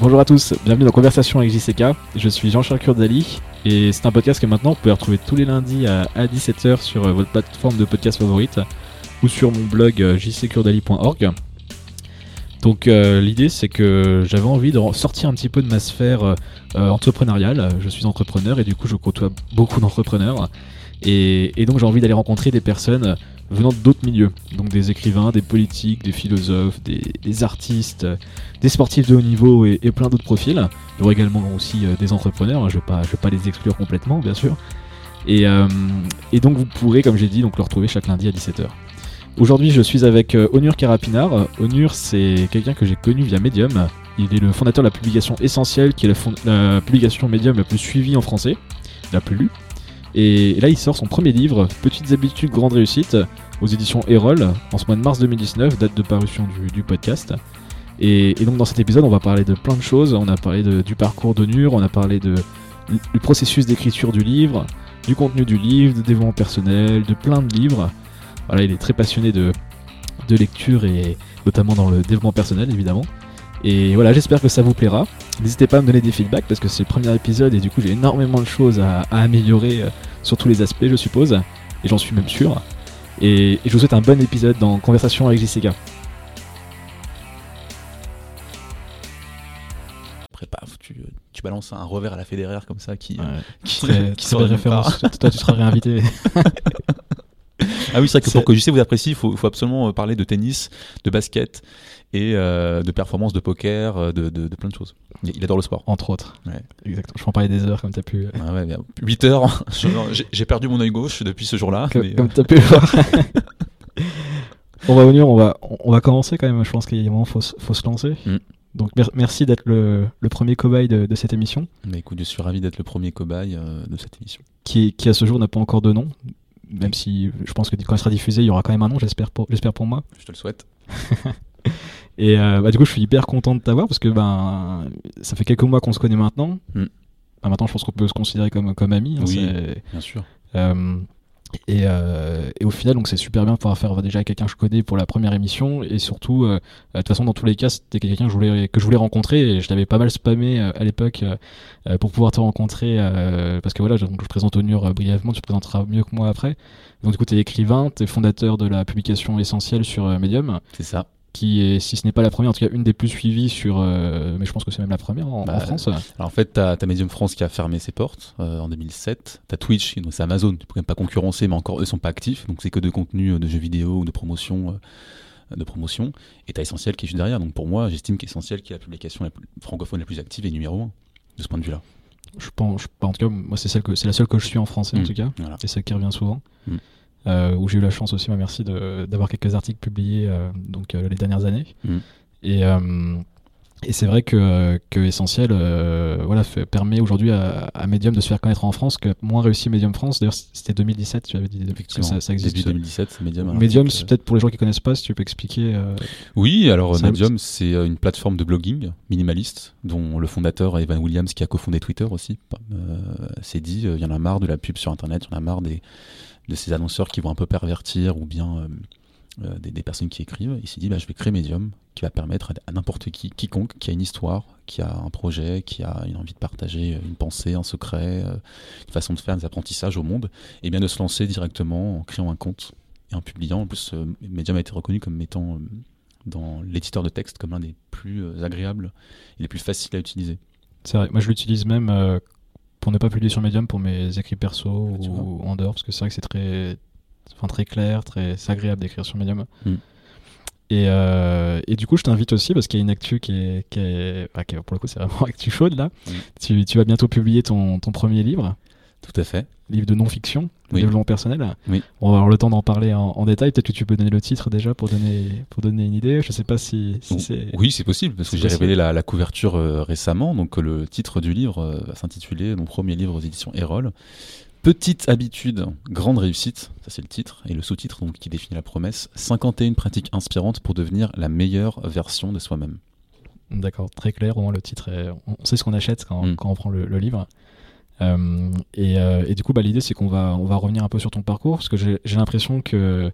Bonjour à tous, bienvenue dans Conversation avec JCK. Je suis Jean-Charles Kurdali et c'est un podcast que maintenant vous pouvez retrouver tous les lundis à, 17h sur euh, votre plateforme de podcast favorite ou sur mon blog euh, jckurdali.org. Donc euh, l'idée c'est que j'avais envie de sortir un petit peu de ma sphère entrepreneuriale. Je suis entrepreneur et du coup je côtoie beaucoup d'entrepreneurs. Et, donc j'ai envie d'aller rencontrer des personnes venant d'autres milieux, donc des écrivains, des politiques, des philosophes, des, artistes, des sportifs de haut niveau et, plein d'autres profils. Il y aura également aussi euh, des entrepreneurs, hein, je ne vais, pas les exclure complètement bien sûr. Euh, et, donc vous pourrez, comme j'ai dit, donc le retrouver chaque lundi à 17h. Aujourd'hui je suis avec euh, Onur Karapinar. Onur c'est quelqu'un que j'ai connu via Medium. Il est le fondateur de la publication Essentielle, qui est la, la publication Medium la plus suivie en français, la plus lue. Et là, il sort son premier livre, Petites habitudes, grande réussite, aux éditions Erol, en ce mois de mars 2019, date de parution du, podcast. Et, donc, dans cet épisode, on va parler de plein de choses. On a parlé du parcours d'Onur, on a parlé du processus d'écriture du livre, du contenu du livre, de développement personnel, de plein de livres. Voilà, il est très passionné de, de lecture et notamment dans le développement personnel, évidemment. Et voilà, j'espère que ça vous plaira. N'hésitez pas à me donner des feedbacks parce que c'est le premier épisode et du coup j'ai énormément de choses à, améliorer euh, sur tous les aspects, je suppose. Et j'en suis même sûr. Et, je vous souhaite un bon épisode dans Conversation avec JCK. Après, paf, tu, tu, balances un revers à la fédéraire comme ça qui, euh, qui, très, qui référence. Toi, tu seras réinvité. ah oui, c'est vrai que pour que JC vous apprécie, il faut, faut, absolument euh, parler de tennis, de basket et euh, de performance de poker, euh, de, de, plein de choses. Il adore le sport. Entre autres. Exactement. Je peux en parler des heures comme tu as pu. Ah ouais, 8 heures. J'ai perdu mon œil gauche depuis ce jour-là. Comme, mais... tu as pu voir. on va venir, on va, on va commencer quand même. Je pense qu'il y a un moment, faut, faut se lancer. Mm. Donc merci d'être le, le, premier cobaye de, de, cette émission. Mais écoute, je suis ravi d'être le premier cobaye de cette émission. Qui, qui à ce jour n'a pas encore de nom même si je pense que quand il sera diffusé, il y aura quand même un nom, j'espère pour, j'espère pour moi. Je te le souhaite. et euh, bah, du coup, je suis hyper content de t'avoir parce que ben, ça fait quelques mois qu'on se connaît maintenant. Mm. Bah, maintenant, je pense qu'on peut se considérer comme, comme amis. Hein, oui, bien sûr. Euh, euh, et, au final, donc c'est super bien de pouvoir faire déjà quelqu'un que je connais pour la première émission. Et surtout, de toute façon, dans tous les cas, c'était quelqu'un que je voulais que je voulais rencontrer. Et je l'avais pas mal spammé à l'époque pour pouvoir te rencontrer. parce que voilà, je, donc, je présente Onur brièvement, tu présenteras mieux que moi après. Donc du coup, tu es écrivain, tu es fondateur de la publication essentielle sur Medium. C'est ça qui est, si ce n'est pas la première, en tout cas une des plus suivies sur. Euh, mais je pense que c'est même la première en, bah, France. Alors en fait, tu as, Medium France qui a fermé ses portes euh, en 2007. Tu as Twitch, donc c'est Amazon, tu peux même pas concurrencer, mais encore eux sont pas actifs, donc c'est que de contenu euh, de jeux vidéo ou de promotion. de promotion et tu as Essentiel qui est juste derrière donc pour moi j'estime qu'Essentiel qui est la publication francophone la plus active et numéro 1 de ce point de vue là je pense en tout cas moi c'est celle que c'est la seule que je suis en français en mmh, tout cas et celle qui revient souvent mmh. Euh, où j'ai eu la chance aussi, merci, d'avoir quelques articles publiés euh, donc, euh, les dernières années. Mm. Et, et c'est vrai que, que Essentiel voilà, permet aujourd'hui à, Medium de se faire connaître en France, que moins réussi Medium France. D'ailleurs, c'était 2017, tu avais dit que ça, ça existe. Début 2017, c'est Medium. Medium, c'est peut-être pour les gens qui connaissent pas, si tu peux expliquer. oui, alors Medium, c'est une plateforme de blogging minimaliste, dont le fondateur, Evan Williams, qui a cofondé Twitter aussi, s'est dit il y en a marre de la pub sur Internet, il y en a marre des de ces annonceurs qui vont un peu pervertir ou bien euh, euh, des, personnes qui écrivent. Il s'est dit, bah, je vais créer Medium qui va permettre à, n'importe qui, quiconque qui a une histoire, qui a un projet, qui a une envie de partager une pensée, un secret, euh, une façon de faire des apprentissages au monde, et bien de se lancer directement en créant un compte et en publiant. En plus, Medium a été reconnu comme étant dans l'éditeur de texte comme l'un des plus agréables et les plus faciles à utiliser. C'est vrai, moi je l'utilise même pour ne pas publier sur Medium pour mes écrits perso ou en dehors, parce que c'est vrai que c'est très, enfin, très clair, très agréable d'écrire sur Medium. Mm. Et, euh, et, du coup, je t'invite aussi parce qu'il y a une actu qui est, qui est, pour le coup, c'est vraiment actu chaude là. Mm. Tu, tu, vas bientôt publier ton, ton premier livre. Tout à fait. Livre de non-fiction, développement personnel. Oui. On va avoir le temps d'en parler en, détail. Peut-être que tu peux donner le titre déjà pour donner, pour donner une idée. Je sais pas si, c'est. Oui, c'est possible, parce que j'ai révélé la, couverture euh, récemment. Donc, le titre du livre euh, va s'intituler Mon premier livre aux éditions Erol. Petite habitude, grande réussite, ça c'est le titre, et le sous-titre donc qui définit la promesse 51 pratiques inspirantes pour devenir la meilleure version de soi-même. D'accord, très clair, au moins le titre, est... on sait ce qu'on achète quand, mm. quand, on prend le, le livre. Euh, et, euh, et, du coup, bah, l'idée, c'est qu'on va, on va revenir un peu sur ton parcours, parce que j'ai l'impression que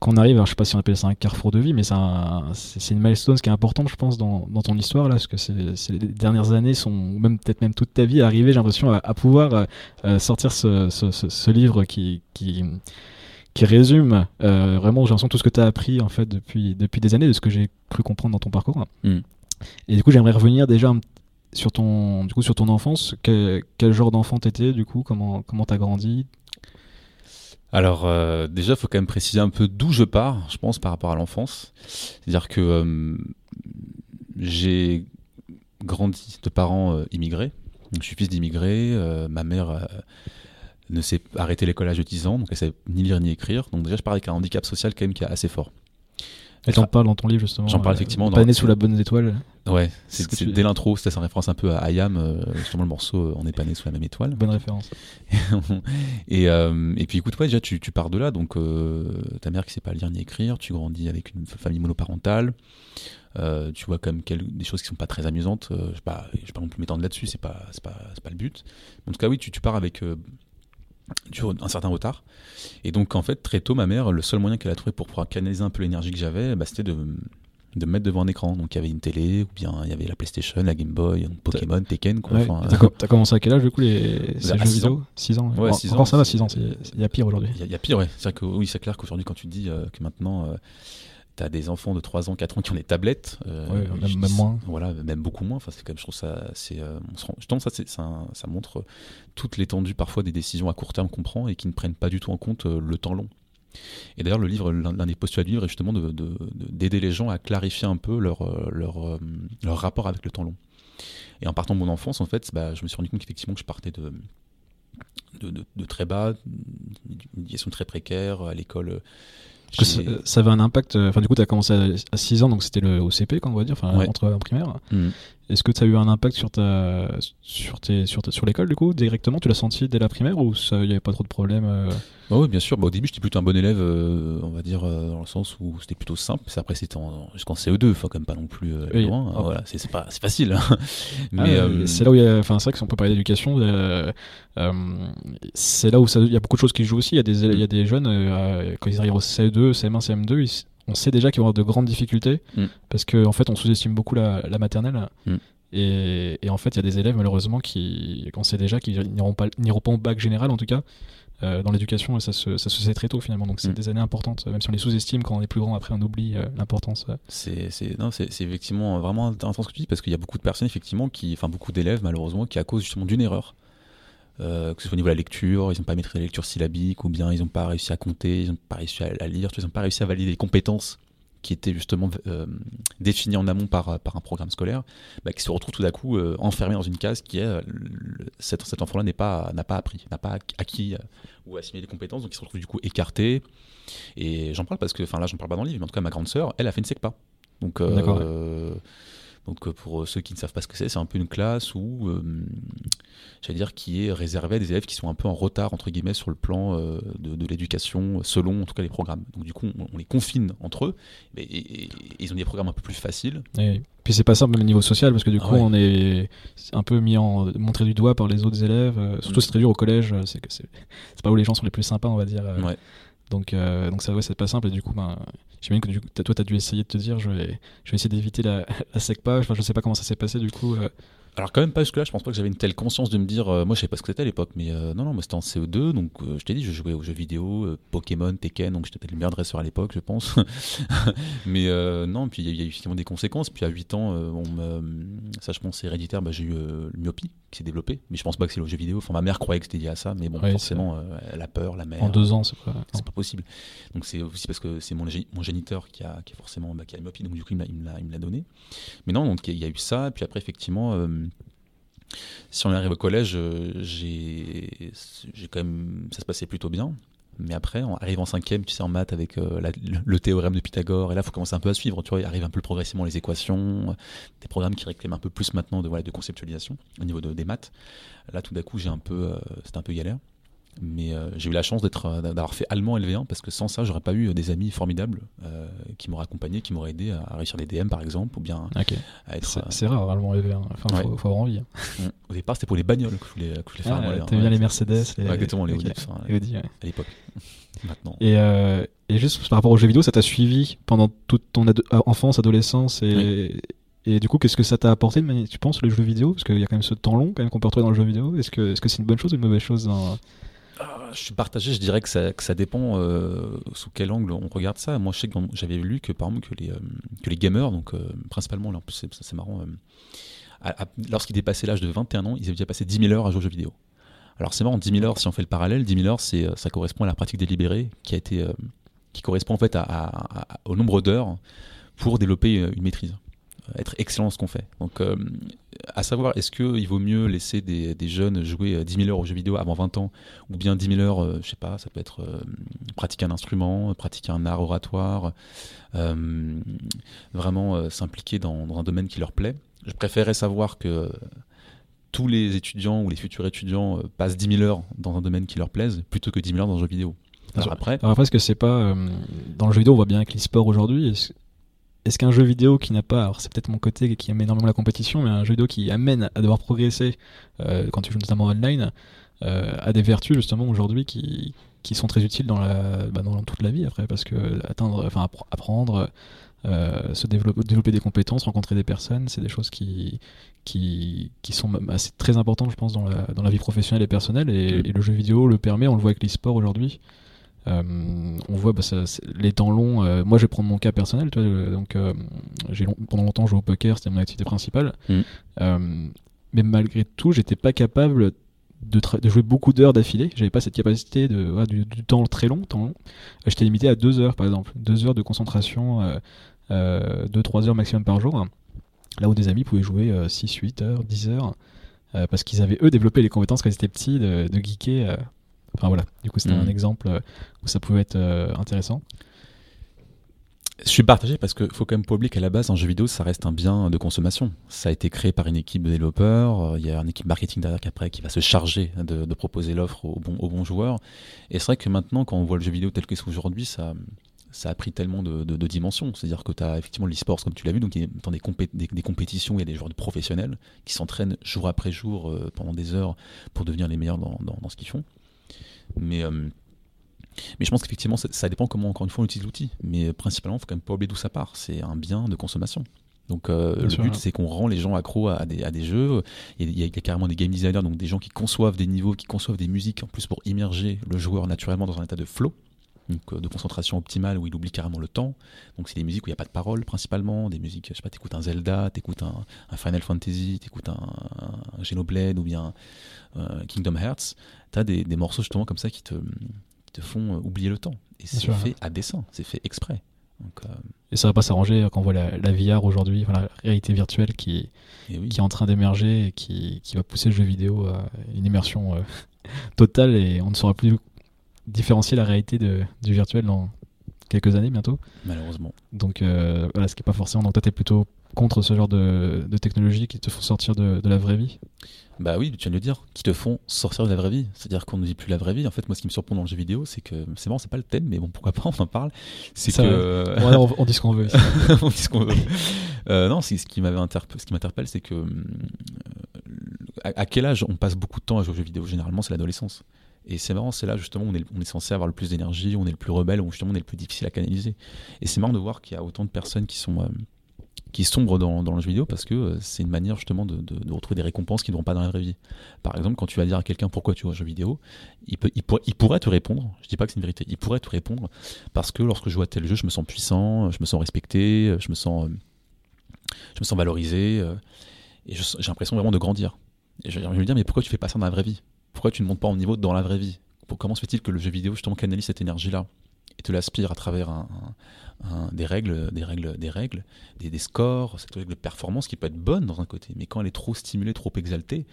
qu'on arrive, alors je sais pas si on appelle ça un carrefour de vie, mais c'est une milestone qui est importante, je pense, dans, dans ton histoire là, parce que les dernières années sont, même peut-être même toute ta vie, arriver, j'ai l'impression à, pouvoir sortir ce, ce, ce, livre qui, qui qui résume vraiment, j'ai l'impression tout ce que tu as appris en fait depuis depuis des années, de ce que j'ai cru comprendre dans ton parcours. Mm. Et du coup, j'aimerais revenir déjà sur ton, du coup, sur ton enfance. quel genre d'enfant t'étais, du coup Comment comment t'as grandi? Alors euh, déjà, il faut quand même préciser un peu d'où je pars, je pense, par rapport à l'enfance. C'est-à-dire que euh, j'ai grandi de parents euh, immigrés. Je suis fils d'immigrés. ma mère ne s'est arrêté l'école à l'âge de 10 ans, donc elle ne sait ni lire ni écrire. Donc déjà, je pars avec un handicap social quand même qui est assez fort. Et t'en parles dans ton livre justement. J'en parle effectivement. Pas né sous la bonne étoile. Ouais, c'est dès l'intro, c'était en référence un peu à Ayam, euh, justement le morceau euh, On n'est pas né sous la même étoile. Bonne référence. et, euh, et puis écoute, ouais, déjà tu, tu pars de là, donc ta mère qui sait pas lire ni écrire, tu grandis avec une famille monoparentale, tu vois quand même des choses qui sont pas très amusantes. je ne vais pas non plus m'étendre là-dessus, c'est pas, pas, pas le but. En tout cas, oui, tu, tu pars avec un certain retard. Et donc, en fait, très tôt, ma mère, le seul moyen qu'elle a trouvé pour pouvoir canaliser un peu l'énergie que j'avais, bah, c'était de, de me mettre devant un écran. Donc, il y avait une télé, ou bien il y avait la PlayStation, la Game Boy, Pokémon, Tekken. Quoi. t'as, commencé à quel âge, du coup, les, ces jeux vidéo? 6 ans. Ouais, 6 ans. ça va, 6 ans. Il y a pire aujourd'hui. Il y, a pire, ouais. C'est que, oui, c'est clair qu'aujourd'hui, quand tu dis euh, que maintenant. Euh, t'as des enfants de 3 ans, 4 ans qui ont des tablettes. Euh, même, moins. Voilà, même beaucoup moins. Enfin, c'est même, je trouve ça, c'est, euh, je ça, ça, ça, montre toute l'étendue parfois des décisions à court terme qu'on prend et qui ne prennent pas du tout en compte euh, le temps long. Et d'ailleurs, le livre, l'un des postulats du livre est justement d'aider de, de, les gens à clarifier un peu leur, leur, leur, rapport avec le temps long. Et en partant de mon enfance, en fait, bah, je me suis rendu compte qu'effectivement, que je partais de, de, de, très bas, une éducation très précaire, à l'école ça, avait un impact. Euh, enfin, du coup, tu as commencé à, 6 ans, donc c'était le OCP, quand on va dire, enfin, entre en primaire. Mm. Est-ce que ça a eu un impact sur ta, sur tes, sur, sur l'école, du coup, directement? Tu l'as senti dès la primaire ou il n'y avait pas trop de problèmes euh? Bah Oui, bien sûr. Bah, au début, j'étais plutôt un bon élève, euh, on va dire, dans le sens où c'était plutôt simple. Après, c'était jusqu'en CE2, enfin, quand même pas non plus loin. Hein, voilà, c'est pas, facile. Hein. Ah, mais c'est là où il y a. Enfin, c'est vrai que si on peut parler d'éducation, c'est là où il y a beaucoup de choses qui jouent aussi. Il y a des, il y a des jeunes, quand ils arrivent au CE2, CM1, CM2, on sait déjà qu'ils vont avoir de grandes difficultés mm. parce qu'en en fait, on sous-estime beaucoup la, maternelle. Mm. Et, en fait, il y a des élèves malheureusement qui, on sait déjà qu'ils n'iront pas, n'iront pas au bac général en tout cas. Euh, dans l'éducation, ça se, ça se sait très tôt finalement. Donc c'est mm. des années importantes, même si on les sous-estime quand on est plus grand. Après, on oublie euh, l'importance. C'est, c'est, non, c'est, effectivement vraiment intéressant ce que tu dis parce qu'il y a beaucoup de personnes effectivement qui, enfin beaucoup d'élèves malheureusement qui à cause justement d'une erreur euh, que ce soit au niveau de la lecture, ils n'ont pas maîtrisé la lecture syllabique, ou bien ils n'ont pas réussi à compter, ils n'ont pas réussi à, lire, ils n'ont pas réussi à valider les compétences qui étaient justement euh, définies en amont par, par un programme scolaire, bah, qui se retrouvent tout d'un coup euh, enfermés dans une case qui est cet, cet enfant-là n'a pas, pas appris, n'a pas acquis ou assimilé les compétences, donc il se retrouve du coup écarté. Et j'en parle parce que, enfin là j'en parle pas dans le livre, mais en tout cas ma grande sœur, elle a fait une SECPA. Donc, donc pour ceux qui ne savent pas ce que c'est, c'est un peu une classe où j'allais dire, qui est réservé à des élèves qui sont un peu en retard, entre guillemets, sur le plan euh, de, l'éducation, selon en tout cas les programmes. Donc du coup, on, les confine entre eux, et, ils ont des programmes un peu plus faciles. Et puis c'est pas simple au niveau social, parce que du ah coup, on est un peu mis en montré du doigt par les autres élèves. Euh, surtout, c'est très dur au collège, euh, c'est c'est pas où les gens sont les plus sympas, on va dire. Donc, donc ça, ouais, c'est pas simple, et du coup, ben, j'imagine que du coup, toi, tu as dû essayer de te dire, je vais, je vais essayer d'éviter la, la SECPA. Enfin, je sais pas comment ça s'est passé, du coup. Alors quand même pas jusque là, je pense pas que j'avais une telle conscience de me dire, euh, moi je savais pas ce que c'était à l'époque, mais euh, non non, moi c'était en CO2, donc euh, je t'ai dit, je jouais aux jeux vidéo, Pokémon, Tekken, donc j'étais peut-être le meilleur dresseur à l'époque, je pense. mais non, puis il y, a eu effectivement des conséquences. Puis à 8 ans, on me, ça je pense c'est héréditaire, bah, j'ai eu le myopie qui s'est développée, mais je pense pas que c'est le jeu vidéo. Enfin ma mère croyait que c'était lié à ça, mais bon forcément elle a peur, la mère. En deux ans, c'est pas. C'est pas possible. Donc c'est aussi parce que c'est mon, mon géniteur qui a, qui a forcément bah, qui a myopie, donc du coup il me l'a donné. Mais non, donc il y a eu ça, puis après effectivement si on arrive au collège, euh, j'ai quand même, ça se passait plutôt bien. Mais après, on arrive en cinquième, tu sais, en maths avec euh, le théorème de Pythagore, et là, il faut commencer un peu à suivre. Tu vois, il arrive un peu progressivement les équations, des programmes qui réclament un peu plus maintenant de, voilà, de conceptualisation au niveau de, des maths. Là, tout d'un coup, j'ai un peu, euh, un peu galère. Mais euh, j'ai eu la chance d'être, euh, d'avoir fait allemand LV1 parce que sans ça, j'aurais pas eu euh, des amis formidables qui m'auraient accompagné, qui m'auraient aidé à, réussir des DM par exemple, ou bien à être. C'est, rare allemand LV1. Enfin, faut, faut, avoir envie. Hein. Au départ, c'était pour les bagnoles que je voulais, que je voulais faire. Ah, T'aimes bien les Mercedes, les, exactement, les Audi, à l'époque. Maintenant. Et, et, juste par rapport aux jeux vidéo, ça t'a suivi pendant toute ton enfance, adolescence et, et du coup, qu'est-ce que ça t'a apporté, tu penses, les jeux vidéo? Parce qu'il y a quand même ce temps long qu'on peut retrouver dans le jeu vidéo. Est-ce que c'est -ce une bonne chose ou une mauvaise chose je suis partagé, je dirais que ça, dépend euh, sous quel angle on regarde ça. Moi, je sais que j'avais lu que, par exemple, que les, euh, gamers, donc euh, principalement, là, c'est marrant, lorsqu'ils dépassaient l'âge de 21 ans, ils avaient déjà passé 10 000 heures à jouer aux jeux vidéo. Alors c'est marrant, 10 000 heures, si on fait le parallèle, 10 000 heures, ça correspond à la pratique délibérée qui, a été, qui correspond en fait au nombre d'heures pour développer une maîtrise être excellent dans ce qu'on fait. Donc, euh, à savoir, est-ce qu'il vaut mieux laisser des, jeunes jouer 10 euh, 000 heures aux jeux vidéo avant 20 ans, ou bien 10 000 heures, euh, je sais pas, ça peut être pratiquer un instrument, pratiquer un art oratoire, vraiment s'impliquer dans, un domaine qui leur plaît. Je préférerais savoir que tous les étudiants ou les futurs étudiants passent 10 000 heures dans un domaine qui leur plaise, plutôt que 10 000 heures dans un jeu vidéo. Alors après, alors après, est-ce que c'est pas dans le jeu vidéo, on voit bien que l'e-sport aujourd'hui, est-ce qu'un jeu vidéo qui n'a pas, alors c'est peut-être mon côté qui aime énormément la compétition, mais un jeu vidéo qui amène à devoir progresser euh, quand tu joues notamment online, euh, a des vertus justement aujourd'hui qui, qui sont très utiles dans, la, bah, dans toute la vie après, parce que atteindre, enfin apprendre, euh, se développer, développer des compétences, rencontrer des personnes, c'est des choses qui, qui, qui sont assez très importantes, je pense, dans la, dans la vie professionnelle et personnelle, et, mm. et le jeu vidéo le permet, on le voit avec l'e-sport aujourd'hui. Euh, on voit bah, ça, les temps longs. Euh, moi, je vais prendre mon cas personnel. Tu vois, donc, euh, j'ai pendant longtemps joué au poker, c'était mon activité principale. Mm. mais malgré tout, j'étais pas capable de, de, jouer beaucoup d'heures d'affilée. J'avais pas cette capacité de du, temps très long, temps long. J'étais limité à deux heures, par exemple, deux heures de concentration, deux trois heures maximum par jour. Là où des amis pouvaient jouer 6, 8 heures, 10 heures, parce qu'ils avaient eux développé les compétences quand ils étaient petits de, de geeker Enfin voilà, du coup c'était un mm. exemple euh, où ça pouvait être euh, intéressant. Je suis partagé parce qu'il faut quand même pas oublier qu'à la base, un jeu vidéo, ça reste un bien de consommation. Ça a été créé par une équipe de développeurs, euh, il y a une équipe marketing derrière après qui va se charger de, proposer l'offre aux bons, aux joueurs. Et c'est vrai que maintenant, quand on voit le jeu vidéo tel que c'est aujourd'hui, ça, ça a pris tellement de, dimensions. C'est-à-dire que tu as effectivement l'e-sport, comme tu l'as vu, donc dans des, des, compétitions, il y a des joueurs professionnels qui s'entraînent jour après jour pendant des heures pour devenir les meilleurs dans, dans ce qu'ils font. Mais, euh, mais je pense qu'effectivement, ça, dépend comment, encore une fois, on utilise l'outil. Mais principalement, il faut quand même pas oublier d'où ça part. C'est un bien de consommation. Donc euh, le but, c'est qu'on rend les gens accros à, des, à des, jeux. Il y, a, carrément des game designers, donc des gens qui conçoivent des niveaux, qui conçoivent des musiques, en plus pour immerger le joueur naturellement dans un état de flow, donc euh, de concentration optimale où il oublie carrément le temps. Donc c'est des musiques où il n'y a pas de parole principalement, des musiques, je sais pas, t'écoutes un Zelda, t'écoutes un, un Final Fantasy, t'écoutes un, un Xenoblade ou bien Kingdom Hearts t'as des, des, morceaux justement comme ça qui te, te font euh, oublier le temps. Et c'est fait à dessein, c'est fait exprès. Donc, euh, Et ça va pas s'arranger quand on voit la, la VR aujourd'hui, la réalité virtuelle qui, qui est en train d'émerger et qui, qui, va pousser le jeu vidéo à une immersion euh, totale et on ne saura plus différencier la réalité de, du virtuel dans quelques années bientôt. Malheureusement. Donc voilà, ce qui n'est pas forcément. Donc toi, tu es plutôt contre ce genre de, de technologies qui te font sortir de, de la vraie vie? Bah oui, tu viens de le dire, qui te font sortir de la vraie vie. C'est-à-dire qu'on ne dit plus la vraie vie. En fait, moi, ce qui me surprend dans le jeu vidéo, c'est que c'est bon, c'est pas le thème, mais bon, pourquoi pas, on en parle. C'est que. on, dit ce qu'on veut. on dit ce qu'on veut. Euh, non, ce qui m'avait ce qui m'interpelle, c'est que. Euh, à, quel âge on passe beaucoup de temps à jouer aux jeux vidéo? Généralement, c'est l'adolescence. Et c'est marrant, c'est là justement où on est, censé avoir le plus d'énergie, on est le plus rebelle, où justement on est le plus difficile à canaliser. Et c'est marrant de voir qu'il y a autant de personnes qui sont. Euh, qui sombre dans, le jeu vidéo parce que euh, c'est une manière justement de, de, retrouver des récompenses qui ne vont pas dans la vraie vie. Par exemple, quand tu vas dire à quelqu'un pourquoi tu joues au jeu vidéo, il, pourrait te répondre, je dis pas que c'est une vérité, il pourrait te répondre parce que lorsque je joue à tel jeu, je me sens puissant, je me sens respecté, je me sens, sens valorisé euh, et j'ai l'impression vraiment de grandir. Et je, vais me dire, mais pourquoi tu fais pas ça dans la vraie vie? Pourquoi tu ne montes pas en niveau dans la vraie vie? Comment se fait-il que le jeu vidéo justement canalise cette énergie-là et te l'aspire à travers des règles, des règles, des règles, des, scores, cette règle de performance qui peut être bonne dans un côté, mais quand elle est trop stimulée, trop exaltée,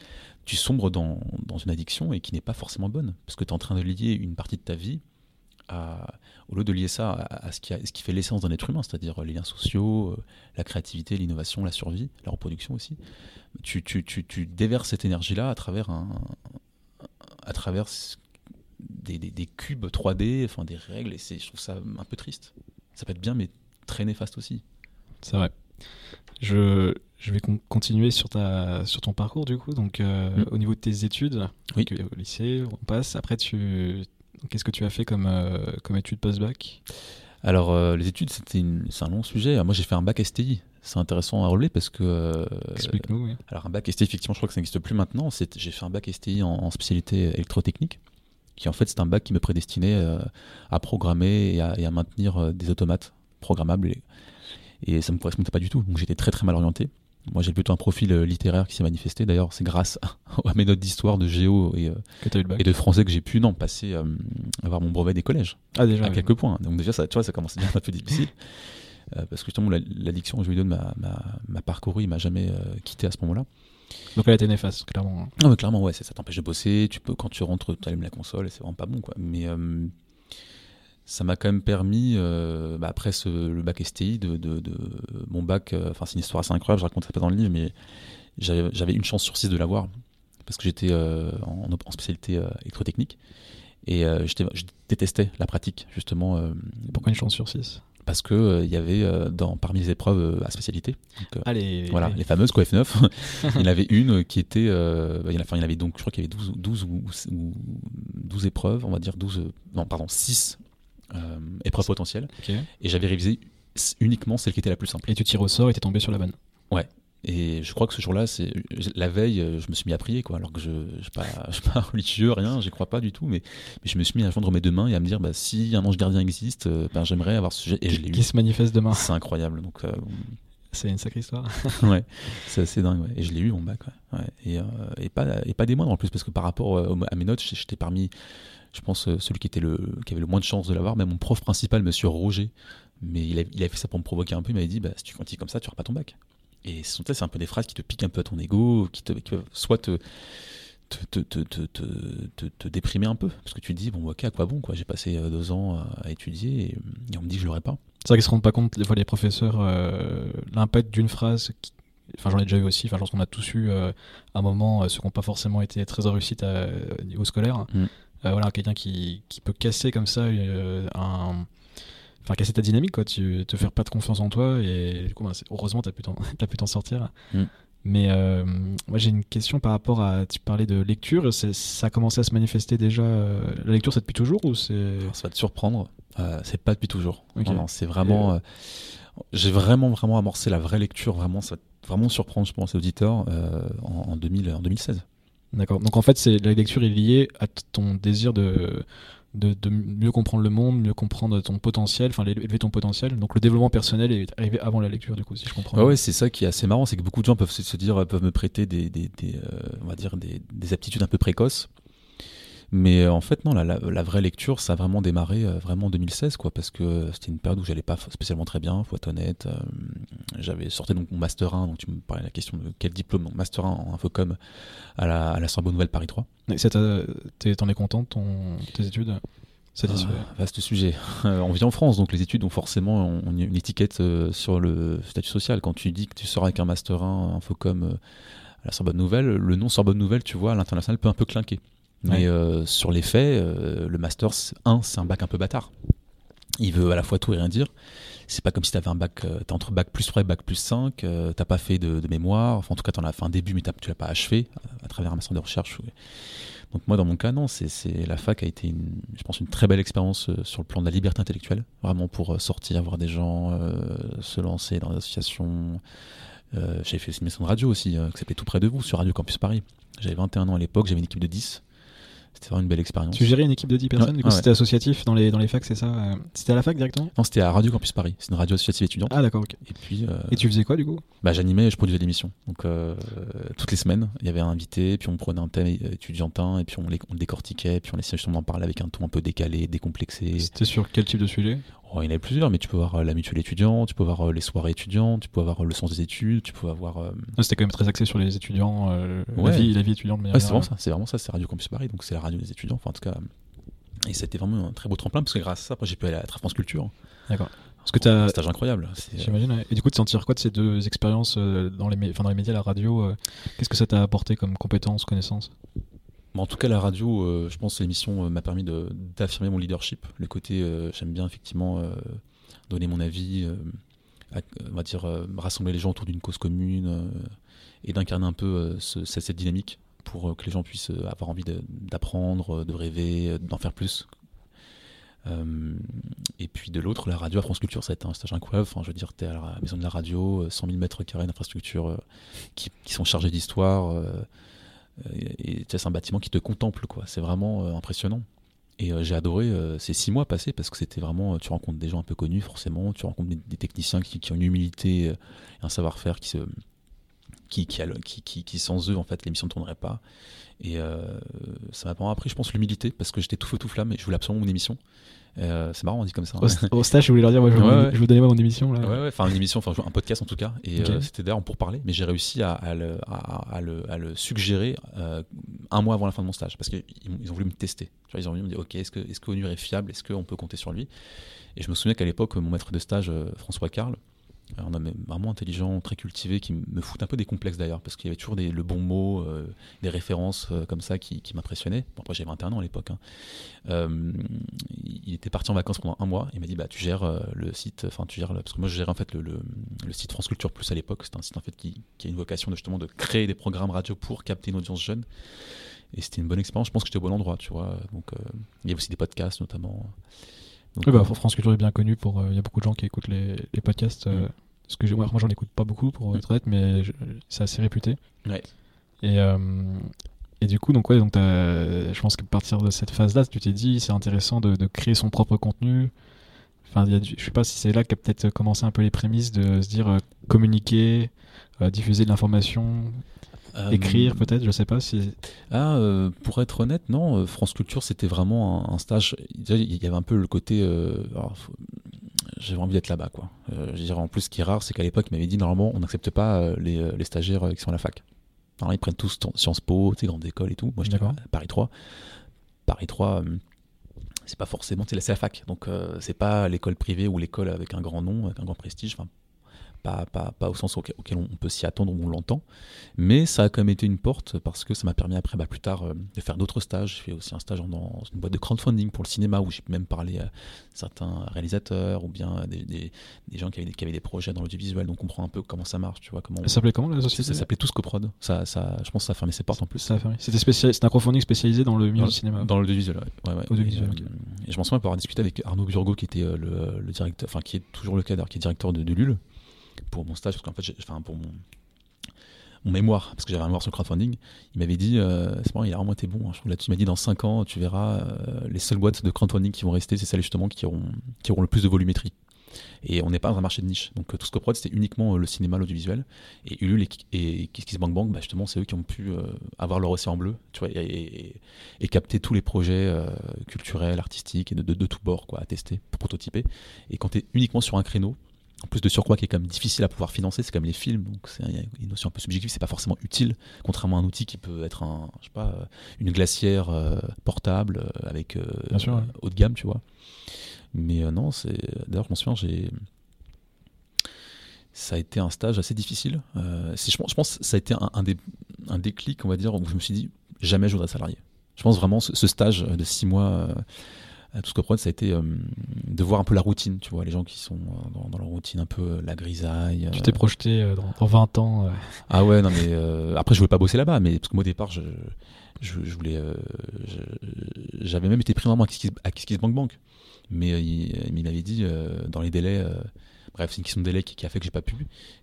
tu sombres dans, une addiction et qui n'est pas forcément bonne, parce que tu es en train de lier une partie de ta vie au lieu de lier ça à, ce, qui fait l'essence d'un être humain, c'est-à-dire les liens sociaux, euh, la créativité, l'innovation, la survie, la reproduction aussi, tu, tu déverses cette énergie-là à travers un, à travers des, des, cubes 3D, enfin des règles, et je trouve ça un peu triste. Ça peut être bien, mais très néfaste aussi. C'est vrai. Je, je vais continuer sur, ta, sur ton parcours du coup. Donc, euh, mm. au niveau de tes études, oui. au lycée, on passe. Après, tu, qu'est-ce que tu as fait comme, euh, comme études post-bac? Alors, euh, les études, c'était c'est un long sujet. Moi, j'ai fait un bac STI. C'est intéressant à relever parce que. Explique-nous. Oui. Alors, un bac STI, effectivement, je crois que ça n'existe plus maintenant. J'ai fait un bac STI en, spécialité électrotechnique qui en fait c'est un bac qui me prédestinait à programmer et à, et à maintenir des automates programmables et, et ça me correspondait pas du tout donc j'étais très très mal orienté moi, j'ai plutôt un profil euh, littéraire qui s'est manifesté. D'ailleurs, c'est grâce à mes notes d'histoire, de géo et, euh, et, de français que j'ai pu non passer euh, avoir mon brevet des collèges. Ah déjà. À quelques points. Donc déjà, ça, tu vois, ça commence à être un peu difficile. parce que justement, l'addiction aux jeux vidéo m'a parcouru, il m'a jamais quitté à ce moment-là. Donc elle a été néfaste, clairement. Non, mais clairement, ouais, ça t'empêche de bosser. Tu peux, quand tu rentres, tu allumes la console et c'est vraiment pas bon, quoi. Mais ça m'a quand même permis, euh, bah, après le bac STI, de, mon bac, euh, enfin c'est une histoire assez incroyable, je raconterai pas dans le livre, mais j'avais une chance sur six de l'avoir, parce que j'étais euh, en, spécialité électrotechnique, et je détestais la pratique, justement. Pourquoi une chance sur six? Parce que il y avait dans parmi les épreuves à spécialité ah, les, voilà les, fameuses quoi F9 il y en avait une qui était bah, il, y en avait donc je crois qu'il y avait 12, 12 ou, 12 épreuves on va dire 12 non pardon 6 euh, épreuve potentielle. Et j'avais révisé uniquement celle qui était la plus simple. Et tu tires au sort et t'es tombé sur la bonne. Ouais. Et je crois que ce jour-là, c'est la veille, euh, je me suis mis à prier, quoi. Alors que je ne suis, pas religieux, rien, j'y crois pas du tout, mais, mais, je me suis mis à fondre mes deux mains et à me dire, bah, si un ange gardien existe, euh, ben, j'aimerais avoir ce sujet. Et je l'ai eu. Qui se manifeste demain. C'est incroyable. Donc, c'est une sacrée histoire. ouais, c'est assez dingue. Ouais. Et je l'ai eu mon bac. Ouais. Et, et, pas, et pas des moindres en plus, parce que par rapport à mes notes, j'étais parmi je pense, euh, celui qui, était le, qui avait le moins de chance de l'avoir. Même mon prof principal, monsieur Roger, mais il, a, il avait fait ça pour me provoquer un peu. Il m'avait dit bah, si tu continues comme ça, tu n'auras pas ton bac. Et c'est un peu des phrases qui te piquent un peu à ton ego, qui, te, peuvent soit te te, te, te, te, déprimer un peu. Parce que tu te dis, bon, ok, à quoi bon quoi? J'ai passé euh, deux ans à étudier et, on me dit que je l'aurais pas. C'est vrai qu'ils se rendent pas compte, des fois, les professeurs, euh, l'impact d'une phrase. Enfin, j'en ai déjà eu aussi. Enfin, je pense qu'on a tous eu à un moment ceux qui n'ont pas forcément été très réussis au niveau scolaire. Mm. Euh, voilà, quelqu'un qui, qui, peut casser comme ça euh, un enfin casser ta dynamique quoi tu te faire pas de confiance en toi et du coup bah, heureusement t'as pu t'en as pu t'en sortir. Mm. mais euh, moi j'ai une question par rapport à tu parlais de lecture. Ça a commencé à se manifester déjà la lecture c'est depuis toujours ou c'est ça va te surprendre. C'est pas depuis toujours. C'est vraiment j'ai vraiment vraiment amorcé la vraie lecture. Vraiment ça va vraiment surprendre je pense les auditeurs en, en, 2000, en 2016 D'accord. Donc en fait, c'est la lecture est liée à ton désir de, de, mieux comprendre le monde, mieux comprendre ton potentiel, enfin élever ton potentiel. Donc le développement personnel est arrivé avant la lecture, du coup, si je comprends. ouais, c'est ça qui est assez marrant, c'est que beaucoup de gens peuvent se dire, peuvent me prêter des, des, euh, on va dire des, des, aptitudes un peu précoces. Mais euh, en fait, non, la, la, vraie lecture, ça a vraiment démarré euh, vraiment en 2016, quoi, parce que c'était une période où j'allais pas spécialement très bien, faut être honnête. Euh, j'avais sorti donc mon Master 1, donc tu me parlais de la question de quel diplôme, donc Master 1 en Infocom à la, à la Sorbonne Nouvelle Paris 3. T'en es content de tes études? Satisfait. vaste sujet. on vit en France, donc les études ont forcément une étiquette sur le statut social. Quand tu dis que tu sors avec un Master 1 Infocom à la Sorbonne Nouvelle, le nom Sorbonne Nouvelle, tu vois, à l'international peut un peu clinquer. Mais euh, sur les faits, euh, le Master 1, c'est un bac un peu bâtard. Il veut à la fois tout et rien dire. C'est pas comme si tu avais un bac, euh, t'es entre bac plus 3 et bac plus 5, t'as pas fait de, mémoire, enfin en tout cas t'en as fait un début mais tu l'as pas achevé à, travers un master de recherche. Donc moi dans mon cas non, c'est la fac a été une, je pense une très belle expérience sur le plan de la liberté intellectuelle, vraiment pour sortir, voir des gens, se lancer dans des associations. J'avais fait une émission de radio aussi, qui s'appelait Tout près de vous sur Radio Campus Paris. J'avais 21 ans à l'époque, j'avais une équipe de 10. C'était vraiment une belle expérience. Tu gérais une équipe de 10 personnes, du coup c'était associatif dans les, dans les facs, c'est ça euh, C'était à la fac directement? Non, c'était à Radio Campus Paris, c'est une radio associative étudiante. Ah d'accord, ok. Et puis. Euh, et tu faisais quoi du coup? Bah j'animais, je produisais l'émission. Donc euh, toutes les semaines, il y avait un invité, puis on prenait un thème étudiantin, et puis on, les, on le décortiquait, puis on laissait justement parler avec un ton un peu décalé, décomplexé. C'était sur quel type de sujet? Il y en avait plusieurs, mais tu peux avoir la mutuelle étudiante, tu peux avoir les soirées étudiantes, tu peux avoir le sens des études, tu peux avoir. C'était quand même très axé sur les étudiants, la, vie, la vie étudiante. Ouais, c'est vraiment ça, c'est vraiment ça, c'est Radio Campus Paris, donc c'est la radio des étudiants. Enfin, en tout cas, et c'était vraiment un très beau tremplin parce que grâce à ça, après j'ai pu aller à la France Culture. D'accord. Parce que tu as un stage incroyable. J'imagine. Et du coup, tu t'en tires quoi de ces deux expériences dans les, enfin, dans les médias, la radio Qu'est-ce que ça t'a apporté comme compétences, connaissances? En tout cas, la radio, je pense que l'émission m'a permis d'affirmer mon leadership. Le côté, j'aime bien effectivement donner mon avis, on va dire rassembler les gens autour d'une cause commune et d'incarner un peu cette dynamique pour que les gens puissent avoir envie d'apprendre, de, rêver, d'en faire plus. et puis de l'autre, la radio à France Culture, ça a été un stage incroyable. Je veux dire, tu es à la maison de la radio, 100 000 mètres carrés d'infrastructures qui, sont chargés d'histoire et c'est un bâtiment qui te contemple, quoi. C'est vraiment euh, impressionnant. Et euh, j'ai adoré euh, ces six mois passés parce que c'était vraiment, tu rencontres des gens un peu connus forcément, tu rencontres des, techniciens qui, ont une humilité, et un savoir-faire qui se, qui, qui, qui, qui, sans eux en fait l'émission ne tournerait pas. Et ça m'a vraiment appris, je pense, l'humilité parce que j'étais tout feu tout flamme et je voulais absolument mon émission. Euh, c'est marrant, on dit comme ça. Au, stage, je voulais leur dire, je, ouais, vous, donnais mon émission. Là. Ouais, enfin une émission, enfin un podcast en tout cas. Et euh, c'était d'ailleurs pour parler, mais j'ai réussi à, à, le, à, le, à, le, suggérer euh, un mois avant la fin de mon stage parce qu'ils ils ont voulu me tester. Tu vois, ils ont voulu me dire, ok, est-ce que, est-ce que est fiable? Est-ce qu'on peut compter sur lui? Et je me souviens qu'à l'époque, mon maître de stage, François Carl, un homme vraiment intelligent, très cultivé, qui me fout un peu des complexes d'ailleurs, parce qu'il y avait toujours le bon mot, euh, des références euh, comme ça qui, m'impressionnaient. Bon, après, j'avais 21 ans à l'époque. Hein. Euh, il était parti en vacances pendant un mois. Il m'a dit bah, Tu gères le site, enfin, tu gères. parce que moi, je gérais en fait le, site France Culture Plus à l'époque. C'est un site en fait qui, qui, a une vocation de, justement de créer des programmes radio pour capter une audience jeune. Et c'était une bonne expérience. Je pense que j'étais au bon endroit, tu vois. Donc, il y avait aussi des podcasts notamment. Bah, France Culture est bien connu pour. Il y a beaucoup de gens qui écoutent les, les podcasts. Mm. Parce que moi, j'en écoute pas beaucoup pour être honnête, mais c'est assez réputé. Ouais. Et, euh, et du coup, donc, ouais, donc je pense qu'à partir de cette phase-là, tu t'es dit c'est intéressant de, de, créer son propre contenu. Enfin, y a je sais pas si c'est là qu'a peut-être commencé un peu les prémices de se dire euh, communiquer, euh, diffuser de l'information, écrire peut-être, je sais pas si. Ah, pour être honnête, non. France Culture, c'était vraiment un, stage. Il y avait un peu le côté j'avais envie d'être là-bas. Quoi. Euh, je dirais en plus, ce qui est rare, c'est qu'à l'époque, il m'avait dit normalement, on n'accepte pas euh, les, euh, les, stagiaires qui sont à la fac. Alors, ils prennent tous Sciences Po, grandes écoles et tout. Moi, j'étais à Paris 3. Paris 3, c'est pas forcément, c'est la fac. Donc, c'est pas l'école privée ou l'école avec un grand nom, avec un grand prestige. Enfin, pas, pas, pas, au sens auquel, on peut s'y attendre ou on l'entend, mais ça a quand même été une porte parce que ça m'a permis après, bah, plus tard, euh, de faire d'autres stages. J'ai fait aussi un stage dans une boîte de crowdfunding pour le cinéma où j'ai même parlé à certains réalisateurs ou bien des, des, des gens qui avaient, qui avaient, des projets dans l'audiovisuel, donc on comprend un peu comment ça marche. Tu vois, comment ça s'appelait comment la société Ça s'appelait Tous Coprod. Ça, ça, je pense que ça a fermé ses portes en plus. Ça a fermé. C'était un crowdfunding spécialisé dans le milieu du cinéma. Dans l'audiovisuel, ouais. ouais, Et, je m'en souviens avoir discuté avec Arnaud Burgo qui était euh, le, le, directeur, enfin qui est toujours le cadre, qui est directeur de, de LUL pour mon stage, parce qu'en fait, enfin, pour mon, mon mémoire, parce que j'avais un mémoire sur le crowdfunding, il m'avait dit, euh, c'est bon, il a vraiment été bon. Hein, je trouve là-dessus, il m'a dit, dans 5 ans, tu verras, euh, les seules boîtes de crowdfunding qui vont rester, c'est celles justement qui auront, qui auront le plus de volumétrie. Et on n'est pas dans un marché de niche. Donc tout ce que prod, c'était uniquement euh, le cinéma, l'audiovisuel. Et Ulule et, et KissKissBankBank, bah, justement, c'est eux qui ont pu avoir leur océan bleu tu vois, et, capter tous les projets culturels, artistiques et de, de, de tous bords, quoi, à tester, prototyper. Et quand tu es uniquement sur un créneau, en plus de surcroît qui est quand même difficile à pouvoir financer, c'est comme les films, donc c'est une notion un peu subjective, c'est pas forcément utile, contrairement à un outil qui peut être un, je sais pas, une glacière euh, portable euh, avec euh, haut de gamme, tu vois. Mais non, c'est d'ailleurs je m'en souviens, j'ai ça a été un stage assez difficile. je, pense, je pense que ça a été un, un déclic, on va dire, où je me suis dit jamais je voudrais salarié. Je pense vraiment ce, ce stage de six mois tout ce que prod, ça a été euh, de voir un peu la routine, tu vois, les gens qui sont euh, dans, leur routine, un peu euh, la grisaille. Tu t'es projeté dans, 20 ans. Ah ouais, non, mais après, je voulais pas bosser là-bas, mais parce que moi, au départ, je, je, voulais. J'avais même été pris vraiment à KissKissBankBank. Bank. Mais il, il m'avait dit, dans les délais Bref, c'est une question de délai qui, a fait que j'ai pas pu.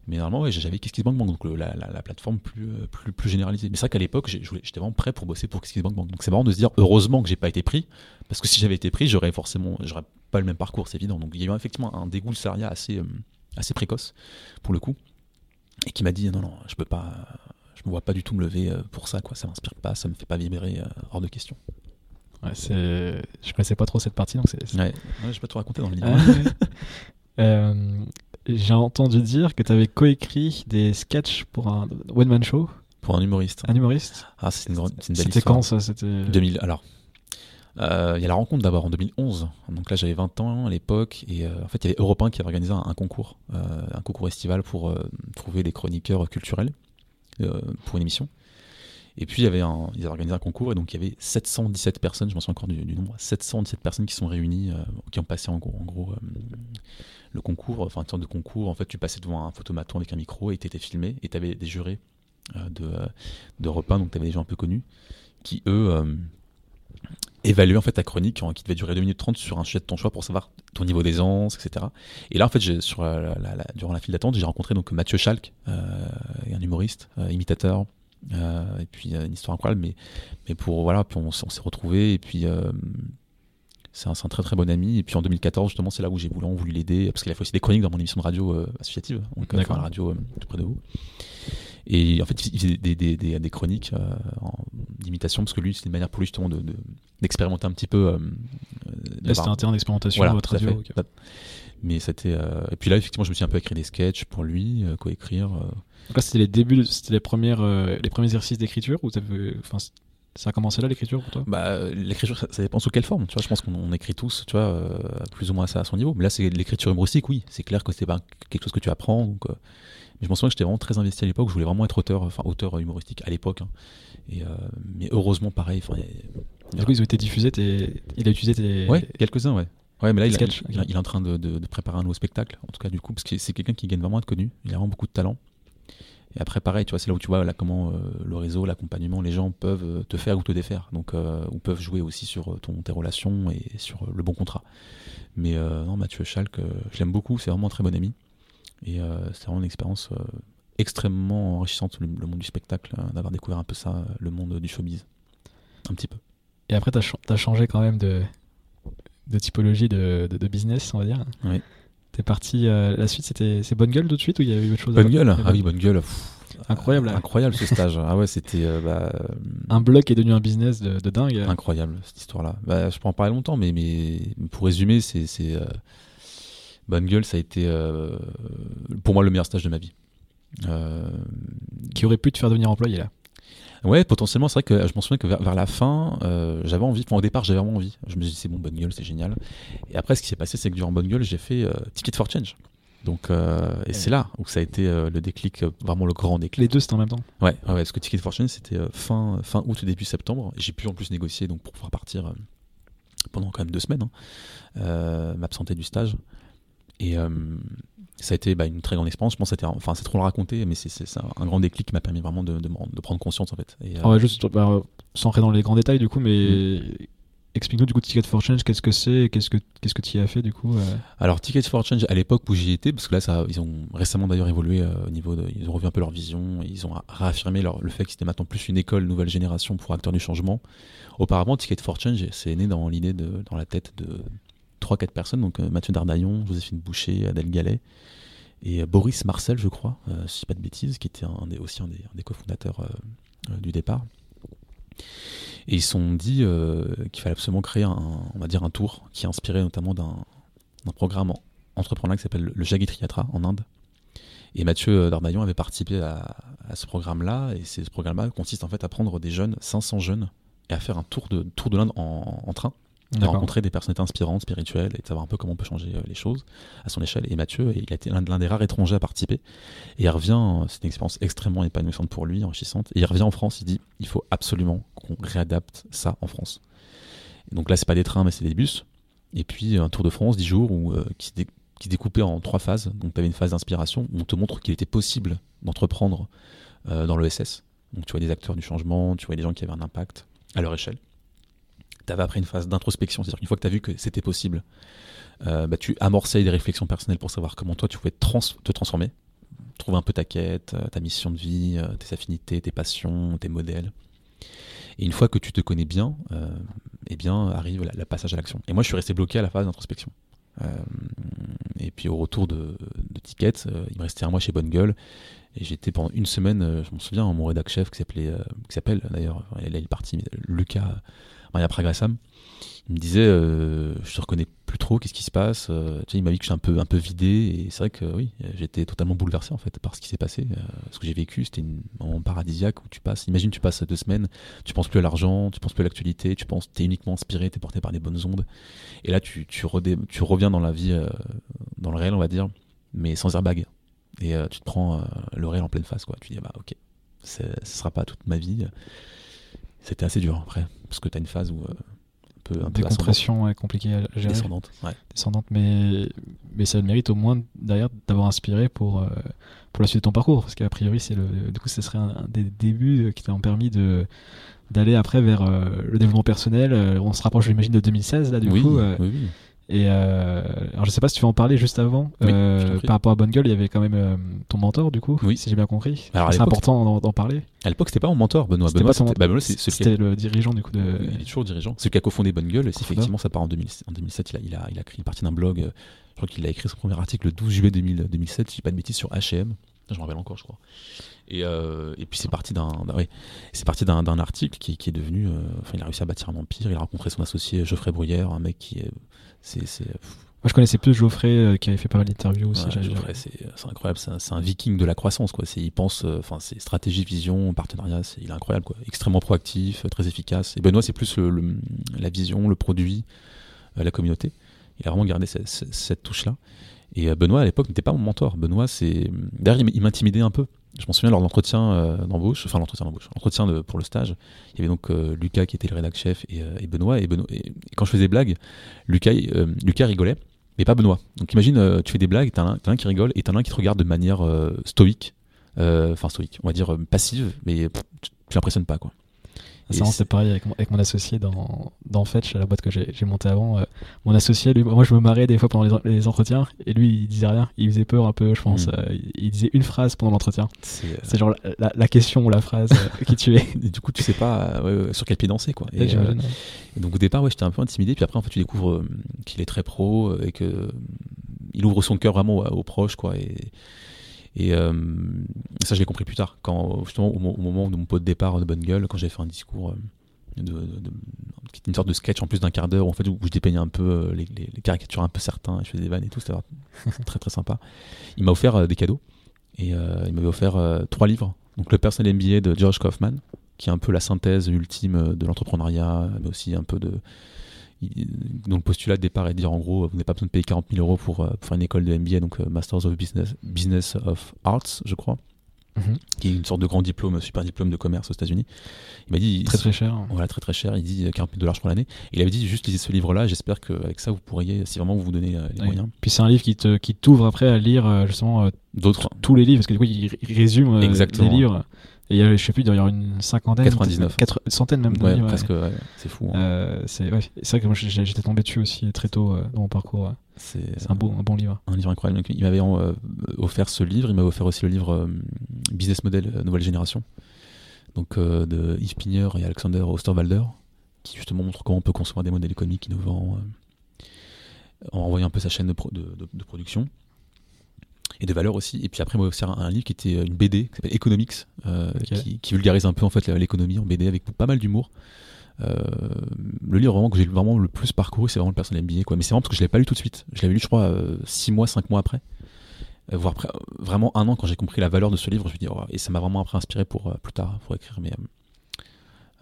Mais normalement, ouais, j'avais KissKissBankBank, donc la, la, plateforme plus, euh, plus, plus généralisée. Mais c'est vrai qu'à l'époque, j'étais vraiment prêt pour bosser pour KissKissBankBank. Donc c'est marrant de se dire, heureusement que j'ai pas été pris, parce que si j'avais été pris, j'aurais forcément, j'aurais pas le même parcours, c'est évident. Donc il y a eu effectivement un dégoût de salariat assez, euh, assez précoce, pour le coup, et qui m'a dit, non, non, je peux pas, je me vois pas du tout me lever euh, pour ça, quoi. Ça m'inspire pas, ça me fait pas vibrer, hors de question. Ouais. Je connaissais pas trop cette partie, donc c'est. Ouais, ouais je peux te raconter dans le livre. Ah, Euh, j'ai entendu dire que tu avais coécrit des sketchs pour un one-man show. Pour un humoriste. Un humoriste Ah, c'est une, grande, une belle C'était quand ça C'était 2000. Alors, euh, il y a la rencontre d'abord en 2011. Donc là, j'avais 20 ans à l'époque. Et euh, en fait, il y avait Europe 1 qui avait organisé un, concours, un concours estival pour trouver des chroniqueurs culturels pour une émission. Et puis, il y avait ils avaient organisé un concours, et donc il y avait 717 personnes, je m'en souviens encore du, nombre, 717 personnes qui sont réunies, qui ont passé en gros, gros le concours, enfin une sorte de concours. En fait, tu passais devant un photomaton avec un micro et tu étais filmé, et tu avais des jurés de, de repas, donc tu avais des gens un peu connus, qui eux évaluer en fait ta chronique qui devait durer 2 minutes 30 sur un sujet de ton choix pour savoir ton niveau d'aisance, etc. Et là, en fait, sur durant la file d'attente, j'ai rencontré donc Mathieu Schalk, euh, un humoriste, euh, imitateur, euh, et puis une histoire incroyable. Mais, mais pour voilà, puis on, s'est retrouvés et puis c'est un, un, très très bon ami. Et puis en 2014, justement, c'est là où j'ai voulu, voulu l'aider parce qu'il a fait aussi des chroniques dans mon émission de radio associative, donc la radio tout près de vous. Et en fait, il faisait des, des, des, des chroniques euh, d'imitation, parce que lui, c'était une manière pour lui justement d'expérimenter de, un petit peu. Euh, c'était un terrain d'expérimentation à votre radio. Mais c'était. Euh, et puis là, effectivement, je me suis un peu écrit des sketchs pour lui, quoi écrire. Donc là, c'était les débuts, c'était les, premières, les premiers exercices d'écriture ou enfin, ça a commencé là l'écriture pour toi? Bah l'écriture ça, dépend sous quelle forme. Tu vois, je pense qu'on écrit tous, tu vois, plus ou moins ça à son niveau. Mais là c'est l'écriture humoristique, oui. C'est clair que c'est pas quelque chose que tu apprends. Donc, je m'en souviens que j'étais vraiment très investi à l'époque. Je voulais vraiment être auteur, enfin auteur humoristique à l'époque. Hein. Et euh, mais heureusement, pareil. Du coup, ils ont été diffusés. Il a utilisé tes. Ouais, quelques-uns, ouais. Ouais, mais là, il, il, est en train de, préparer un nouveau spectacle, en tout cas, du coup, parce que c'est quelqu'un qui gagne vraiment à être connu. Il a vraiment beaucoup de talent. Et après, pareil, tu vois, c'est là où tu vois là, comment euh, le réseau, l'accompagnement, les gens peuvent euh, te faire ou te défaire. Donc, ou peuvent jouer aussi sur ton, tes relations et sur le bon contrat. Mais non, Mathieu Schalk, je l'aime beaucoup, c'est vraiment un très bon ami. Et euh, c'est vraiment une expérience euh, extrêmement enrichissante, le, monde du spectacle, euh, d'avoir découvert un peu ça, le monde du showbiz. Un petit peu. Et après, tu as, changé quand même de, de typologie de, de, business, on va dire. Oui. T'es parti. la suite, c'était c'est Bonne Gueule tout de suite ou il y avait eu autre chose Bonne Gueule Ah oui, Bonne Gueule. incroyable. incroyable ce stage. ah ouais, c'était. Bah, un bloc est devenu un business de, dingue. Incroyable cette histoire-là. Bah, je peux en parler longtemps, mais, mais pour résumer, c'est Bonne Gueule, ça a été euh, pour moi le meilleur stage de ma vie. Euh, Qui aurait pu te faire devenir employé là? Ouais, potentiellement, c'est vrai que je m'en souviens que vers, la fin, euh, j'avais envie. au départ, j'avais vraiment envie. Je me suis dit, c'est bon, bonne gueule, c'est génial. Et après, ce qui s'est passé, c'est que durant bonne gueule, j'ai fait Ticket for Change. Donc, et c'est là où ça a été le déclic, vraiment le grand déclic. Les deux, c'était en même temps Ouais, ouais, parce que Ticket for Change, c'était fin, fin août, début septembre. J'ai pu en plus négocier donc, pour pouvoir partir pendant quand même deux semaines, hein, m'absenter du stage. Et euh, ça a été bah, une très grande expérience. Je pense que enfin, c'est trop le raconter, mais c'est un grand déclic qui m'a permis vraiment de, de, prendre conscience en fait. Et, euh, ah juste, bah, sans rentrer dans les grands détails du coup, mais mm. explique-nous du coup Ticket for Change, qu'est-ce que c'est, qu'est-ce que qu'est-ce que tu y as fait du coup euh Alors Ticket for Change à l'époque où j'y étais, parce que là ça, ils ont récemment d'ailleurs évolué au niveau, de, ils ont revu un peu leur vision, ils ont réaffirmé leur, le fait que c'était maintenant plus une école nouvelle génération pour acteurs du changement. Auparavant, Ticket for Change, c'est né dans l'idée de, dans la tête de 3-4 personnes, donc euh, Mathieu Dardaillon, Joséphine Boucher, Adèle Gallet et euh, Boris Marcel, je crois, euh, si je pas de bêtises, qui était aussi un des, cofondateurs du départ. Et ils se sont dit qu'il fallait absolument créer un, on va dire un tour qui est inspiré notamment d'un programme entrepreneur qui s'appelle le Jaggi Triatra en Inde. Et Mathieu Dardaillon avait participé à, ce programme-là. Et ce programme-là consiste en fait à prendre des jeunes, 500 jeunes, et à faire un tour de, tour de l'Inde en, train de rencontrer des personnalités inspirantes, spirituelles, et de savoir un peu comment on peut changer euh, les choses à son échelle. Et Mathieu, il a été l'un des rares étrangers à participer. Et il revient, euh, c'est une expérience extrêmement épanouissante pour lui, enrichissante. Et il revient en France, il dit, il faut absolument qu'on réadapte ça en France. Et donc là, c'est pas des trains, mais c'est des bus. Et puis un Tour de France, 10 jours, où, euh, qui, se découpait en trois phases. Donc tu avais une phase d'inspiration, où on te montre qu'il était possible d'entreprendre dans l'ESS. Donc tu vois des acteurs du changement, tu vois des gens qui avaient un impact à leur échelle tu avais après une phase d'introspection. C'est-à-dire qu'une fois que tu as vu que c'était possible, euh, bah, tu amorçais des réflexions personnelles pour savoir comment toi tu pouvais te transformer, trouver un peu ta quête, euh, ta mission de vie, euh, tes affinités, tes passions, tes modèles. Et une fois que tu te connais bien, eh bien arrive le passage à l'action. Et moi, je suis resté bloqué à la phase d'introspection. et puis au retour de, Ticket, il me restait un mois chez Bonne Gueule. Et j'étais pendant une semaine, je m'en souviens, mon rédac chef qui s'appelait, qui s'appelle d'ailleurs, il est parti, Lucas Maria Pragassam. Il me disait, euh, je te reconnais plus trop, qu'est-ce qui se passe euh, Il m'a dit que je suis un peu, un peu vidé, et c'est vrai que oui, j'étais totalement bouleversé en fait par ce qui s'est passé. Euh, ce que j'ai vécu, c'était un paradisiaque où tu passes, imagine, tu passes deux semaines, tu penses plus à l'argent, tu penses plus à l'actualité, tu penses, es uniquement inspiré, es porté par des bonnes ondes, et là tu, tu, reviens dans la vie, dans le réel, on va dire, mais sans airbag. Et tu te prends le réel en pleine face, quoi. Tu dis, bah ok, ce sera pas toute ma vie. C'était assez dur après, parce que tu as une phase où un peu décompression est compliquée à gérer. Descendante, ouais. Descendante, mais, mais ça le mérite au moins d'ailleurs d'avoir inspiré pour, euh, pour la suite de ton parcours. Parce qu'a priori, c'est le, du coup, ce serait un, des débuts qui t'ont permis de d'aller après vers euh, le développement personnel. Euh, on se rapproche, j'imagine, de 2016 là, du coup. Oui, oui. Et euh, alors je sais pas si tu veux en parler juste avant. Euh, par rapport à Bonne Gueule, il y avait quand même euh, ton mentor du coup, oui. si j'ai bien compris. C'est important d'en parler. À l'époque, c'était pas mon mentor, Benoît. Benoît, c'était bah, le dirigeant du coup de. Il est toujours dirigeant. C'est qui a cofondé Bonne Gueule. effectivement, ça part en, 2007. Il a, il a, il a créé une partie d'un blog. Je crois qu'il a écrit son premier article le 12 juillet 2007, si je dis pas de bêtises, sur H&M. Je me rappelle encore, je crois. Et, et puis c'est parti d'un, oui, c'est parti d'un, article qui, qui, est devenu. Enfin, il a réussi à bâtir un empire. Il a rencontré son associé Geoffrey Bruyère, un mec qui est Moi, je connaissais plus Geoffrey euh, qui avait fait pas mal d'interviews aussi. Geoffrey, c'est, incroyable. C'est un, viking de la croissance. Quoi. il pense, euh, enfin, c'est stratégie, vision, partenariat. il est incroyable. Quoi. Extrêmement proactif, euh, très efficace. Et Benoît, c'est plus la vision, le produit, la communauté. Il a vraiment gardé cette, touche-là. Et Benoît, à l'époque, n'était pas mon mentor. Benoît, c'est. D'ailleurs, il m'intimidait un peu. Je m'en souviens lors de l'entretien d'embauche, enfin l'entretien d'embauche, l'entretien pour le stage. Il y avait donc Lucas qui était le rédac chef et, Benoît. Et, Benoît, et, quand je faisais blague, Lucas, Lucas rigolait mais pas Benoît. Donc imagine, euh, tu fais des blagues, t'as un, un, qui rigole et t'as un qui te regarde de manière euh, stoïque, euh, enfin stoïque, on va dire passive, mais tu, tu l'impressionnes pas quoi. C'est pareil avec mon, avec mon, associé dans, dans Fetch, la boîte que j'ai montée avant. mon associé, lui, moi je me marrais des fois pendant les, les, entretiens et lui il disait rien, il faisait peur un peu, je pense. Mm. il disait une phrase pendant l'entretien. C'est genre la, la, question ou la phrase qui tuait. Et du coup, tu sais pas sur quel pied danser quoi. Et, donc au départ, ouais, j'étais un peu intimidé, puis après en fait tu découvres qu'il est très pro et que il ouvre son cœur vraiment aux, proches quoi. Et, et ça, je l'ai compris plus tard, quand justement au, moment de mon pot de départ de bonne gueule, quand j'avais fait un discours, de, une sorte de sketch en plus d'un quart d'heure, en fait, où je dépeignais un peu les, caricatures un peu certains, je faisais des vannes et tout, c'était très très sympa. Il m'a offert des cadeaux et il m'avait offert trois livres. Donc le Personal MBA de George Kaufman, qui est un peu la synthèse ultime de l'entrepreneuriat, mais aussi un peu de, dont le postulat de départ est de dire en gros, vous n'avez pas besoin de payer 40 000 euros pour, euh, faire une école de MBA, donc euh, Masters of Business, Business of Arts, je crois, mhm. qui est une sorte de grand diplôme, super diplôme de commerce aux États-Unis. Il m'a dit très très cher. Voilà, très très cher. Il dit 40 000 dollars pour l'année. Il avait dit juste lisez ce livre-là. J'espère qu'avec ça vous pourriez, si vraiment vous vous donnez euh, les moyens. Puis c'est un livre qui te qui t'ouvre après à lire justement d'autres tous les livres parce que du coup il, résume les livres. Et il y a, je sais plus, il doit y avoir une cinquantaine. 99. une centaine même de ouais, presque, ouais. c'est fou. Hein. Euh, c'est ouais, vrai que moi j'étais tombé dessus aussi très tôt euh, dans mon parcours. C'est un, bon, un bon livre. Un livre incroyable. il m'avait euh, offert ce livre, il m'avait offert aussi le livre Business Model Nouvelle Génération, donc de Yves Pigneur et Alexander Osterwalder, qui justement montre comment on peut construire des modèles économiques innovants en envoyant un peu sa chaîne de, de, de production et de valeur aussi. Et puis après, moi, aussi un, un livre qui était une BD qui s'appelle Economics, euh, qui, vulgarise un peu en fait l'économie en BD avec pas mal d'humour. Euh, le livre vraiment que j'ai vraiment le plus parcouru, c'est vraiment le personnel MBA. Quoi. Mais c'est vraiment parce que je l'ai pas lu tout de suite. Je l'avais lu, je crois, 6 euh, mois, 5 mois après. voire vraiment un an quand j'ai compris la valeur de ce livre. Je me suis dit, oh, et ça m'a vraiment après inspiré pour plus tard, pour écrire. Mais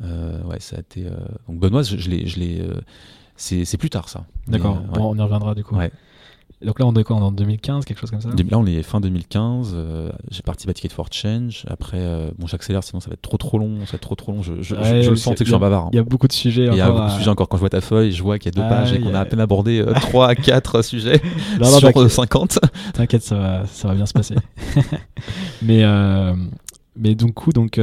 ouais, ça a été. Donc Benoît, je, je l'ai. c'est plus tard ça. D'accord, on y reviendra du coup. Ouais. Donc là, on est quoi On est en 2015, quelque chose comme ça Là, on est fin 2015. Euh, j'ai participé à Ticket for Change. Après, euh, bon, j'accélère, sinon ça va être trop trop long. Ça va être trop trop long. Je, je, je, le sens, que je suis un bavard. Il y a beaucoup de sujets. Il y a beaucoup de sujets encore. Quand je vois ta feuille, je vois qu'il y a deux pages et qu'on a, à peine abordé 3 à 4 sujets non, non, sur 50. T'inquiète, ça va, ça va bien se passer. mais, euh, mais du coup, donc,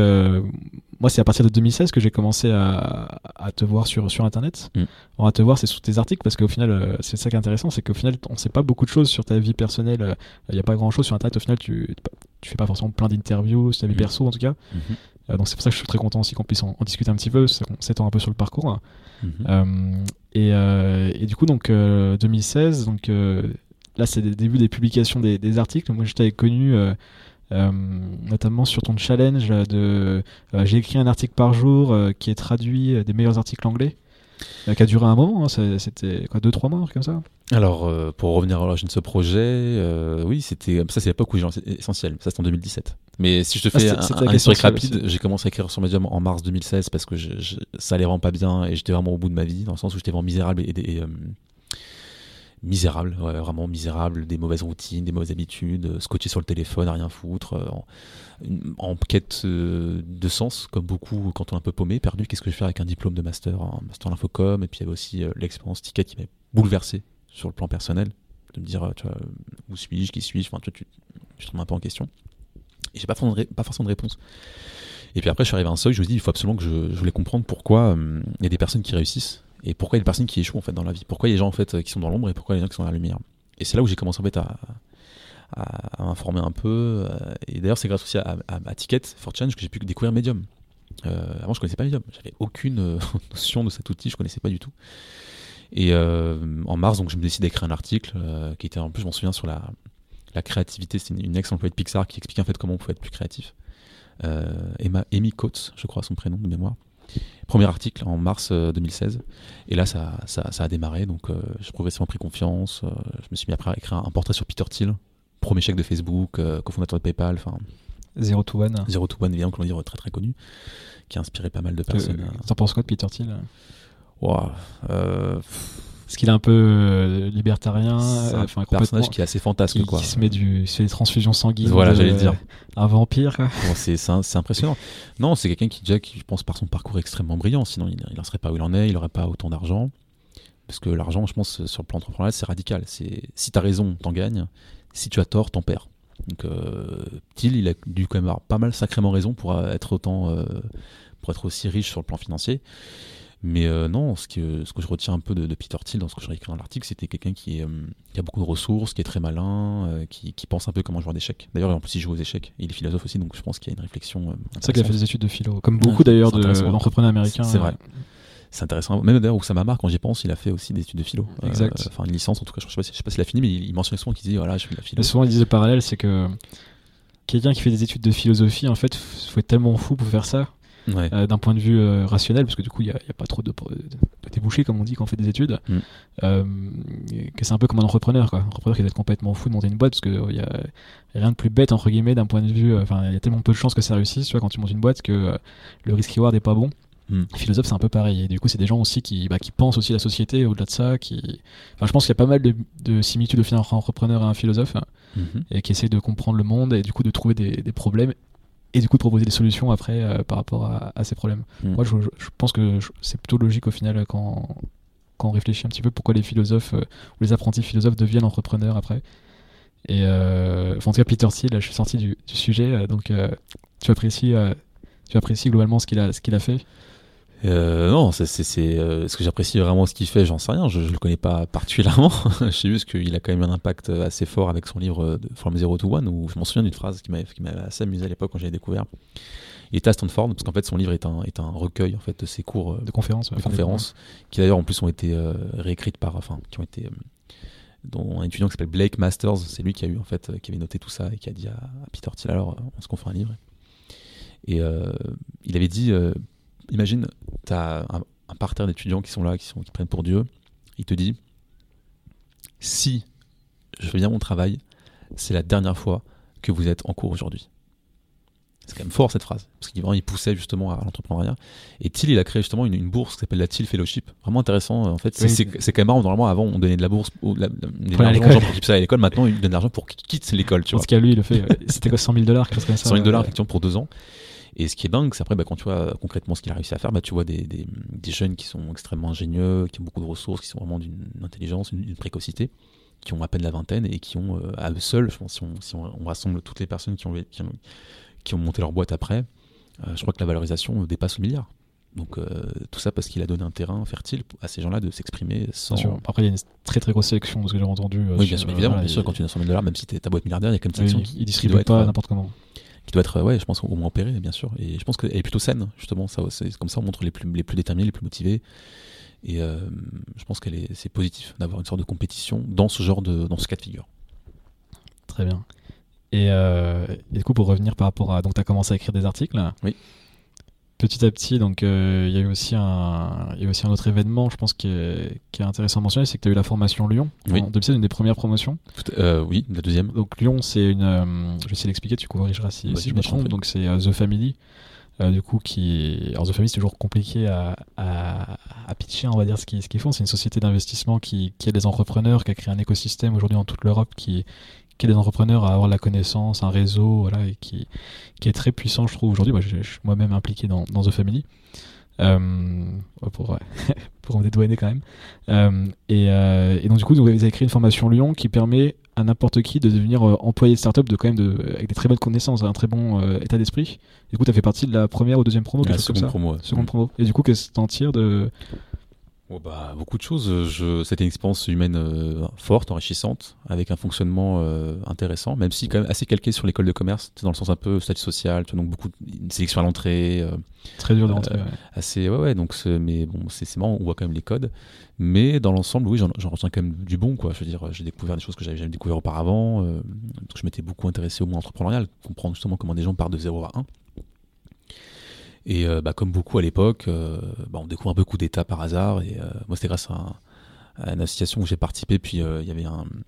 moi, c'est à partir de 2016 que j'ai commencé à, te voir sur, sur Internet. Mm. On va te voir, c'est sous tes articles, parce qu'au final, euh, c'est ça qui est intéressant, c'est qu'au final, on sait pas beaucoup de choses sur ta vie personnelle. Il euh, n'y a pas grand chose sur Internet. Au final, tu, tu fais pas forcément plein d'interviews sur ta vie mm. perso, en tout cas. Mm-hmm. Euh, donc, c'est pour ça que je suis très content aussi qu'on puisse en, discuter un petit peu, s'étend un peu sur le parcours. Mm-hmm. et, et, du coup, donc, 2016, donc, là, c'est le début des publications des, des articles. Moi, je t'avais connu notamment sur ton challenge de euh, j'ai écrit un article par jour euh, qui est traduit des meilleurs articles anglais qui a duré un moment, hein, c'était quoi, 2-3 mois, comme ça Alors, pour revenir à l'origine de ce projet, oui, c'était ça, c'est l'époque où j'ai essentiel, ça c'est en 2017. Mais si je te ah, fais un, historique rapide, j'ai commencé à écrire sur Medium en mars 2016 parce que je, ça allait vraiment pas bien et j'étais vraiment au bout de ma vie, dans le sens où j'étais vraiment misérable et, et, misérable, vraiment misérable, des mauvaises routines, des mauvaises habitudes, scotché sur le téléphone à rien foutre, en, quête de sens, comme beaucoup quand on est un peu paumé, perdu, qu'est-ce que je fais avec un diplôme de master, un master en infocom, et puis il y avait aussi l'expérience ticket qui m'a bouleversé sur le plan personnel, de me dire, tu vois, où suis-je, qui suis-je, enfin, tu, tu te remets un peu en question. Et j'ai pas, pas forcément de réponse. Et puis après, je suis arrivé à un seuil, je me dis, il faut absolument que je, je voulais comprendre pourquoi il y a des personnes qui réussissent et pourquoi il y a des personnes qui échouent en fait dans la vie? Pourquoi il y a des gens en fait qui sont dans l'ombre et pourquoi il y a des gens qui sont dans la lumière? Et c'est là où j'ai commencé en fait à, à, m'informer un peu. Euh, et d'ailleurs, c'est grâce aussi à, à, Ticket for Change que j'ai pu découvrir Medium. Euh, avant, je connaissais pas Medium. J'avais aucune euh, notion de cet outil, je connaissais pas du tout. Et en mars, donc, je me décide d'écrire un article qui était en plus, je m'en souviens, sur la, créativité. C'est une, ex-employée de Pixar qui expliquait en fait comment on pouvait être plus créatif. Emma, Amy Coates, je crois, son prénom de mémoire. Premier article en mars 2016. Et là, ça, ça, ça a démarré. Donc, j'ai progressivement pris confiance. je me suis mis après à écrire un portrait sur Peter Thiel, premier chèque de Facebook, euh, cofondateur de PayPal, enfin. Zero to One. Zero to One, évidemment, que l'on dire très très connu, qui a inspiré pas mal de personnes. Euh, T'en penses quoi de Peter Thiel? Wow, euh, Est-ce qu'il est un peu euh, libertarien un personnage qui est assez fantasque. Qui, quoi. qui se met du, se fait des transfusions sanguines. Voilà, j'allais dire. Un vampire. Quoi. Bon, c'est impressionnant. Non, c'est quelqu'un qui, déjà, qui, je pense, par son parcours extrêmement brillant. Sinon, il n'en serait pas où il en est, il n'aurait pas autant d'argent. Parce que l'argent, je pense, sur le plan entrepreneurial, c'est radical. C'est si tu as raison, t'en gagnes. Si tu as tort, t'en perds. Donc, euh, Thiel, il a dû quand même avoir pas mal sacrément raison pour être autant, euh, pour être aussi riche sur le plan financier. Mais euh, non, ce que, ce que je retiens un peu de, Peter Thiel dans ce que j'ai écrit dans l'article, c'était quelqu'un qui, qui, a beaucoup de ressources, qui est très malin, qui, qui, pense un peu comment jouer aux échecs. D'ailleurs, en plus, il joue aux échecs. il est philosophe aussi, donc je pense qu'il y a une réflexion. c'est ça qu'il a fait des études de philo, comme beaucoup d'ailleurs d'entrepreneurs américains. C'est vrai c'est intéressant. Même d'ailleurs, Oussama Mar, quand j'y pense, il a fait aussi des études de philo. Exact. Enfin, une licence, en tout cas. Je sais pas, sais pas s'il a fini, mais il, mentionnait souvent qu'il disait voilà, je fais de la philo. Mais souvent, il disait le parallèle, c'est que quelqu'un qui fait des études de philosophie, en fait, faut être tellement fou pour faire ça. Euh, d'un point de vue euh, rationnel, parce que du coup, il n'y a, a, pas trop de, de, débouchés, comme on dit, quand on fait des études, mm. euh, que c'est un peu comme un entrepreneur. Quoi. Un entrepreneur qui doit être complètement fou de monter une boîte, parce qu'il n'y a rien de plus bête, entre guillemets, d'un point de vue. Enfin, il y a tellement peu de chances que ça réussisse, tu vois, quand tu montes une boîte, que le risque-reward n'est pas bon. Hmm. Philosophe, c'est un peu pareil. Et du coup, c'est des gens aussi qui, bah, qui pensent aussi la société au-delà de ça. Qui... Enfin, je pense qu'il y a pas mal de, de similitudes au final entre un entrepreneur et un philosophe mhm. et qui essaie de comprendre le monde et du coup de trouver des, des problèmes et du coup de proposer des solutions après euh, par rapport à, à, ces problèmes. Hmm. Moi, je, je, pense que c'est plutôt logique au final quand, quand on réfléchit un petit peu pourquoi les philosophes euh, ou les apprentis philosophes deviennent entrepreneurs après. Et euh, en tout cas, Peter Thiel, là, je suis sorti du, du sujet, donc tu apprécies, tu apprécies globalement ce qu'il a, ce qu'il a fait. Euh, non, c'est euh, ce que j'apprécie vraiment ce qu'il fait, j'en sais rien, je, je le connais pas particulièrement. je sais juste qu'il a quand même un impact assez fort avec son livre de From Zero to One, où je m'en souviens d'une phrase qui m'avait assez amusé à l'époque quand j'avais découvert. Il était à Stanford, parce qu'en fait son livre est un, est un recueil en fait de ses cours euh, de conférences, de conférences qui d'ailleurs en plus ont été euh, réécrites par, enfin, qui ont été dont un étudiant qui s'appelle Blake Masters, c'est lui qui a eu en fait, qui avait noté tout ça et qui a dit à, Peter Thiel alors on se confie un livre. Et il avait dit imagine, tu as un, parterre d'étudiants qui sont là, qui, sont, qui prennent pour Dieu. Il te dit si je fais bien mon travail, c'est la dernière fois que vous êtes en cours aujourd'hui. C'est quand même fort cette phrase, parce qu'il il poussait justement à l'entrepreneuriat. Et Thiel, il a créé justement une, bourse qui s'appelle la Thiel Fellowship. Vraiment intéressant. En fait, c'est quand même marrant. Normalement, avant, on donnait de la bourse, ou la, la, gens pour ça à l'école. Maintenant, il donne de l'argent pour qu'il quitte l'école. Parce qu'à lui, il le fait. C'était quoi 100 000 dollars 100 000 dollars, effectivement, pour deux ans. Et ce qui est dingue, c'est après, bah, quand tu vois concrètement ce qu'il a réussi à faire, bah, tu vois des, des, des, jeunes qui sont extrêmement ingénieux, qui ont beaucoup de ressources, qui sont vraiment d'une intelligence, une, précocité, qui ont à peine la vingtaine et qui ont, euh, à eux seuls, je pense, si on, si on, rassemble toutes les personnes qui ont, qui ont, qui ont monté leur boîte après, euh, je crois que la valorisation dépasse le milliard. Donc euh, tout ça parce qu'il a donné un terrain fertile à ces gens-là de s'exprimer sans. Après il y a une très très grosse sélection de ce que j'ai entendu. oui bien sûr, évidemment, bien sûr quand tu as 100 000 dollars, même si tu ta boîte milliardaire, il y a comme une sélection qui, il distribue pas n'importe comment qui doit être, ouais, je pense, au moins opérée, bien sûr. Et je pense qu'elle est plutôt saine, justement. Ça, c'est comme ça, on montre les plus, les plus déterminés, les plus motivés. Et euh, je pense est, c'est positif d'avoir une sorte de compétition dans ce genre de, dans ce cas de figure. Très bien. Et, euh, et du coup, pour revenir par rapport à, donc, tu as commencé à écrire des articles. Oui petit à petit, donc euh, il y a eu aussi un, y a aussi un autre événement, je pense qui est, qui est intéressant à mentionner, c'est que tu as eu la formation Lyon. Oui. En 2016, une des premières promotions. Euh, oui, la deuxième. Donc Lyon, c'est une, euh, je vais essayer d'expliquer, tu corrigeras si, si je me trompe. Donc c'est The Family. du coup, qui. Alors, The Family, c'est toujours compliqué à, à, à, pitcher, on va dire, ce qu'ils ce font. C'est une société d'investissement qui, qui a des entrepreneurs, qui a créé un écosystème aujourd'hui dans toute l'Europe qui, qui a des entrepreneurs à avoir la connaissance, un réseau, voilà, et qui, qui est très puissant, je trouve, aujourd'hui. Moi, je, suis moi-même impliqué dans, dans The Family. Euh, pour, pour me dédouaner quand même. Euh, et, euh, et, donc, du coup, vous avez créé une formation Lyon qui permet à n'importe qui de devenir employé de startup de quand même de, avec des très bonnes connaissances, un très bon état d'esprit. Du coup, tu as fait partie de la première ou deuxième promo, la seconde promo. Seconde promo. Et du coup, qu'est-ce que tu en tires de, Oh, bah, beaucoup de choses. Je, c'était une expérience humaine euh, forte, enrichissante, avec un fonctionnement euh, intéressant, même si quand même assez calqué sur l'école de commerce, dans le sens un peu statut social, donc beaucoup de sélection à l'entrée. Euh, Très dur d'entrée. Ouais. Assez, ouais, ouais. Donc, mais bon, c'est, marrant, on voit quand même les codes. Mais dans l'ensemble, oui, j'en, retiens quand même du bon, quoi. Je veux dire, j'ai découvert des choses que j'avais jamais découvert auparavant. je m'étais beaucoup intéressé au monde entrepreneurial, comprendre justement comment des gens partent de 0 à 1. Et euh, bah, comme beaucoup à l'époque, euh, bah, on découvre un peu coup d'État par hasard. Et euh, moi, c'était grâce à, une association où j'ai participé. Puis il y avait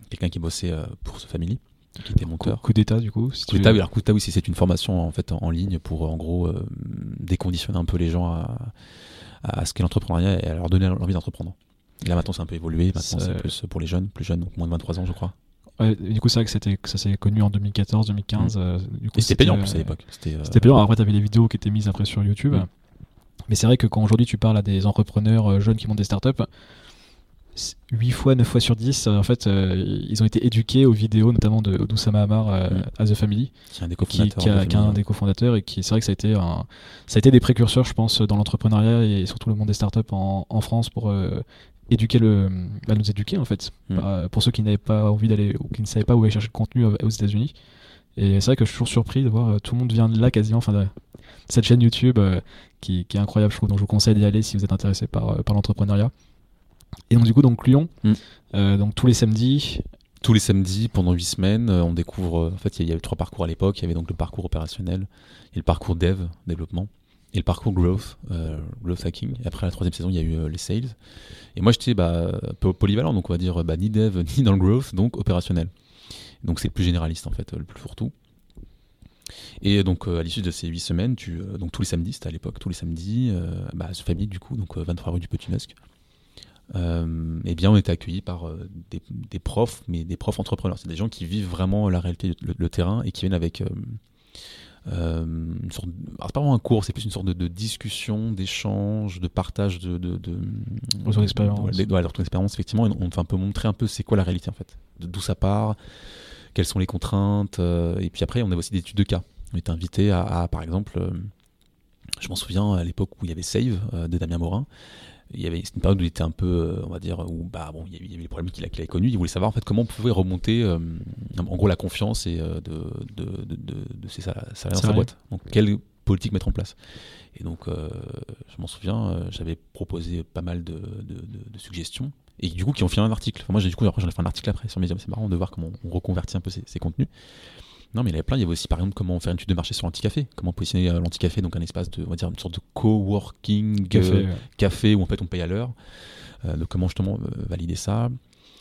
quelqu'un qui bossait pour ce family, qui était monteur. Coup, d'État, du coup Coup d'État, oui, alors coup d'État, oui, c'est une formation en fait en, ligne pour en gros déconditionner un peu les gens à, à ce qu'est l'entrepreneuriat et à leur donner l'envie d'entreprendre. Là maintenant, c'est un peu évolué. Maintenant, c'est plus pour les jeunes, plus jeunes, donc moins de 23 ans, je crois du coup, c'est vrai que c'était, ça s'est connu en 2014, 2015. Mm. Euh, et c'était payant en plus à l'époque. C'était, euh, payant. Après, tu avais les vidéos qui étaient mises après sur YouTube. Mm. Mais c'est vrai que quand aujourd'hui tu parles à des entrepreneurs euh, jeunes qui montent des startups, 8 fois, 9 fois sur 10, en fait, ils ont été éduqués aux vidéos, notamment de d'Oussama Hamar mm. à The Family, qui est un des cofondateurs. Qui, un des cofondateurs et qui, c'est vrai que ça a, été un, ça a été des précurseurs, je pense, dans l'entrepreneuriat et surtout le monde des startups en, en France pour éduquer le, bah, nous éduquer en fait, mm. bah, pour ceux qui n'avaient pas envie d'aller ou qui ne savaient pas où aller chercher le contenu aux États-Unis. Et c'est vrai que je suis toujours surpris de voir euh, tout le monde vient de là quasiment, enfin de, cette chaîne YouTube euh, qui, qui, est incroyable, je trouve. Donc je vous conseille d'y aller si vous êtes intéressé par, euh, par l'entrepreneuriat. Et donc du coup donc Lyon, mm. donc tous les samedis. Tous les samedis pendant 8 semaines, on découvre. En fait, il y, a eu trois parcours à l'époque. Il y avait donc le parcours opérationnel et le parcours dev, développement et le parcours growth, euh, growth hacking. Et après la troisième saison, il y a eu euh, les sales. Et moi, j'étais bah, polyvalent, donc on va dire bah, ni dev ni dans le growth, donc opérationnel. Donc c'est le plus généraliste en fait, le plus fourre-tout. Et donc à l'issue de ces huit semaines, tu, donc tous les samedis, c'était à l'époque, tous les samedis, bah, ce famille du coup, donc 23 rue du Petit Musc. Eh bien, on était accueillis par des, profs, mais des profs entrepreneurs. C'est des gens qui vivent vraiment la réalité, le, terrain, et qui viennent avec euh, une sorte, c'est pas vraiment un cours, c'est plus une sorte de, discussion, d'échange, de partage de, de, de retour d'expérience. d'expérience, effectivement. on, fait un peu montrer un peu c'est quoi la réalité en fait, d'où ça part, quelles sont les contraintes, euh, et puis après on a aussi des études de cas. On était invité à, par exemple, euh, je m'en souviens à l'époque où il y avait Save de Damien Morin, il y avait une période où il était un peu, euh, on va dire, où bah, bon, il y avait, les problèmes qu'il avait connus. Il voulait savoir en fait comment on pouvait remonter, euh, en gros, la confiance et euh, de, de, de, de, ses salariés dans sa boîte. Donc, quelle politique mettre en place? Et donc, je m'en souviens, j'avais proposé pas mal de, suggestions et du coup qui ont fait un article. Enfin, moi, j'ai du coup, après, j'en ai fait un article après sur Medium. C'est marrant de voir comment on reconvertit un peu ces, ces contenus. Non, mais il y avait plein. Il y avait aussi, par exemple, comment faire une étude de marché sur l'anti-café. Comment positionner euh, l'anti-café, donc un espace de, on va dire, une sorte de coworking café, euh, café où en fait on paye à l'heure. Euh, donc comment justement valider ça?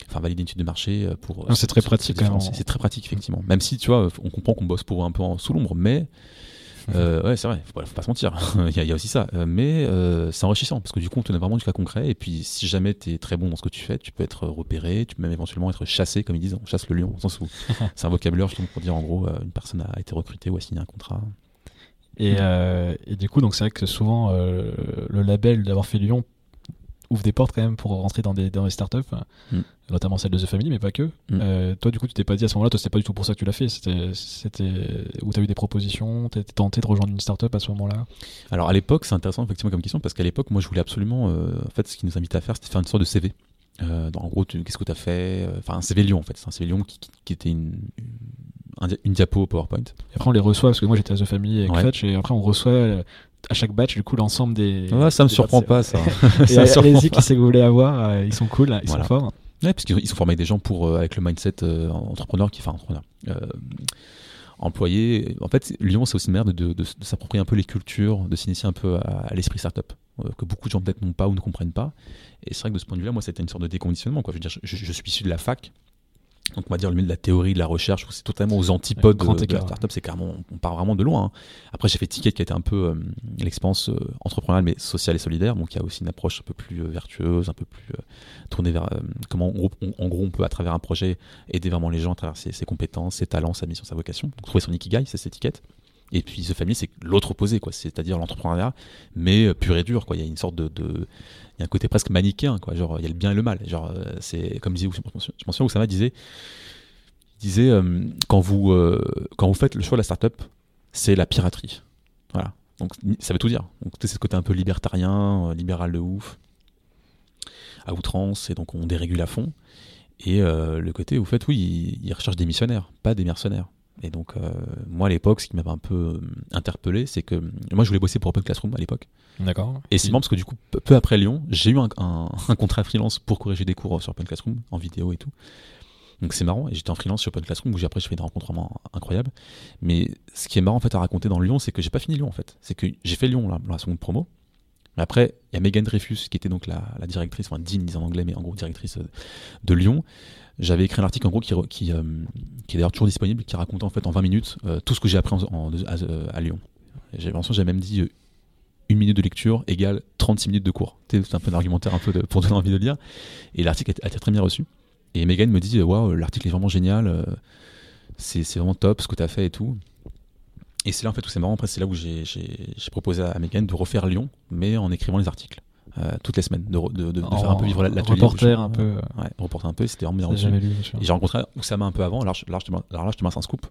Enfin, valider une étude de marché pour. C'est très pratique. C'est très pratique, effectivement. Même si, tu vois, on comprend qu'on bosse pour un peu en sous l'ombre, mais euh, ouais, c'est vrai, faut pas, faut pas se mentir. il, y a, aussi ça. Euh, mais euh, c'est enrichissant parce que du coup, on te donne vraiment du cas concret. Et puis, si jamais tu es très bon dans ce que tu fais, tu peux être repéré, tu peux même éventuellement être chassé, comme ils disent, on chasse le lion, au sens où c'est un vocabulaire justement pour dire en gros, une personne a été recrutée ou a signé un contrat. Et, et du coup, donc c'est vrai que souvent, le label d'avoir fait Lyon ouvre des portes quand même pour rentrer dans des, dans des startups, mm. notamment celle de The Family, mais pas que. Mm. Euh, toi, du coup, tu t'es pas dit à ce moment-là, toi, c'était pas du tout pour ça que tu l'as fait. C'était, où tu as eu des propositions, tu tenté de rejoindre une startup à ce moment-là? Alors, à l'époque, c'est intéressant effectivement comme question parce qu'à l'époque, moi, je voulais absolument. Euh, en fait, ce qui nous invitait à faire, c'était faire une sorte de CV. Euh, en gros, qu'est-ce que tu as fait Enfin, un CV Lyon, en fait. C'est un CV Lyon qui, qui, était une, une, diapo PowerPoint. Et après, on les reçoit parce que moi, j'étais à The Family avec Fetch et après, on reçoit à chaque batch, du coup, l'ensemble des. Ouais, ça me surprend pas, ça. et allez-y, qui sait que vous voulez avoir, euh, ils sont cool, ils sont forts. Ouais, parce qu'ils sont formés avec des gens pour, euh, avec le mindset euh, entrepreneur qui, enfin, entrepreneur. employé. En fait, Lyon, c'est aussi une manière de, de, de, s'approprier un peu les cultures, de s'initier un peu à, l'esprit startup, que beaucoup de gens peut-être n'ont pas ou ne comprennent pas. Et c'est vrai que de ce point de vue-là, moi, c'était une sorte de déconditionnement. Quoi. Je, veux dire, je, suis issu de la fac, donc on va dire le milieu de la théorie, de la recherche, c'est totalement aux antipodes de, la startup, c'est carrément, on part vraiment de loin. Hein. Après j'ai fait Ticket qui a été un peu euh, l'expérience euh, entrepreneuriale mais sociale et solidaire, donc il y a aussi une approche un peu plus euh, vertueuse, un peu plus tournée vers comment en gros, on, peut à travers un projet aider vraiment les gens à travers ses, compétences, ses talents, sa mission, sa vocation. Donc trouver son ikigai, c'est cette étiquette. Et puis The Family, c'est l'autre opposé, quoi. C'est-à-dire l'entrepreneuriat, mais pur et dur, quoi. Il y a une sorte de, il y a un côté presque manichéen, quoi. Genre, il y a le bien et le mal. Genre, c'est comme disait, je m'en souviens, Oussama disait, disait euh, quand, vous, euh, quand vous faites le choix de la startup, c'est la piraterie. Voilà. Donc ça veut tout dire. Donc c'est ce côté un peu libertarien, euh, libéral de ouf, à outrance, et donc on dérégule à fond. Et le côté, vous faites, oui, ils, recherchent des missionnaires, pas des mercenaires. Et donc, moi à l'époque, ce qui m'avait un peu interpellé, c'est que moi je voulais bosser pour Open Classroom à l'époque. D'accord. Et c'est marrant parce que du coup, peu après Lyon, j'ai eu un, un, contrat freelance pour corriger des cours sur Open Classroom en vidéo et tout. Donc c'est marrant. Et j'étais en freelance sur Open Classroom où j'ai après je fais des rencontres vraiment incroyables. Mais ce qui est marrant en fait à raconter dans Lyon, c'est que j'ai pas fini Lyon en fait. C'est que j'ai fait Lyon là, dans la seconde promo. Mais après, il y a Megan Dreyfus qui était donc la, directrice, enfin Dean disant en anglais, mais en gros directrice euh, de Lyon. J'avais écrit un article en gros euh, qui est d'ailleurs toujours disponible, qui racontait en fait en 20 minutes euh, tout ce que j'ai appris en, à, Lyon. J'ai j'ai même dit une minute de lecture égale 36 minutes de cours. C'est un peu d'argumentaire un peu pour donner envie de lire. Et l'article a été très bien reçu. Et Megan me dit Waouh, l'article est vraiment génial, euh, c'est vraiment top ce que tu as fait et tout. Et c'est là en fait où c'est marrant. Après, c'est là où j'ai proposé à Megan de refaire Lyon, mais en écrivant les articles. Euh, toutes les semaines, de, de, de, faire un peu vivre l'atelier. Reporter un peu. Ouais, reporter un peu, c'était vraiment bien reçu. Et j'ai rencontré Oussama un peu avant, alors, là, je te, alors là, je te un scoop.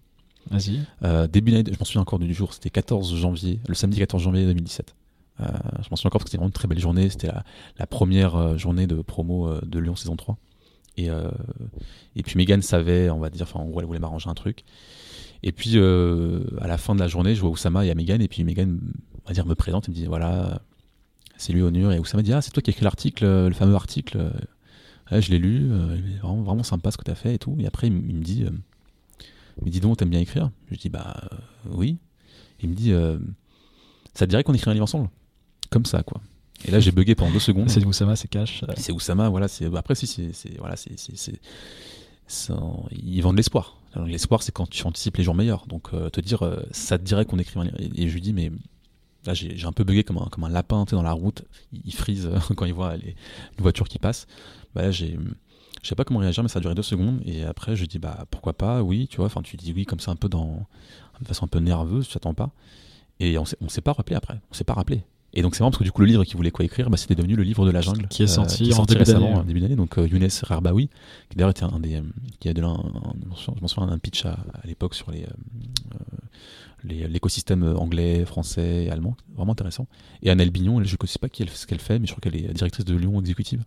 Vas-y. Euh, début d'année, je m'en souviens encore du jour, c'était 14 janvier, le samedi 14 janvier 2017. Euh, je m'en souviens encore parce que c'était vraiment une très belle journée, c'était la, la, première journée de promo de Lyon saison 3. Et, euh, et puis Megan savait, on va dire, enfin en gros elle voulait m'arranger un truc. Et puis euh, à la fin de la journée, je vois Oussama et Megan, et puis Megan, on va dire, me présente et me dit voilà, c'est lui Onur. Et Oussama dit ah, c'est toi qui as écrit l'article, le fameux article. je l'ai lu, vraiment, vraiment sympa ce que tu as fait et tout. Et après, il, me dit mais dis donc, t'aimes bien écrire? Je dis bah oui. Il me dit ça te dirait qu'on écrit un livre ensemble? Comme ça, quoi. Et là, j'ai bugué pendant deux secondes. C'est Oussama, c'est cash. C'est Oussama, voilà. Après, si, c'est. Voilà, c'est. Ils vendent l'espoir. L'espoir, c'est quand tu anticipes les jours meilleurs. Donc, euh, te dire, euh, ça te dirait qu'on écrit un livre. Et, je lui dis, mais là, j'ai un peu bugué comme un, lapin dans la route. Il, frise quand il voit les, une voiture qui passe. Bah j'ai. Je sais pas comment réagir, mais ça a duré deux secondes. Et après, je dis, bah pourquoi pas, oui, tu vois. Enfin, tu dis oui comme ça, un peu dans. de façon un peu nerveuse, tu t'attends pas. Et on s'est pas rappelé après. On s'est pas rappelé. Et donc c'est marrant parce que du coup le livre qu'il voulait quoi écrire, bah, c'était devenu le livre de la jungle qui est sorti, euh, en début récemment, début d'année. Donc euh, Younes Rarbaoui, qui d'ailleurs était un des, euh, qui a de l'un, je m'en souviens d'un pitch à, l'époque sur les l'écosystème anglais, français et allemand, vraiment intéressant. Et Annelle Bignon, je ne sais pas qui ce qu'elle fait, mais je crois qu'elle est directrice de Lyon Exécutive.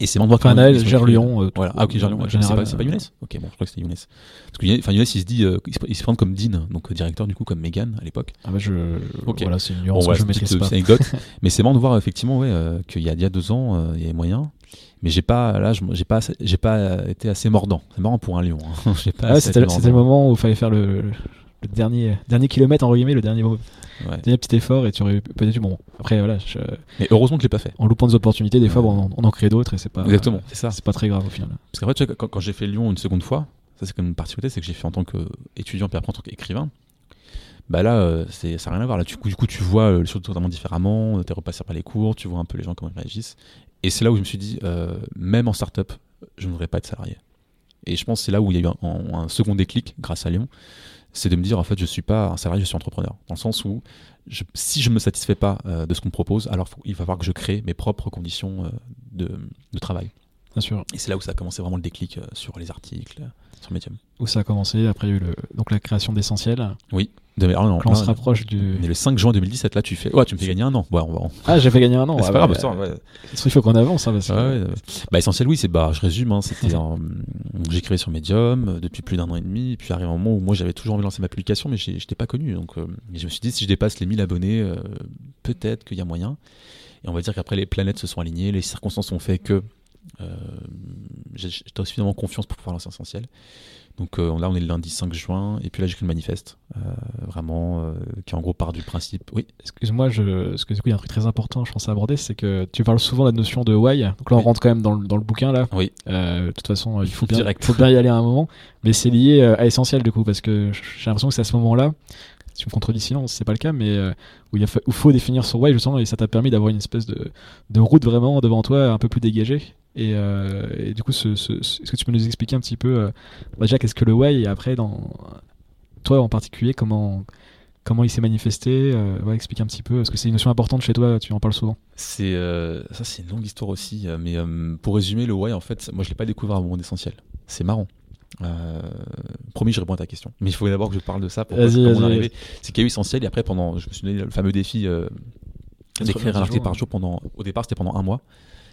Et c'est de voir gère Lyon. Euh, voilà. Ah, ok, gère Lyon. C'est pas, pas Younes Ok, bon, je crois que c'était Younes. Parce que Younes, il se dit, euh, il, se, prend comme Dean, donc directeur du coup, comme Megan à l'époque. Ah, bah, je. Ok. Voilà, c'est une nuance bon, que je maîtrise pas. anecdote. mais c'est marrant de voir, effectivement, ouais, euh, qu'il y, a, il y a deux ans, il y avait moyen. Mais j'ai pas, là, j'ai pas, j'ai pas été assez mordant. C'est marrant pour un lion. Hein. Ah, c'était le moment où il fallait faire le, le dernier, dernier kilomètre, en guillemets, le dernier mot. Ouais. Dernier petit effort et tu aurais peut-être eu bon. Après voilà. Mais heureusement que je l'ai pas fait. En loupant des opportunités, des fois on, en crée d'autres et c'est pas. Exactement, c'est ça. C'est pas très grave au final. Parce qu'en fait, quand, quand j'ai fait Lyon une seconde fois, ça c'est comme une particularité, c'est que j'ai fait en tant qu'étudiant puis après en tant qu'écrivain. Bah là, euh, c'est ça n'a rien à voir. Là, du coup, du coup tu vois euh, les choses totalement différemment. T'es repassé par les cours, tu vois un peu les gens comment ils réagissent. Et c'est là où je me suis dit, euh, même en start-up, je ne voudrais pas être salarié. Et je pense que c'est là où il y a eu un, un second déclic grâce à Lyon c'est de me dire en fait je suis pas un salarié, je suis entrepreneur. Dans le sens où si je me satisfais pas euh, de ce qu'on me propose, alors il va falloir que je crée mes propres conditions euh, de, de, travail. Bien sûr. Et c'est là où ça a commencé vraiment le déclic euh, sur les articles, sur Medium. Où ça a commencé, après il y a eu le, donc la création d'essentiel. Oui. De, ah Quand on se rapproche du. Mais le 5 juin 2017, là, tu fais. Ouais, tu me fais gagner un an. Ouais, on va... Ah, j'ai fait gagner un an. c'est pas grave. Il faut qu'on avance. Hein, parce que... Bah, essentiel, oui, c'est. Bah, je résume. Hein, c'était J'ai créé sur Medium euh, depuis plus d'un an et demi. Et puis, arrive un moment où moi, j'avais toujours envie de lancer ma publication, mais je n'étais pas connu. Donc, euh, je me suis dit, si je dépasse les 1000 abonnés, euh, peut-être qu'il y a moyen. Et on va dire qu'après, les planètes se sont alignées, les circonstances ont fait que j'ai suffisamment confiance pour pouvoir lancer Essentiel. Donc euh, là, on est le lundi 5 juin, et puis là, j'écris le manifeste, euh, vraiment, euh, qui en gros part du principe. Oui. Excuse-moi, je... parce que du coup, il y a un truc très important, je pense à aborder, c'est que tu parles souvent de la notion de why. Donc là, on rentre quand même dans le, dans le bouquin là. Oui. de toute façon, il faut bien, faut bien y aller à un moment, mais c'est lié à essentiel du coup, parce que j'ai l'impression que c'est à ce moment-là. Si tu me contredis sinon, c'est pas le cas, mais où il faut définir son why justement, et ça t'a permis d'avoir une espèce de, route vraiment devant toi un peu plus dégagée. Euh, et, du coup, ce, est-ce que tu peux nous expliquer un petit peu, euh, bah, déjà, qu'est-ce que le why et après, dans toi en particulier, comment, comment il s'est manifesté euh, Explique un petit peu, parce que c'est une notion importante chez toi, tu en parles souvent. C'est ça, c'est une longue histoire aussi, mais pour résumer, le why, en fait, moi, je l'ai pas découvert à mon essentiel. C'est marrant. Promis, je réponds à ta question. Mais il faut d'abord que je parle de ça pour comment arriver. C'est qu'il y a eu essentiel et après, pendant, je me suis donné le fameux défi d'écrire un article par jour pendant. Au départ, c'était pendant un mois.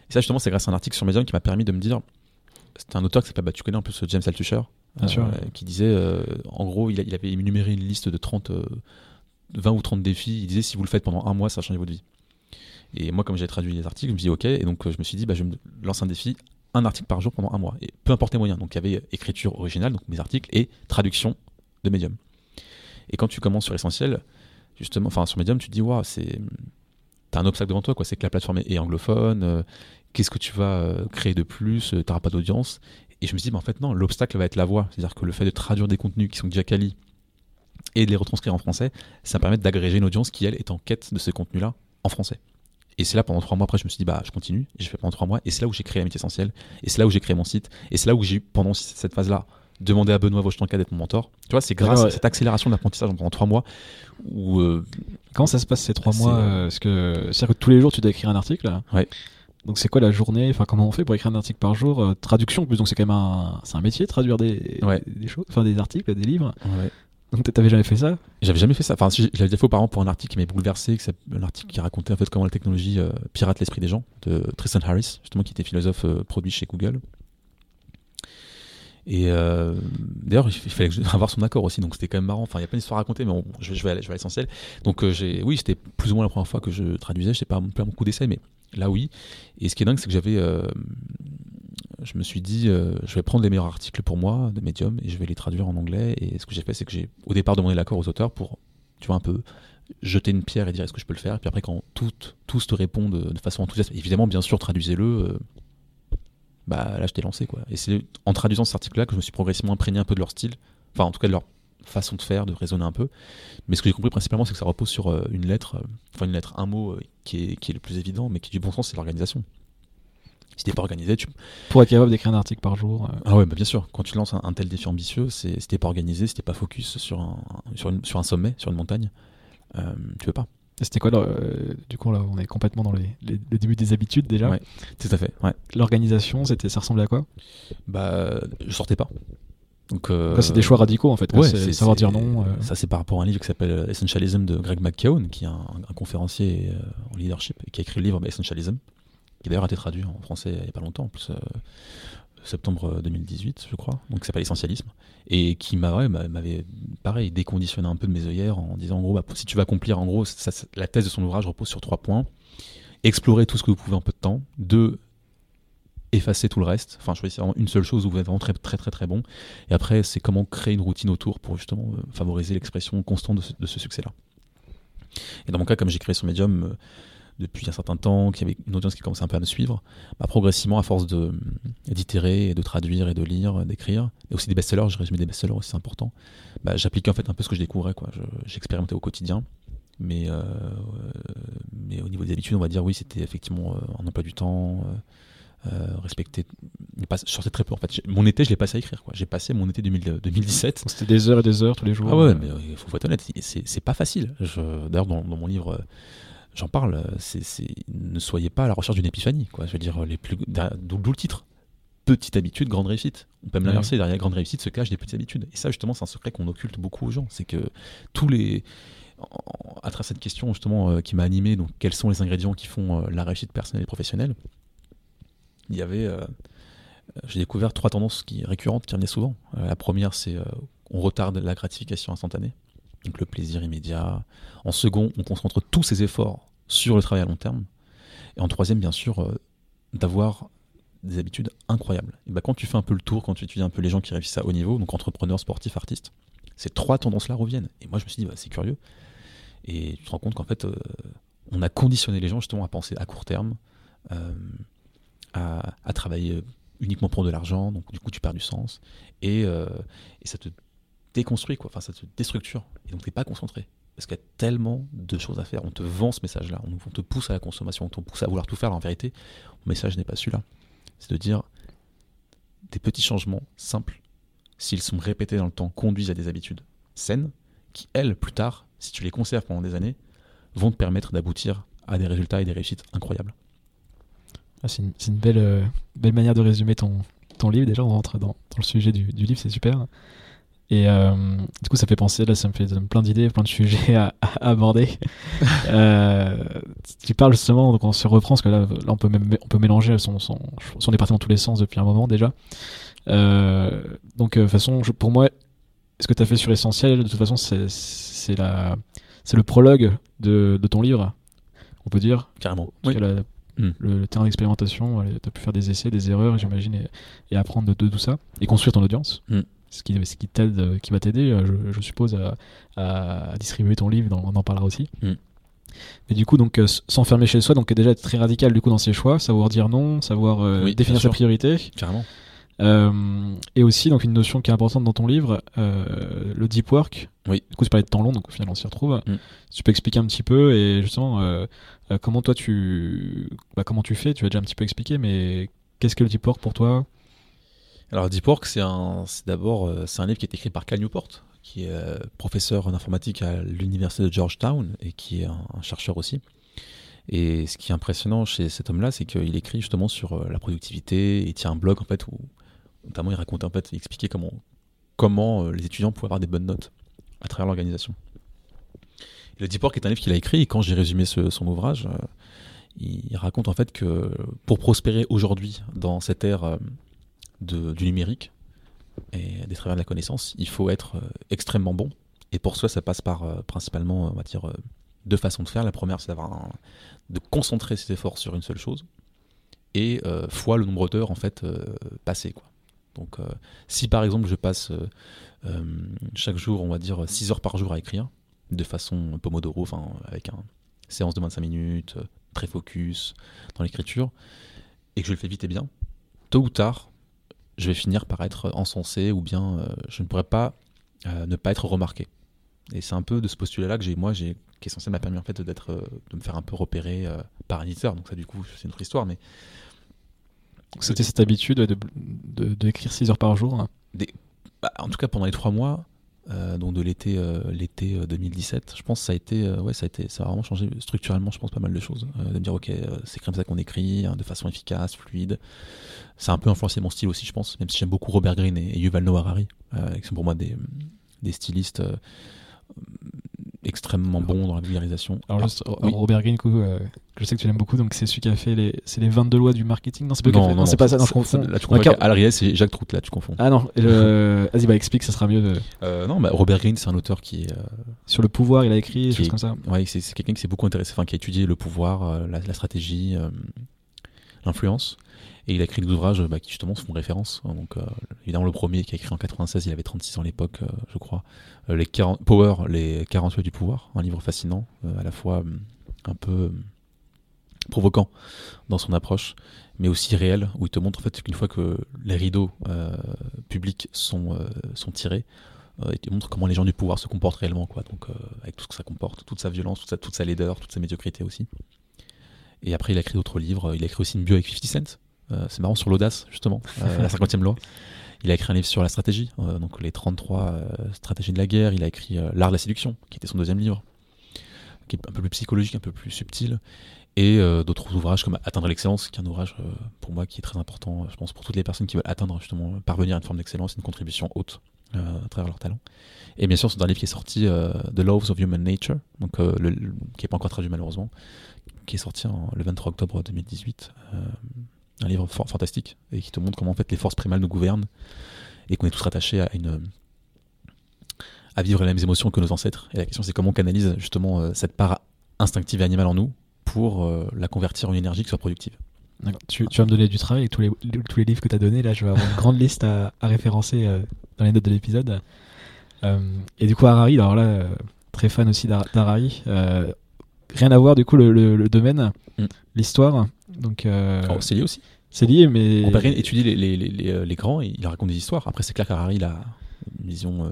Et ça, justement, c'est grâce à un article sur Medium qui m'a permis de me dire. C'était un auteur qui s'appelle, bah, tu connais peu ce James Altucher, euh, qui disait, euh, en gros, il, il, avait énuméré une liste de 30, 20 euh, ou 30 défis. Il disait, si vous le faites pendant un mois, ça va changer votre vie. Et moi, comme j'ai traduit les articles, je me dis, ok. Et donc, je me suis dit, bah, je me lance un défi, un article par jour pendant un mois. Peu importe les moyens. Donc, il y avait écriture originale, donc mes articles, et traduction de Medium. Et quand tu commences sur Essentiel, justement, enfin, sur Medium, tu te dis, waouh, c'est t'as un obstacle devant toi, quoi. C'est que la plateforme est anglophone. Euh, qu'est-ce que tu vas euh, créer de plus euh, T'auras pas d'audience. Et je me suis dit, mais en fait, non, l'obstacle va être la voix. C'est-à-dire que le fait de traduire des contenus qui sont déjà quali et de les retranscrire en français, ça permet d'agréger une audience qui, elle, est en quête de ce contenu-là en français. Et c'est là, pendant trois mois après, je me suis dit, bah, je continue. Et je fais pendant trois mois. Et c'est là où j'ai créé Amitié Essentielle. Et c'est là où j'ai créé mon site. Et c'est là où j'ai, pendant cette phase-là, demander à Benoît Vochtanka d'être mon mentor. Tu vois, c'est grâce à cette accélération d'apprentissage pendant trois mois où. Euh, Comment ça se passe ces trois mois euh, Est-ce que c'est-à-dire que tous les jours tu dois écrire un article Ouais. Donc c'est quoi la journée Enfin comment on fait pour écrire un article par jour euh, Traduction en plus donc c'est quand même un c'est un métier traduire des des choses, enfin des articles, des livres. Ouais. Donc t'avais jamais fait ça? J'avais jamais fait ça. Enfin, j'avais déjà fait auparavant pour un article qui m'est bouleversé, un article qui racontait en fait comment la technologie pirate l'esprit des gens, de Tristan Harris, justement qui était philosophe produit chez Google. Et euh, d'ailleurs, il fallait avoir son accord aussi, donc c'était quand même marrant. Enfin, il y a plein d'histoires à raconter, mais je, vais, aller, à l'essentiel. Donc, euh, oui, c'était plus ou moins la première fois que je traduisais. Je sais pas plein beaucoup d'essais, mais là, oui. Et ce qui est dingue, c'est que j'avais, euh, je me suis dit, je vais prendre les meilleurs articles pour moi de Medium et je vais les traduire en anglais. Et ce que j'ai fait, c'est que j'ai au départ demandé l'accord aux auteurs pour, tu vois, un peu jeter une pierre et dire est-ce que je peux le faire? Et puis après, quand tous te répondent de façon enthousiaste, évidemment, bien sûr, traduisez-le bah là je t'ai lancé quoi. Et c'est en traduisant cet article-là que je me suis progressivement imprégné un peu de leur style, enfin en tout cas de leur façon de faire, de raisonner un peu. Mais ce que j'ai compris principalement, c'est que ça repose sur euh, une lettre, euh, enfin une lettre, un mot euh, qui, est, qui est le plus évident, mais qui du bon sens, c'est l'organisation. Si t'es pas organisé, tu. Pour être capable d'écrire un article par jour. Ah ouais, bah bien sûr. Quand tu lances un, tel défi ambitieux, c'est si t'es pas organisé, si t'es pas focus sur un, sur, sur un sommet, sur une montagne, tu veux pas. C'était quoi euh, Du coup, là, on est complètement dans les, les, début des habitudes déjà. Ouais, tout à fait. Ouais. L'organisation, c'était, ça ressemblait à quoi? Bah, je sortais pas. Donc, euh, c'est des choix radicaux en fait. Ouais, c'est savoir dire non. Euh. Ça, c'est par rapport à un livre qui s'appelle Essentialism de Greg McKeown, qui est un, conférencier en leadership et qui a écrit le livre Essentialism, qui d'ailleurs a été traduit en français il n'y a pas longtemps. En plus, septembre 2018, je crois, donc qui s'appelle Essentialisme, et qui m'avait, pareil, déconditionné un peu de mes œillères en disant, en gros, bah, si tu vas accomplir, en gros, la thèse de son ouvrage repose sur trois points. Explorer tout ce que vous pouvez en peu de temps. Deux, effacer tout le reste. Enfin, choisir une seule chose où vous êtes vraiment très, très, très, très bon. Et après, c'est comment créer une routine autour pour justement euh, favoriser l'expression constante de ce, succès-là. Et dans mon cas, comme j'ai créé sur Medium, euh, depuis un certain temps, qu'il y avait une audience qui commençait un peu à me suivre, bah, progressivement, à force d'itérer, de traduire et de lire, d'écrire, et aussi des best-sellers, je résumé des best-sellers aussi, c'est important, bah, j'appliquais en fait un peu ce que je découvrais, quoi. j'expérimentais au quotidien. Mais, euh, mais au niveau des habitudes, on va dire oui, c'était effectivement euh, un emploi du temps, euh, respecter. je sortais très peu en fait. Mon été, je l'ai passé à écrire. J'ai passé mon été 2017. C'était des heures et des heures tous les jours. Ah ouais, mais il faut, être honnête, c'est pas facile. D'ailleurs, dans, dans, mon livre j'en parle, euh, c'est, ne soyez pas à la recherche d'une épiphanie. Quoi. Je veux dire, les plus, d'où le titre. Petite habitude, grande réussite. On peut me l'inverser, derrière grande réussite se cachent des petites habitudes. Et ça, justement, c'est un secret qu'on occulte beaucoup aux gens. C'est que tous les. À travers cette question, justement, euh, qui m'a animé, donc quels sont les ingrédients qui font euh, la réussite personnelle et professionnelle, il y avait. j'ai découvert trois tendances qui, récurrentes qui revenaient souvent. la première, c'est on retarde la gratification instantanée donc le plaisir immédiat. En second, on concentre tous ses efforts sur le travail à long terme. Et en troisième, bien sûr, euh, d'avoir des habitudes incroyable. Et bah, quand tu fais un peu le tour, quand tu étudies un peu les gens qui réussissent à haut niveau, donc entrepreneurs, sportifs, artistes, ces trois tendances-là reviennent. Et moi, je me suis dit, bah, c'est curieux. Et tu te rends compte qu'en fait, euh, on a conditionné les gens justement à penser à court terme, euh, à, travailler uniquement pour de l'argent, donc du coup, tu perds du sens. Et, et ça déconstruit, quoi. Enfin, ça te déstructure. Et donc, tu n'es pas concentré. Parce qu'il y a tellement de choses à faire. On te vend ce message-là. On, te pousse à la consommation. On te pousse à vouloir tout faire. en vérité, mon message n'est pas celui-là. C'est de dire des petits changements simples, s'ils sont répétés dans le temps, conduisent à des habitudes saines, qui, elles, plus tard, si tu les conserves pendant des années, vont te permettre d'aboutir à des résultats et des réussites incroyables. Ah, c'est une, belle, euh, belle manière de résumer ton, livre. Déjà, on rentre dans, le sujet du livre, c'est super. Et euh, du coup, ça fait penser, là, ça me fait plein d'idées, plein de sujets à, aborder. euh, tu parles justement, donc on se reprend, parce que là, là on, peut même, on peut mélanger, son, son, son est parti dans tous les sens depuis un moment déjà. Euh, donc, de euh, façon, pour moi, ce que tu as fait sur Essentiel, de toute façon, c'est le prologue de, de, ton livre, on peut dire. Carrément. oui. Hmm. le, terrain d'expérimentation, tu as pu faire des essais, des erreurs, j'imagine, et, apprendre de, tout ça, et construire ton audience. Hmm ce qui, ce qui, t'aide, qui va t'aider, euh, je, suppose, à, distribuer ton livre, on en parlera aussi. Mm. Mais du coup, donc, euh, s'enfermer chez soi, donc déjà être très radical du coup dans ses choix, savoir dire non, savoir euh, définir sa priorité. Carrément. et aussi, donc, une notion qui est importante dans ton livre, le deep work. Oui. Du coup, tu parlais de temps long, donc au final, on s'y retrouve. Mm. tu peux expliquer un petit peu et justement, comment toi tu, bah, comment tu fais? Tu as déjà un petit peu expliqué, mais qu'est-ce que le deep work pour toi? Alors Deep Work, c'est d'abord euh, c'est un livre qui est écrit par Cal Newport, qui est euh, professeur en informatique à l'université de Georgetown et qui est un, chercheur aussi. Et ce qui est impressionnant chez cet homme-là, c'est qu'il écrit justement sur euh, la productivité. Il tient un blog en fait où notamment il raconte en fait, il expliquait comment comment les étudiants pouvaient avoir des bonnes notes à travers l'organisation. Le Deep Work est un livre qu'il a écrit et quand j'ai résumé son ouvrage, il raconte en fait que pour prospérer aujourd'hui dans cette ère du numérique et des travers de la connaissance, il faut être euh, extrêmement bon. Et pour cela, ça passe par euh, principalement, on va dire, euh, deux façons de faire. La première, c'est d'avoir de concentrer ses efforts sur une seule chose, et fois le nombre d'heures en fait passées. Donc, si par exemple je passe chaque jour, on va dire 6 heures par jour à écrire, de façon pomodoro, enfin avec une séance de 25 minutes, très focus dans l'écriture, et que je le fais vite et bien, tôt ou tard, je vais finir par être encensé ou bien euh, je ne pourrais pas euh, ne pas être remarqué. Et c'est un peu de ce postulat-là que j'ai, moi, j'ai, qui est censé m'a permis en fait d'être, euh, de me faire un peu repérer par un éditeur. Donc ça, du coup, c'est une autre histoire, mais c'était cette habitude de, d'écrire 6 heures par jour. Hein. Des, bah, en tout cas, pendant les 3 mois, euh, donc de l'été euh, l'été 2017 euh, je pense que ça a été ça a été ça a vraiment changé structurellement je pense pas mal de choses de me dire ok c'est comme ça qu'on écrit hein, de façon efficace fluide. Ça a un peu influencé mon style aussi je pense même si j'aime beaucoup Robert Greene et, Yuval Noah Harari qui sont pour moi des stylistes extrêmement bon dans la vulgarisation. Alors, ah, juste, Robert Greene, euh, je sais que tu l'aimes beaucoup, donc c'est celui qui a fait les, c'est les 22 lois du marketing. Non, c'est pas, non, non, c'est pas ça, non, je confonds. Là, tu confonds Alriès et Jacques Trout, là, tu confonds. Ah non, vas-y, bah explique, ça sera mieux. Euh, non, bah, Robert Greene, c'est un auteur qui est. Euh, Sur le pouvoir, il a écrit des choses comme ça. Ouais, c'est, quelqu'un qui s'est beaucoup intéressé, enfin, qui a étudié le pouvoir, la, la, stratégie, l'influence. Et il a écrit des ouvrages bah, qui justement se font référence. Donc, euh, évidemment, le premier qui a écrit en 96, il avait 36 ans à l'époque, euh, je crois. Euh, les 40, Power, les 48 du pouvoir, un livre fascinant, à la fois un peu provoquant dans son approche, mais aussi réel, où il te montre en fait qu'une fois que les rideaux publics sont, sont tirés, il te montre comment les gens du pouvoir se comportent réellement, quoi. Donc, avec tout ce que ça comporte, toute sa violence, toute sa, toute sa laideur, toute sa médiocrité aussi. Et après, il a écrit d'autres livres. Il a écrit aussi une bio avec 50 Cent, euh, c'est marrant sur l'audace, justement, euh, la 50e loi. Il a écrit un livre sur la stratégie, euh, donc les 33 stratégies de la guerre. Il a écrit L'art de la séduction, qui était son deuxième livre, qui est un peu plus psychologique, un peu plus subtil. Et d'autres ouvrages comme Atteindre l'excellence, qui est un ouvrage pour moi qui est très important, je pense, pour toutes les personnes qui veulent atteindre, justement, parvenir à une forme d'excellence, une contribution haute à travers leur talent. Et bien sûr, c'est un livre qui est sorti, The Laws of Human Nature, donc, le, qui n'est pas encore traduit malheureusement, qui est sorti le 23 octobre 2018 un livre fantastique et qui te montre comment en fait les forces primales nous gouvernent et qu'on est tous rattachés à une à vivre les mêmes émotions que nos ancêtres. Et la question c'est comment on canalise justement euh, cette part instinctive et animale en nous pour euh, la convertir en énergie qui soit productive. Tu, tu, vas me donner du travail avec tous les, tous les livres que tu as donnés. Là, je vais avoir une grande liste à, à référencer dans les notes de l'épisode. et du coup, Harari, alors là, très fan aussi d'Harari. Rien à voir, du coup, le, le, domaine, mm. l'histoire. Donc, oh, c'est lié aussi. C'est lié, mais. On peut étudier les, les, les, les, grands et il raconte des histoires. Après, c'est clair qu'Harari, il a une vision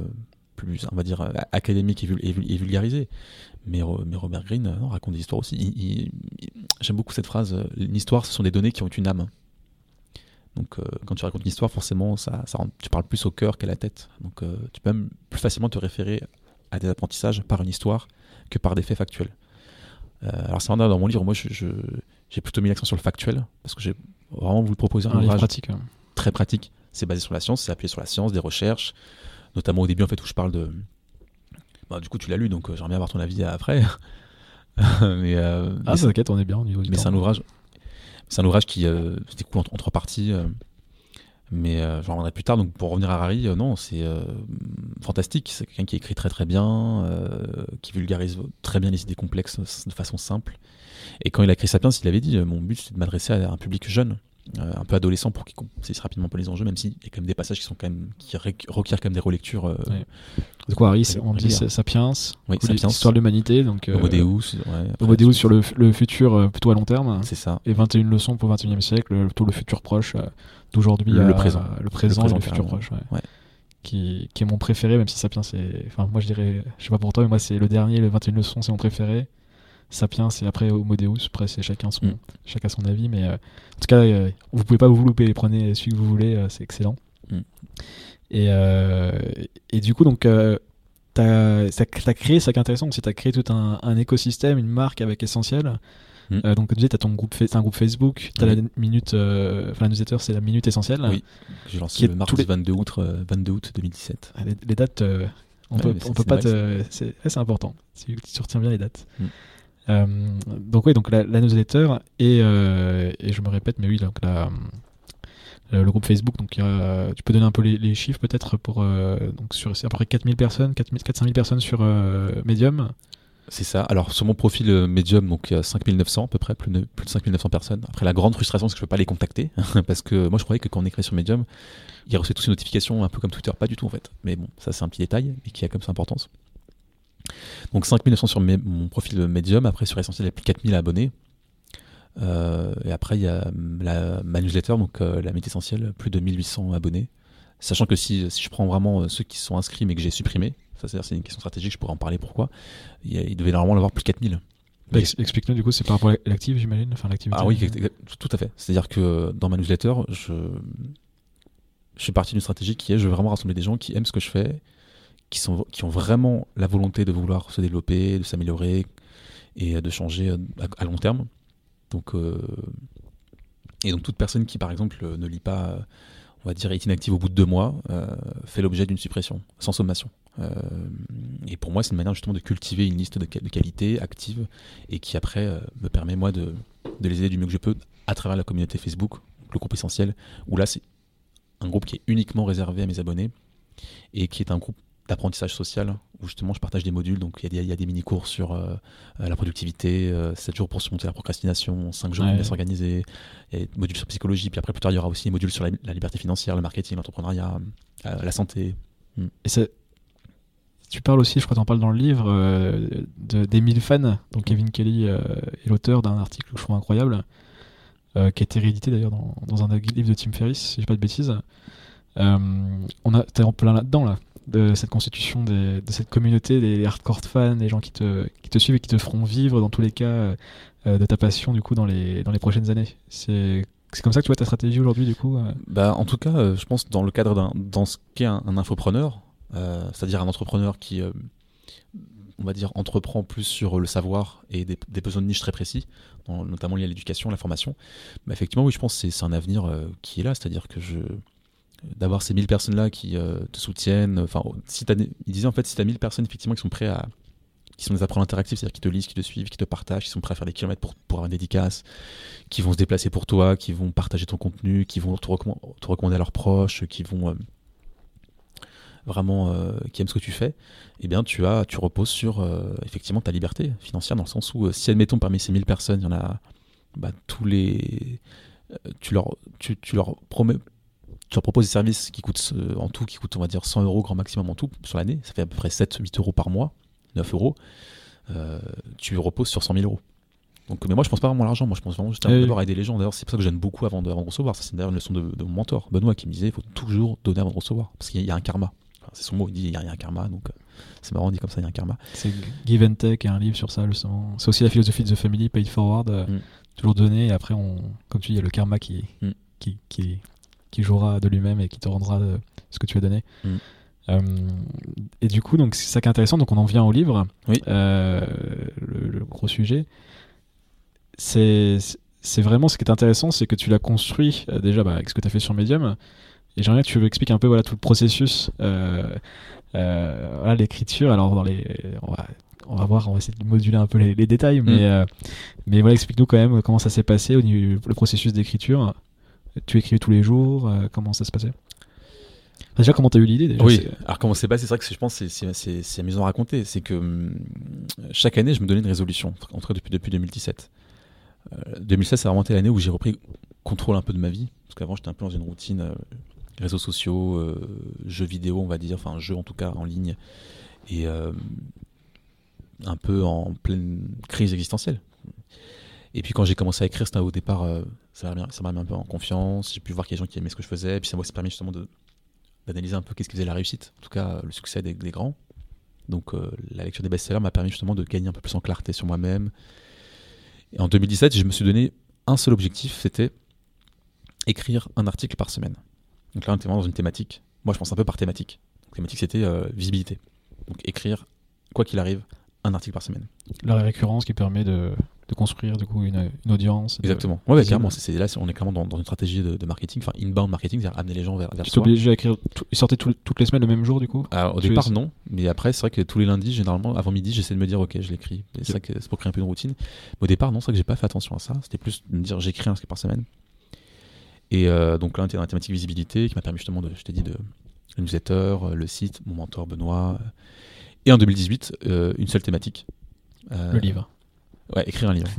plus, on va dire, académique et, vulgarisée. Mais, mais Robert Greene raconte des histoires aussi. J'aime beaucoup cette phrase une histoire, ce sont des données qui ont une âme. Donc, euh, quand tu racontes une histoire, forcément, ça, ça tu parles plus au cœur qu'à la tête. Donc, euh, tu peux même plus facilement te référer à des apprentissages par une histoire que par des faits factuels. Euh, alors, c'est dans mon livre, moi, j'ai je, plutôt mis l'accent sur le factuel, parce que j'ai vraiment voulu proposer un, ouvrage pratique, très pratique. C'est basé sur la science, c'est appuyé sur la science, des recherches, notamment au début, en fait, où je parle de. Bah, du coup, tu l'as lu, donc j'aimerais bien avoir ton avis après. mais, ah, t'inquiète, on est bien au niveau Mais c'est un ouvrage c'est un ouvrage qui euh, se découle en, trois parties, euh, mais euh, j'en reviendrai plus tard. Donc pour revenir à Harari, non, c'est fantastique. C'est quelqu'un qui écrit très très bien, qui vulgarise très bien les idées complexes de façon simple. Et quand il a écrit Sapiens, il avait dit mon but c'est de m'adresser à un public jeune. Euh, un peu adolescent pour qu'ils saisissent rapidement pas les enjeux, même s'il y a quand même des passages qui sont quand même qui requièrent quand même des relectures. Euh, de quoi Harris, on dit Sapiens, oui, Sapiens. l'histoire de l'humanité, donc euh, Homo Deus, ouais, sur le, le, futur plutôt à long terme. C'est ça. Et 21 leçons pour le 21e siècle, plutôt le futur proche d'aujourd'hui le, présent, le présent, le, futur proche. Qui, qui, est mon préféré, même si Sapiens c'est. Enfin, moi je dirais, je sais pas pour toi, mais moi c'est le dernier, le 21 leçons, c'est mon préféré. Sapiens et après Homo Deus. Après, c'est chacun son, mm. chacun son avis, mais euh, en tout cas, euh, vous pouvez pas vous louper. Prenez celui que vous voulez, euh, c'est excellent. Mm. Et, et, du coup, donc, tu as, créé, c'est intéressant, c'est tu as créé tout un, un, écosystème, une marque avec Essentiel. Mm. donc, tu disais, tu as ton groupe, un groupe Facebook, tu as la minute, enfin, la newsletter, c'est la minute essentielle. Oui, j'ai lancé le mardi 22, août, 22 août 2017. Ah, les, dates, on peut, on peut pas C'est important, tu retiens bien les dates. Euh, donc oui, donc la, newsletter et, euh, et, je me répète, mais oui, donc le groupe Facebook, donc tu peux donner un peu les, chiffres peut-être pour donc sur à peu près 4000 personnes, 4-5000 personnes sur Medium. C'est ça. Alors sur mon profil Medium, donc il y a 5900 à peu près, plus de, plus de 5900 personnes. Après la grande frustration, c'est que je peux pas les contacter parce que moi je croyais que quand on écrit sur Medium, il reçoit tous ces notifications un peu comme Twitter, pas du tout en fait. Mais bon, ça c'est un petit détail et qui a comme sa importance. Donc 5900 sur mon profil Medium, après sur Essentiel il y a plus de 4000 abonnés. Euh, et après il y a la, ma newsletter, donc euh, la Mété Essentielle, plus de 1800 abonnés. Sachant que si, si je prends vraiment euh, ceux qui sont inscrits mais que j'ai supprimés, ça c'est une question stratégique, je pourrais en parler pourquoi, il, devait normalement avoir plus de 4000. Bah, explique-nous du coup, c'est par rapport à l'active, j'imagine enfin, Ah oui, tout à fait. C'est-à-dire que dans ma newsletter, je, je suis parti d'une stratégie qui est je veux vraiment rassembler des gens qui aiment ce que je fais, qui, sont, qui ont vraiment la volonté de vouloir se développer, de s'améliorer et de changer euh, à, long terme. Donc, euh, et donc toute personne qui, par exemple, ne lit pas, on va dire, est inactive au bout de deux mois, euh, fait l'objet d'une suppression, sans sommation. et pour moi, c'est une manière justement de cultiver une liste de, qualité active et qui après me permet moi de, de, les aider du mieux que je peux à travers la communauté Facebook, le groupe essentiel, où là c'est un groupe qui est uniquement réservé à mes abonnés et qui est un groupe d'apprentissage social où justement je partage des modules. Donc il y, a des mini-cours sur euh, euh, la productivité, 7 euh, jours pour surmonter la procrastination, 5 jours pour s'organiser, il y a des modules sur psychologie, puis après plus tard il y aura aussi des modules sur la, liberté financière, le marketing, l'entrepreneuriat, la santé. Hmm. Et tu parles aussi, je crois que tu en parles dans le livre, d'Emile Fan, donc Kevin Kelly est l'auteur d'un article que je trouve incroyable, qui a été réédité d'ailleurs dans, dans, un livre de Tim Ferriss, si je dis pas de bêtises. on a, t'es en plein là-dedans là de cette constitution de cette communauté des hardcore fans, des gens qui te, qui te suivent et qui te feront vivre dans tous les cas euh, de ta passion du coup dans les, dans les prochaines années. C'est c'est comme ça que tu vois ta stratégie aujourd'hui du coup euh bah, En tout cas, euh, je pense dans le cadre d'un dans ce qu'est un, infopreneur, c'est-à-dire un entrepreneur qui, on va dire, entreprend plus sur le savoir et des, besoins de niche très précis, notamment liés à l'éducation, la formation, bah, effectivement, oui, je pense que c'est un avenir qui est là, c'est-à-dire que je, d'avoir ces 1000 personnes là qui euh, te soutiennent. Enfin si il disait en fait si tu as 1000 personnes effectivement qui sont prêts à qui sont des apprenants interactifs c'est-à-dire qui te lisent qui te suivent qui te partagent qui sont prêts à faire des kilomètres pour, pour avoir une dédicace qui vont se déplacer pour toi qui vont partager ton contenu qui vont te, recommander à leurs proches qui vont euh, vraiment euh, qui aiment ce que tu fais eh bien tu as tu reposes sur effectivement ta liberté financière dans le sens où si admettons parmi ces 1000 personnes il y en a bah, tous les tu leur, tu, tu leur promets, tu leur proposes des services qui coûtent en tout, qui coûtent, on va dire, 100 euros grand maximum en tout sur l'année. Ça fait à peu près 7-8 euros par mois, 9 euros. tu reposes sur 100 000 euros. Donc, mais moi, je pense pas vraiment à l'argent. Moi, je pense vraiment juste à d'abord aider les gens. D'ailleurs, c'est pour ça que j'aime beaucoup avant de, recevoir. Ça, c'est d'ailleurs une leçon de, mon mentor, Benoît, qui me disait il faut toujours donner avant de recevoir. Parce qu'il y a un karma. c'est son mot, il dit il y, a un karma. Donc, euh, c'est marrant, on dit comme ça il y a un karma. C'est Give and Take, un livre sur ça, justement. C'est aussi la philosophie de The Family, Paid Forward. Euh, mm. Toujours donner, et après, on, comme tu dis, il y a le karma qui, mm. qui, qui, qui, jouera de lui-même et qui te rendra euh, ce que tu as donné. Mm. et du coup, donc c'est ça qui est intéressant. Donc on en vient au livre, oui. le, gros sujet c'est c'est vraiment ce qui est intéressant, c'est que tu l'as construit euh, déjà bah, avec ce que tu as fait sur Medium. Et j'aimerais que tu expliques un peu voilà, tout le processus, euh, euh, l'écriture. Alors, dans les, on, va, on va voir, on va essayer de moduler un peu les, détails, mais, mm. mais voilà, explique-nous quand même comment ça s'est passé au niveau le processus d'écriture. Tu écrivais tous les jours, comment ça se passait? Déjà, comment tu as eu l'idée Oui, alors comment c'est passé? C'est vrai que je pense que c'est amusant à raconter. C'est que hum, chaque année, je me donnais une résolution, en tout cas depuis, depuis 2017. 2016, ça a remonté l'année où j'ai repris contrôle un peu de ma vie. Parce qu'avant, j'étais un peu dans une routine euh, réseaux sociaux, euh, jeux vidéo, on va dire, enfin, jeux en tout cas en ligne. Et euh, un peu en pleine crise existentielle. Et puis quand j'ai commencé à écrire, c'était au départ, ça m'a mis un peu en confiance. J'ai pu voir qu'il y a des gens qui aimaient ce que je faisais. Et puis ça m'a permis justement d'analyser un peu qu'est-ce qui faisait la réussite, en tout cas le succès des, grands. Donc la lecture des best-sellers m'a permis justement de gagner un peu plus en clarté sur moi-même, et en 2017, je me suis donné un seul objectif, c'était écrire un article par semaine. Donc là, on était vraiment dans une thématique. Moi, je pense un peu par thématique. La thématique, c'était euh, visibilité. Donc écrire, quoi qu'il arrive, un article par semaine. La récurrence qui permet de, de construire du coup une, une audience. Exactement. Ouais, clairement, c'est là on est clairement dans, dans une stratégie de, de, marketing, enfin inbound marketing, c'est-à-dire amener les gens vers, vers tu es obligé à écrire, ils sortaient toutes les semaines le même jour du coup? Alors, Au départ non, mais après c'est vrai que tous les lundis généralement avant midi j'essaie de me dire ok je l'écris. C'est c'est pour créer un peu une routine. Mais au départ non, c'est vrai que j'ai pas fait attention à ça. C'était plus de me dire j'écris un script par semaine. Et euh, donc là on était dans la thématique visibilité qui m'a permis justement de, je t'ai dit de le newsletter, euh, le site, mon mentor Benoît. Et en 2018 euh, une seule thématique. le livre. Ouais, écrire un livre.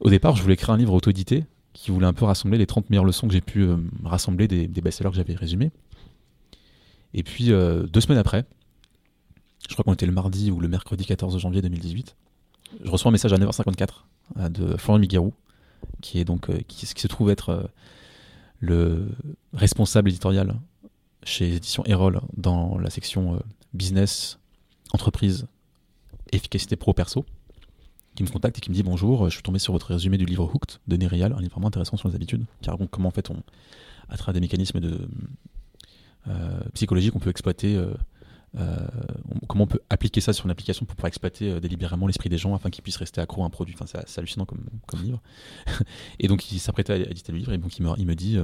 Au départ, je voulais écrire un livre auto-édité qui voulait un peu rassembler les 30 meilleures leçons que j'ai pu euh, rassembler des, des best-sellers que j'avais résumés. Et puis, euh, deux semaines après, je crois qu'on était le mardi ou le mercredi 14 janvier 2018, je reçois un message à 9h54 euh, de Florent Miguerou, qui est donc qui, se trouve être le responsable éditorial chez Édition Erol dans la section business, entreprise, efficacité pro-perso qui me contacte et qui me dit bonjour, je suis tombé sur votre résumé du livre Hooked de Nerial, un livre vraiment intéressant sur les habitudes, qui raconte comment en fait on, à travers des mécanismes euh, psychologique, on peut exploiter, euh, euh, comment on peut appliquer ça sur une application pour pouvoir exploiter délibérément l'esprit des gens afin qu'ils puissent rester accro à un produit. Enfin, c'est hallucinant comme, livre. et donc il s'apprêtait à éditer le livre et donc il me, dit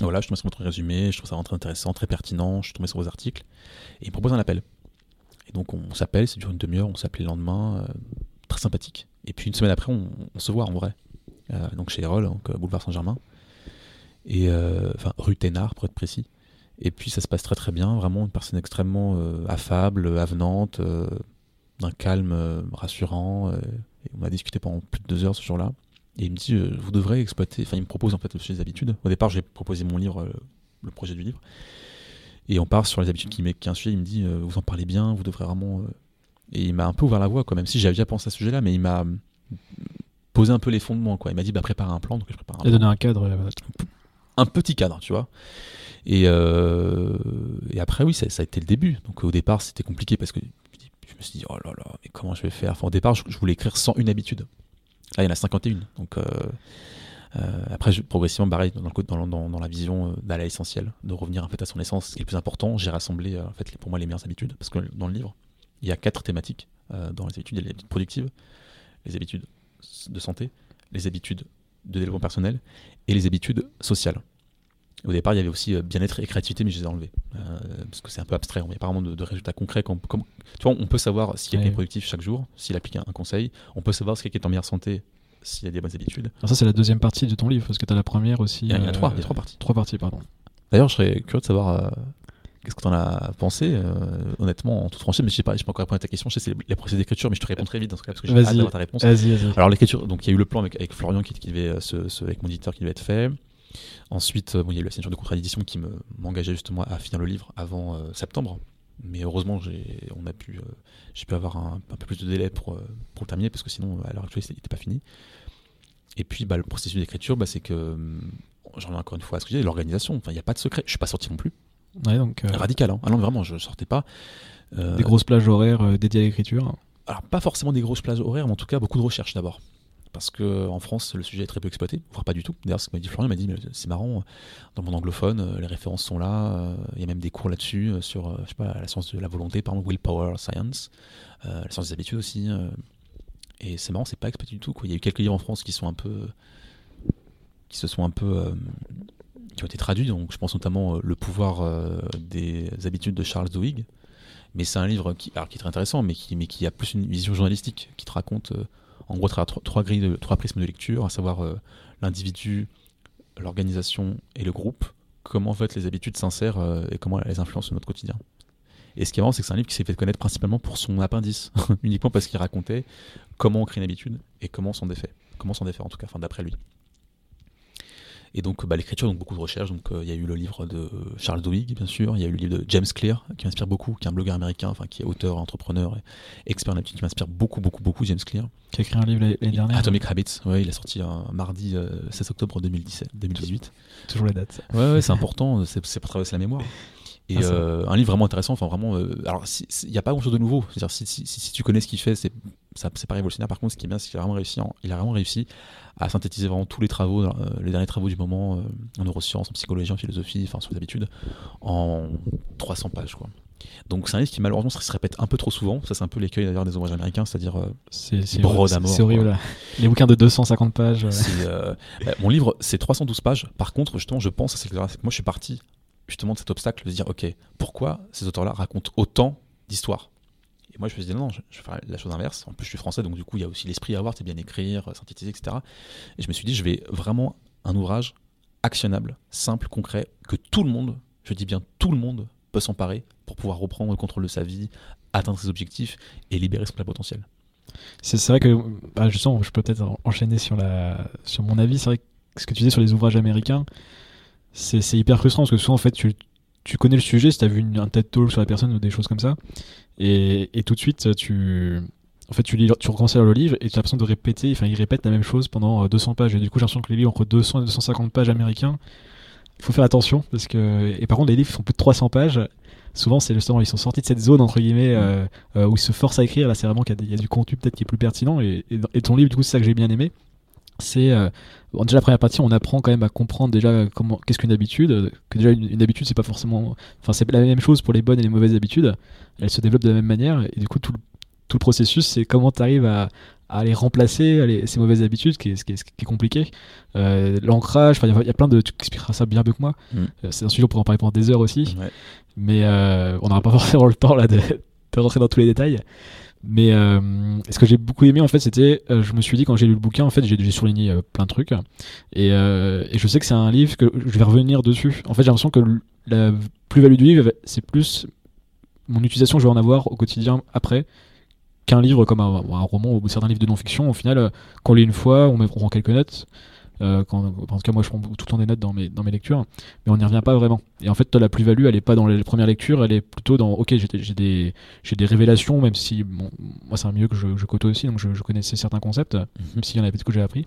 voilà, je suis tombé sur votre résumé, je trouve ça très intéressant, très pertinent, je suis tombé sur vos articles et il me propose un appel. Et donc on s'appelle, c'est dure une demi-heure, on s'appelle le lendemain très sympathique. Et puis une semaine après, on, se voit en vrai. Euh, donc chez Erol, euh, boulevard Saint-Germain. Et euh, enfin, rue Thénard, pour être précis. Et puis ça se passe très très bien, vraiment une personne extrêmement affable, avenante, d'un calme rassurant. on a discuté pendant plus de deux heures ce jour-là. Et il me dit, vous devrez exploiter, enfin il me propose en fait le sujet des habitudes. Au départ, j'ai proposé mon livre, le projet du livre. Et on part sur les habitudes qui, qui un sujet, il me dit, vous en parlez bien, vous devrez vraiment et il m'a un peu ouvert la voie, quoi, même si j'avais déjà pensé à ce sujet-là, mais il m'a posé un peu les fondements, quoi. Il m'a dit, bah, prépare un plan, donc je prépare un Il a donné un cadre. Euh, un petit cadre, tu vois. Et, euh, et après, oui, ça, a été le début. Donc au départ, c'était compliqué parce que je me suis dit, oh là là, mais comment je vais faire? Enfin, Au départ, je, voulais écrire une habitude. Là, il y en a 51. Donc euh, après, je, progressivement, pareil, dans, dans, dans, la vision d'aller à l'essentiel, de revenir en fait à son essence, ce qui est le plus important, j'ai rassemblé en fait, pour moi les meilleures habitudes. Parce que dans le livre, il y a quatre thématiques euh, dans les habitudes. Il y a les habitudes productives, les habitudes de santé, les habitudes de développement personnel et les habitudes sociales. Au départ, il y avait aussi euh, bien-être et créativité, mais je les ai enlevés. Euh, parce que c'est un peu abstrait, il n'y a pas vraiment de, résultats concrets. Comme, tu vois, on peut savoir si quelqu'un est productif chaque jour, s'il applique un, conseil. On peut savoir si quelqu'un est en meilleure santé, s'il y a des bonnes habitudes. Alors ça, c'est la deuxième partie de ton livre, parce que tu as la première aussi. Il y, a, trois, il y a trois parties. Trois parties, pardon. D'ailleurs, je serais curieux de savoir Qu'est-ce que tu en as pensé euh, Honnêtement, en toute franchise, mais je sais pas, je peux encore répondre à ta question. Je sais c'est les procédés d'écriture, mais je te réponds très vite dans ce cas parce que j'ai hâte d'avoir ta réponse. Vas-y, vas-y. Alors l'écriture, donc il y a eu le plan avec, Florian qui, devait, avec mon éditeur qui devait être fait. Ensuite, bon, il y a eu la signature de contrat d'édition qui m'engageait justement à finir le livre avant septembre. Mais heureusement, j'ai, on a pu, j'ai pu avoir un, peu plus de délai pour, pour le terminer parce que sinon, à l'heure actuelle, il n'était pas fini. Et puis, bah, le processus d'écriture, bah, c'est que, j'en reviens encore une fois à ce que j'ai l'organisation. Enfin, il n'y a pas de secret. Je suis pas sorti non plus. Ouais, donc, euh, Radical, hein. Ah non, vraiment, je sortais pas. Euh, des grosses plages horaires euh, dédiées à l'écriture Alors, pas forcément des grosses plages horaires, mais en tout cas, beaucoup de recherches d'abord. Parce qu'en France, le sujet est très peu exploité, voire pas du tout. D'ailleurs, ce que m'a dit Florian, il m'a dit, c'est marrant, dans mon anglophone, les références sont là, il y a même des cours là-dessus, sur, je sais pas, la science de la volonté, par exemple, willpower science, la science des habitudes aussi. et c'est marrant, c'est pas exploité du tout. Quoi. Il y a eu quelques livres en France qui sont un peu qui se sont un peu qui ont été traduits. Donc, je pense notamment euh, Le pouvoir euh, des habitudes de Charles Duhigg. Mais c'est un livre qui, qui est très intéressant, mais qui, mais qui a plus une vision journalistique, qui te raconte en gros trois, trois, grilles trois prismes de lecture, à savoir l'individu, l'organisation et le groupe, comment en fait les habitudes s'insèrent et comment elles influencent notre quotidien. Et ce qui est marrant, c'est que c'est un livre qui s'est fait connaître principalement pour son appendice, uniquement parce qu'il racontait comment on crée une habitude et comment s'en défait. Comment s'en défaire en tout cas, d'après lui. Et donc bah, l'écriture, donc beaucoup de recherches. Donc euh, il y a eu le livre de Charles Duhigg, bien sûr. Il y a eu le livre de James Clear, qui m'inspire beaucoup, qui est un blogueur américain, enfin qui est auteur, entrepreneur, et expert en qui m'inspire beaucoup, beaucoup, beaucoup. James Clear. Qui a écrit un livre l'année dernière. Atomic Habits. Ouais, il a sorti un mardi 16 euh, octobre 2017, 2018. Toujours la date. Ouais, ouais c'est important. C'est pour traverser la mémoire. Et ah, euh, un livre vraiment intéressant, enfin vraiment. alors, il n'y a pas grand chose de nouveau. C'est-à-dire, si, si, si, tu connais ce qu'il fait, c'est pas révolutionnaire. Par contre, ce qui est bien, c'est qu'il a vraiment réussi, il a vraiment réussi à synthétiser vraiment tous les travaux, euh, les derniers travaux du moment euh, en neurosciences, en psychologie, en philosophie, enfin sur les habitudes, en 300 pages. Quoi. Donc c'est un livre qui malheureusement se répète un peu trop souvent. Ça c'est un peu l'écueil d'ailleurs des ouvrages américains, c'est-à-dire euh, c'est C'est horrible. Les bouquins de 250 pages. Bah, mon livre c'est 312 pages. Par contre justement je pense c'est que moi je suis parti justement de cet obstacle de dire ok pourquoi ces auteurs-là racontent autant d'histoires? Moi, je me suis dit, non, je, je vais faire la chose inverse. En plus, je suis français, donc du coup, il y a aussi l'esprit à avoir, c'est bien écrire, synthétiser, etc. Et je me suis dit, je vais vraiment un ouvrage actionnable, simple, concret, que tout le monde, je dis bien tout le monde, peut s'emparer pour pouvoir reprendre le contrôle de sa vie, atteindre ses objectifs et libérer son plein potentiel. C'est vrai que, bah, sens je peux peut-être enchaîner sur, la, sur mon avis. C'est vrai que ce que tu disais sur les ouvrages américains, c'est hyper frustrant parce que souvent, en fait, tu, tu connais le sujet si tu as vu une, un TED Talk sur la personne ou des choses comme ça. Et, tout de suite, tu, en fait, tu, lis, tu recommences à lire le livre et tu as l'impression de répéter, enfin, il répète la même chose pendant 200 euh, pages. Et du coup, j'ai l'impression que les livres entre 200 et 250 pages américains, il faut faire attention parce que, et par contre, les livres font plus de 300 pages. Souvent, c'est justement, ils sont sortis de cette zone, entre guillemets, euh, euh, où ils se forcent à écrire. Là, c'est vraiment qu'il y, a du contenu peut-être qui est plus pertinent. Et, et, ton livre, du coup, c'est ça que j'ai bien aimé. C'est déjà la première partie, on apprend quand même à comprendre déjà comment qu'est-ce qu'une habitude. Que déjà une, habitude, c'est pas forcément, enfin c'est la même chose pour les bonnes et les mauvaises habitudes. Elles se développent de la même manière et du coup tout le, tout le processus, c'est comment tu arrives à, à, les remplacer, ces mauvaises habitudes, qui est, qui est, compliqué. Euh, L'ancrage, il y, a plein de. Tu expliqueras ça bien mieux que moi. Mm. Euh, c'est un sujet pour en parler pendant des heures aussi. Mais euh, on n'aura pas forcément le temps là de, de, rentrer dans tous les détails. Mais euh, ce que j'ai beaucoup aimé en fait, c'était, euh, je me suis dit quand j'ai lu le bouquin, en fait, j'ai souligné euh, plein de trucs. Et, et, je sais que c'est un livre que je vais revenir dessus. En fait, j'ai l'impression que la plus-value du livre, c'est plus mon utilisation que je vais en avoir au quotidien après qu'un livre comme un, un, roman ou certains livres de non-fiction. Au final, quand on lit une fois, on, met, on prend quelques notes. Euh, quand, en tout cas, moi, je prends tout le temps des notes dans mes, dans mes lectures, mais on n'y revient pas vraiment. Et en fait, la plus-value, elle est pas dans les premières lectures, elle est plutôt dans ok, j'ai des, des révélations, même si bon, moi, c'est un milieu que je, je côtoie aussi, donc je, je connaissais certains concepts, mhm. même s'il y en avait que j'ai appris.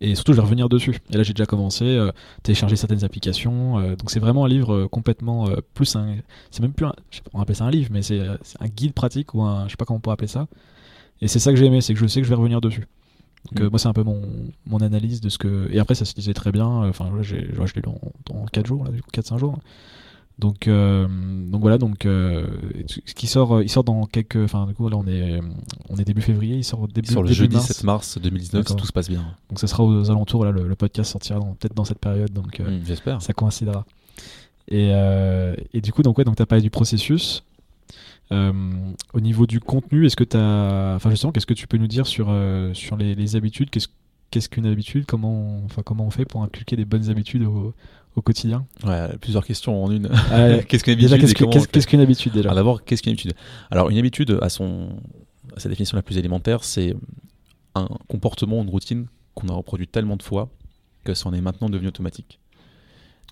Et surtout, je vais revenir dessus. Et là, j'ai déjà commencé, euh, télécharger certaines applications. Euh, donc, c'est vraiment un livre euh, complètement plus un. C'est même plus un. Je sais pas, on appelle ça un livre, mais c'est un guide pratique ou un. Je sais pas comment on pourrait appeler ça. Et c'est ça que j'ai aimé, c'est que je sais que je vais revenir dessus. Donc, mm. moi, c'est un peu mon, mon, analyse de ce que. Et après, ça se disait très bien. Enfin, je l'ai lu dans, dans 4 jours, là, du coup, 4-5 jours. Donc, euh, donc voilà, donc euh, ce qui sort, il sort dans quelques, enfin du coup là on est, on est début février, il sort début. Sur le jeudi 7 mars 2019, si tout se passe bien. Donc ça sera aux alentours là, le, podcast sortira peut-être dans cette période, donc euh, mm, j'espère. Ça coïncidera. Et, et du coup donc ouais, donc t'as parlé du processus. Au niveau du contenu, est-ce que tu as. Enfin, justement, qu'est-ce que tu peux nous dire sur, sur les, les habitudes? Qu'est-ce qu'est-ce qu'une habitude? Comment, enfin, comment on fait pour inculquer des bonnes habitudes au, au quotidien? Ouais, plusieurs questions en une. qu'est-ce qu'une habitude Qu'est-ce qu'une habitude déjà? D'abord, qu'est-ce qu'une habitude? Alors, une habitude, à, son, à sa définition la plus élémentaire, c'est un comportement, une routine qu'on a reproduit tellement de fois que ça en est maintenant devenu automatique.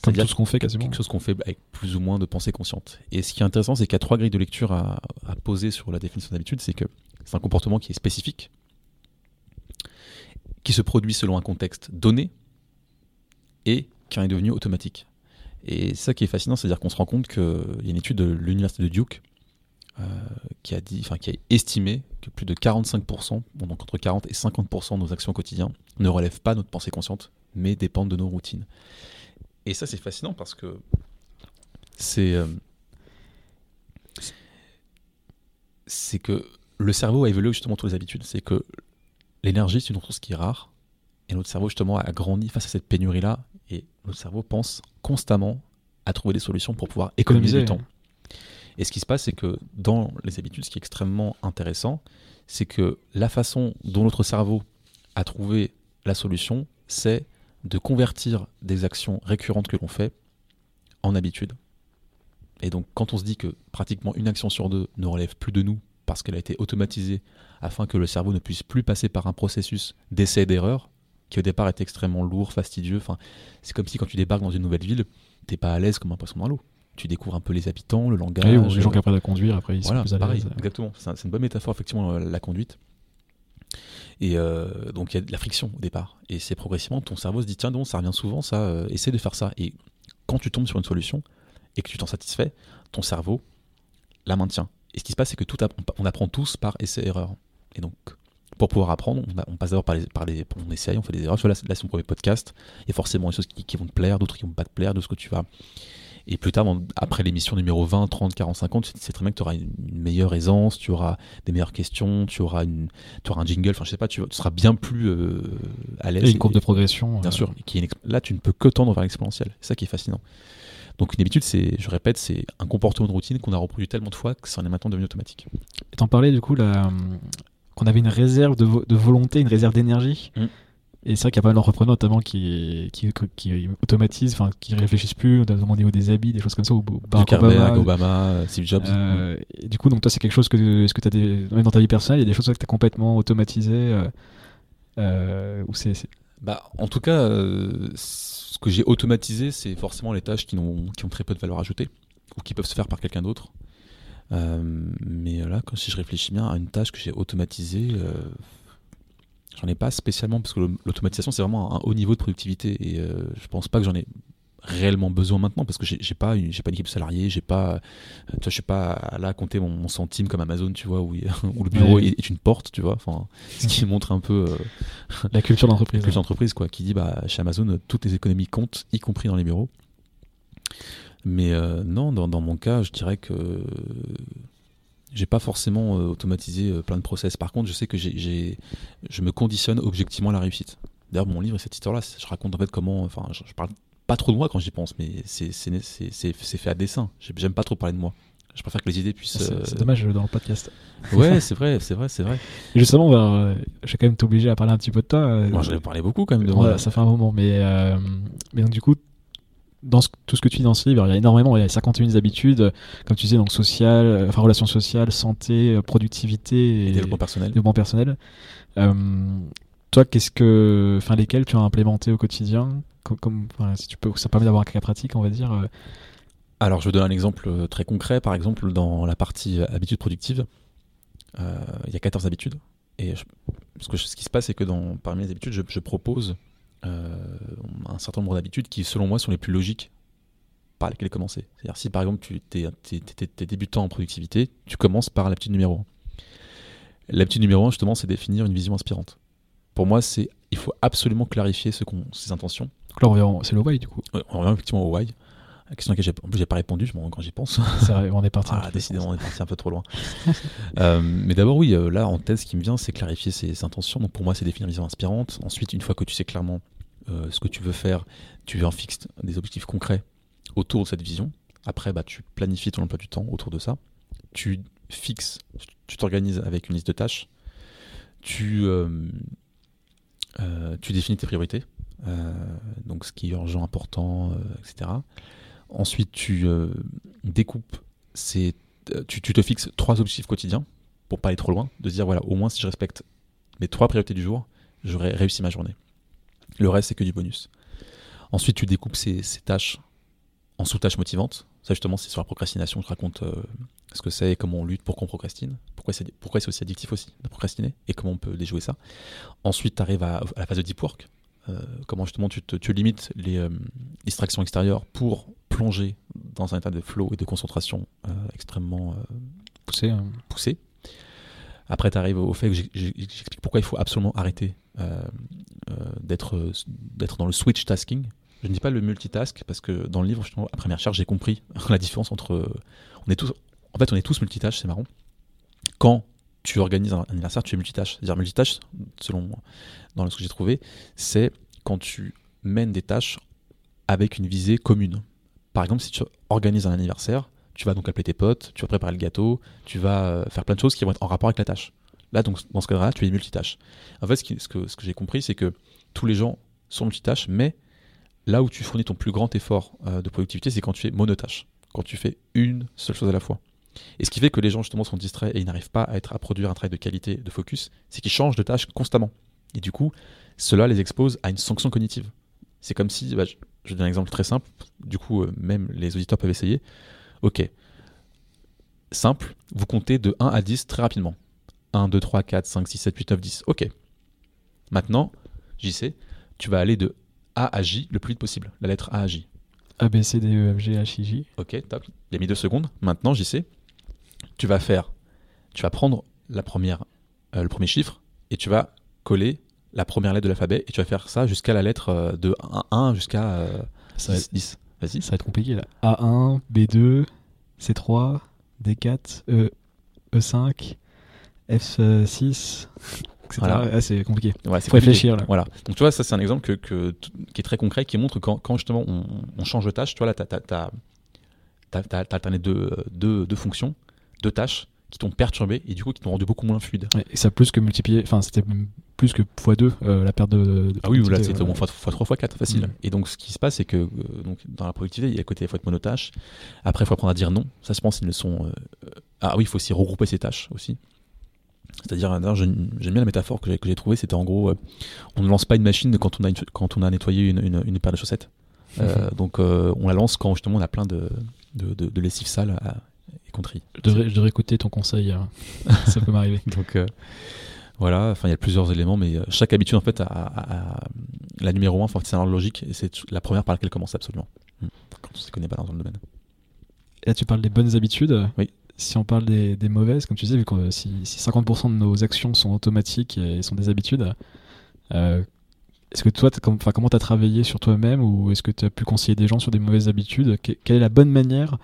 Comme tout ce qu'on fait quasiment. Quelque chose qu'on fait avec plus ou moins de pensée consciente. Et ce qui est intéressant, c'est qu'il y a trois grilles de lecture à, à poser sur la définition d'habitude. C'est que c'est un comportement qui est spécifique, qui se produit selon un contexte donné et qui en est devenu automatique. Et ça qui est fascinant, c'est-à-dire qu'on se rend compte qu'il y a une étude de l'université de Duke euh, qui a dit, enfin qui a estimé que plus de 45%, donc entre 40 et 50% de nos actions quotidiennes ne relèvent pas notre pensée consciente, mais dépendent de nos routines. Et ça c'est fascinant parce que c'est euh, c'est que le cerveau a évolué justement toutes les habitudes. C'est que l'énergie, c'est une ressource qui est rare. Et notre cerveau, justement, a grandi face à cette pénurie-là. Et notre cerveau pense constamment à trouver des solutions pour pouvoir économiser du temps. Et ce qui se passe, c'est que dans les habitudes, ce qui est extrêmement intéressant, c'est que la façon dont notre cerveau a trouvé la solution, c'est de convertir des actions récurrentes que l'on fait en habitudes. Et donc, quand on se dit que pratiquement une action sur deux ne relève plus de nous parce qu'elle a été automatisée afin que le cerveau ne puisse plus passer par un processus d'essai et d'erreur qui au départ est extrêmement lourd, fastidieux. Enfin, c'est comme si quand tu débarques dans une nouvelle ville, t'es pas à l'aise comme un poisson dans l'eau. Tu découvres un peu les habitants, le langage. Oui, les gens qui apprennent à conduire, après ils sont plus à l'aise. Exactement, c'est une bonne métaphore effectivement euh, la conduite. Et euh, donc il y a de la friction au départ. Et c'est progressivement, ton cerveau se dit tiens donc ça revient souvent, ça, euh, essaie de faire ça. Et quand tu tombes sur une solution et que tu t'en satisfais, ton cerveau la maintient. Et ce qui se passe, c'est que tout on apprend tous par essai-erreur. Et donc, pour pouvoir apprendre, on, passe d'abord par les, par les, on essaye, on fait des erreurs. Là, là c'est mon premier podcast. Il y a forcément des choses qui, vont te plaire, d'autres qui vont pas te plaire, de ce que tu vas. Et plus tard, après l'émission numéro 20, 30, 40, 50, c'est très bien que tu auras une, meilleure aisance, tu auras des meilleures questions, tu auras, une, tu auras un jingle, enfin je sais pas, tu, seras bien plus euh, à l'aise. Et une courbe de progression. Bien euh, sûr. Qui là, tu ne peux que tendre vers l'exponentiel. C'est ça qui est fascinant. Donc une habitude, c'est, je répète, c'est un comportement de routine qu'on a reproduit tellement de fois que ça en est maintenant devenu automatique. Et t'en parlais du coup qu'on avait une réserve de, volonté, une réserve d'énergie. Mm. Et c'est vrai qu'il y a pas mal d'entrepreneurs notamment qui, qui, qui, automatisent, enfin qui réfléchissent plus, notamment au niveau des habits, des choses comme ça. Ou Barack Obama, Obama, Steve Jobs. Euh, et du coup, donc toi, c'est quelque chose que, est-ce que tu as des, même dans ta vie personnelle, il y a des choses que tu as complètement automatisées euh, euh, ou c'est, Bah, en tout cas, ce que j'ai automatisé, c'est forcément les tâches qui ont, qui ont très peu de valeur ajoutée ou qui peuvent se faire par quelqu'un d'autre. Euh, mais là, quand, si je réfléchis bien à une tâche que j'ai automatisée, euh, j'en ai pas spécialement parce que l'automatisation c'est vraiment un haut niveau de productivité et euh, je pense pas que j'en ai réellement besoin maintenant parce que j'ai pas une, j'ai pas une équipe salariée j'ai pas tu vois je suis pas là à compter mon, centime comme Amazon tu vois où, où le bureau est, une porte tu vois enfin ce qui montre un peu la culture d'entreprise la culture d'entreprise quoi qui dit bah chez Amazon toutes les économies comptent y compris dans les bureaux. Mais euh, non, dans, mon cas, je dirais que j'ai pas forcément euh, automatisé euh, plein de process. Par contre, je sais que j'ai, je me conditionne objectivement à la réussite. D'ailleurs, mon livre et cette histoire-là, je raconte en fait comment. Enfin, je, parle pas trop de moi quand j'y pense, mais c'est, fait à dessein. J'aime pas trop parler de moi. Je préfère que les idées puissent. C'est, dommage dans le podcast. Ouais, c'est vrai, c'est vrai, c'est vrai. justement, bah, je vais quand même t'obliger à parler un petit peu de toi. Moi, j'avais parlé beaucoup quand même de moi. Ça fait un moment, mais, mais donc du coup, dans tout ce que tu dis dans ce livre, il y a énormément, il y a 51 habitudes, comme tu disais, donc social, euh, enfin relations sociales, santé, euh, productivité et, développement personnel. Développement personnel. Euh, toi, qu'est-ce que, enfin, lesquels tu as implémenté au quotidien, comme, si tu peux, ça permet d'avoir un cas pratique, on va dire. Alors, je vais donner un exemple très concret. Par exemple, dans la partie habitudes productives, il y a 14 habitudes. Et ce, que, ce qui se passe, c'est que dans, parmi les habitudes, je, je propose euh, un certain nombre d'habitudes qui, selon moi, sont les plus logiques par lesquelles commencer. C'est-à-dire, si par exemple tu es, débutant en productivité, tu commences par l'habitude numéro 1. L'habitude numéro 1, justement, c'est définir une vision inspirante. Pour moi, c'est il faut absolument clarifier ce ses intentions. Donc là, c'est le why, du coup. on revient effectivement au why. La question à laquelle j'ai pas répondu, je quand j'y pense. C'est vrai, on est parti. Ah, décidément, on est parti un peu trop loin. Euh, mais d'abord, oui, euh, là, en tête, ce qui me vient, c'est clarifier ses, intentions. Donc pour moi, c'est définir une vision inspirante. Ensuite, une fois que tu sais clairement euh, ce que tu veux faire, tu en fixes des objectifs concrets autour de cette vision. Après, bah, tu planifies ton emploi du temps autour de ça. Tu fixes, tu t'organises avec une liste de tâches. Tu, tu définis tes priorités, donc ce qui est urgent, important, etc. Ensuite, tu découpes, tu, tu, te fixes trois objectifs quotidiens pour pas aller trop loin, de dire voilà, au moins si je respecte mes trois priorités du jour, j'aurai réussi ma journée. Le reste, c'est que du bonus. Ensuite, tu découpes ces, tâches en sous-tâches motivantes. Ça, justement, c'est sur la procrastination. Je raconte euh, ce que c'est et comment on lutte pour qu'on procrastine. Pourquoi c'est, pourquoi c'est aussi addictif aussi de procrastiner et comment on peut déjouer ça. Ensuite, tu arrives à, la phase de deep work. Euh, comment justement tu, te, limites les euh, distractions extérieures pour plonger dans un état de flow et de concentration extrêmement poussé. Hein. poussé. Après, tu arrives au fait que j'explique pourquoi il faut absolument arrêter euh, euh, d'être d'être dans le switch tasking. Je ne dis pas le multitask parce que dans le livre, à première charge, j'ai compris la différence entre. On est tous, en fait, on est tous multitâches, c'est marrant. Quand tu organises un anniversaire, tu es multitâche. C'est-à-dire multitâche, selon dans ce que j'ai trouvé, c'est quand tu mènes des tâches avec une visée commune. Par exemple, si tu organises un anniversaire, tu vas donc appeler tes potes, tu vas préparer le gâteau, tu vas euh, faire plein de choses qui vont être en rapport avec la tâche. Là, donc, dans ce cas-là, tu es multitâche. En fait, ce, que, j'ai compris, c'est que tous les gens sont multitâches, mais là où tu fournis ton plus grand effort euh, de productivité, c'est quand tu es monotâche, quand tu fais une seule chose à la fois. Et ce qui fait que les gens justement sont distraits et ils n'arrivent pas à produire un travail de qualité, de focus, c'est qu'ils changent de tâche constamment. Et du coup, cela les expose à une sanction cognitive. C'est comme si, bah, je, je, donne un exemple très simple, du coup, euh, même les auditeurs peuvent essayer. Ok. Simple, vous comptez de 1 à 10 très rapidement. 1, 2, 3, 4, 5, 6, 7, 8, 9, 10. Ok. Maintenant, JC, tu vas aller de A à J le plus vite possible. La lettre A à J. A, B, C, D, E, F, G, H, I, J. Ok, top. Il a mis deux secondes. Maintenant, JC, tu vas faire. Tu vas prendre la première, euh, le premier chiffre et tu vas coller la première lettre de l'alphabet et tu vas faire ça jusqu'à la lettre euh, de 1, jusqu'à euh, 10. Vas-y. Ça va être compliqué là. A1, B2, C3, D4, E, E5, F6, etc. Ah, c'est compliqué. Ouais, Faut réfléchir là. Voilà. Donc tu vois, ça c'est un exemple que, qui est très concret, qui montre quand, quand justement on, change de tâche, tu vois là, tu as, alterné deux, deux, deux fonctions, deux tâches qui t'ont perturbé et du coup qui t'ont rendu beaucoup moins fluide. et ça plus que multiplier, enfin c'était plus que x2 euh, la perte de, Ah oui, là c'était au moins x3, x4 facile. Mm. Et donc ce qui se passe c'est que euh, donc, dans la productivité, il y a côté il faut être monotâche. Après il faut apprendre à dire non. Ça je pense une leçon euh, Ah oui, il faut aussi regrouper ses tâches aussi. C'est-à-dire, j'aime bien la métaphore que j'ai trouvée, c'était en gros, on ne lance pas une machine quand on a, quand on a nettoyé une, une, paire de chaussettes. donc on la lance quand justement on a plein de, de, de, lessive sale à, je devrais, écouter ton conseil, hein. ça peut m'arriver. Donc euh, voilà, enfin il y a plusieurs éléments, mais euh, chaque habitude en fait a, la numéro 1, c'est un logique, et c'est la première par laquelle commence absolument. Hmm. Quand on ne se connaît pas dans le domaine. Et là tu parles des bonnes habitudes. Oui. Si on parle des, mauvaises, comme tu disais, vu que si, 50% de nos actions sont automatiques et sont des habitudes, euh, est-ce que toi, comment tu as travaillé sur toi-même ou est-ce que tu as pu conseiller des gens sur des mauvaises habitudes? Quelle est la bonne manière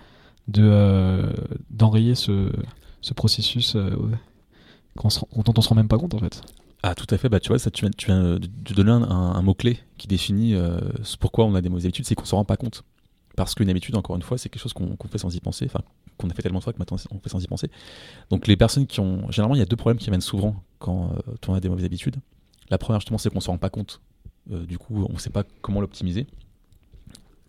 de euh, d'enrayer ce, ce processus euh, dont on se rend même pas compte en fait. Ah tout à fait, bah tu vois, ça tu viens, tu viens de donner un, mot-clé qui définit euh, pourquoi on a des mauvaises habitudes, c'est qu'on se rend pas compte. Parce qu'une habitude, encore une fois, c'est quelque chose qu'on fait sans y penser, enfin qu'on a fait tellement de fois que maintenant on fait sans y penser. Donc les personnes qui ont... Généralement, il y a deux problèmes qui viennent souvent quand on a des mauvaises habitudes. La première, justement, c'est qu'on se rend pas compte. du coup, on ne sait pas comment l'optimiser.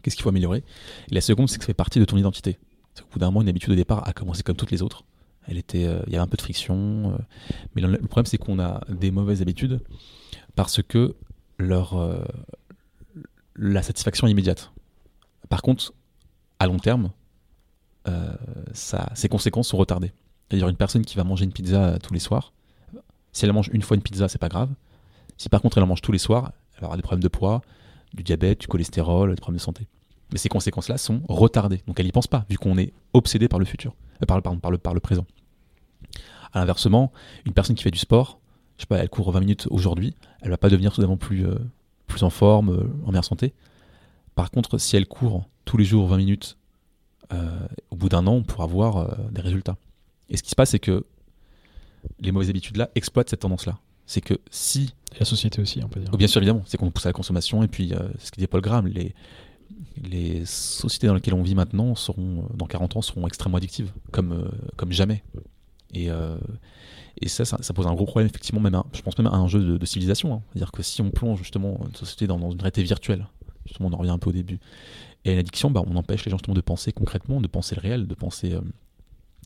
Qu'est-ce qu'il faut améliorer? Et la seconde, c'est que ça fait partie de ton identité. Au bout d'un moment, une habitude de départ a commencé comme toutes les autres. Elle était, euh, il y avait un peu de friction, euh, mais le, problème c'est qu'on a des mauvaises habitudes parce que leur euh, la satisfaction est immédiate. Par contre, à long terme, ça, ses conséquences sont retardées. C'est-à-dire une personne qui va manger une pizza tous les soirs, si elle mange une fois une pizza, c'est pas grave. Si par contre elle en mange tous les soirs, elle aura des problèmes de poids, du diabète, du cholestérol, des problèmes de santé mais ces conséquences-là sont retardées. Donc elle n'y pense pas, vu qu'on est obsédé par le futur, euh, par, par, le, par le présent. À l'inversement, une personne qui fait du sport, je sais pas, elle court 20 minutes aujourd'hui, elle va pas devenir soudainement plus, euh, plus en forme, euh, en meilleure santé. Par contre, si elle court tous les jours 20 minutes, au bout d'un an, on pourra voir des résultats. Et ce qui se passe, c'est que les mauvaises habitudes-là exploitent cette tendance-là. C'est que si. Et la société aussi, on peut dire. Oh, bien sûr, évidemment, c'est qu'on pousse à la consommation, et puis ce que dit Paul Graham, les, les sociétés dans lesquelles on vit maintenant seront, dans 40 ans seront extrêmement addictives, comme, euh, jamais. Et, et ça, ça, pose un gros problème, effectivement, je pense même à un jeu de, civilisation. Hein. C'est-à-dire que si on plonge justement une société dans, une réalité virtuelle, justement, on en revient un peu au début, et l'addiction, bah, on empêche les gens justement de penser concrètement, de penser le réel, de penser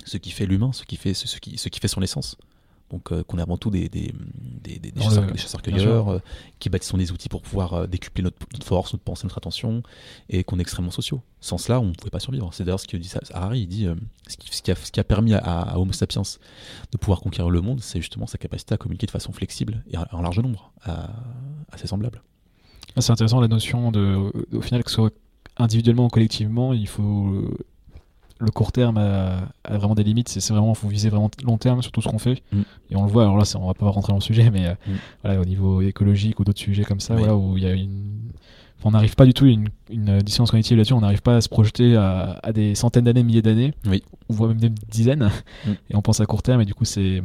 ce qui fait l'humain, ce ce qui fait son essence. Donc euh, qu'on est avant tout des, des, des, des chasseurs-cueilleurs euh, qui bâtissent des outils pour pouvoir euh, décupler notre, force, notre pensée, notre attention, et qu'on est extrêmement sociaux. Sans cela, on ne pouvait pas survivre. C'est d'ailleurs ce que dit Harari, il dit ce, qui, ce, qui a, ce, qui, a, permis à, Homo sapiens de pouvoir conquérir le monde, c'est justement sa capacité à communiquer de façon flexible et en large nombre, à, à ses semblables. Ah, c'est intéressant la notion de, au final, que ce soit individuellement ou collectivement, il faut le court terme a, vraiment des limites. C'est vraiment, faut viser vraiment long terme sur tout ce qu'on fait. Mm. Et on le voit. Alors là, on va pas rentrer dans le sujet, mais euh, mm. voilà, au niveau écologique ou d'autres sujets comme ça, voilà, où il y a une, on n'arrive pas du tout à une, une dissonance cognitive là-dessus. On n'arrive pas à se projeter à, des centaines d'années, milliers d'années. Oui. On voit même des dizaines. Mm. Et on pense à court terme. Et du coup, c'est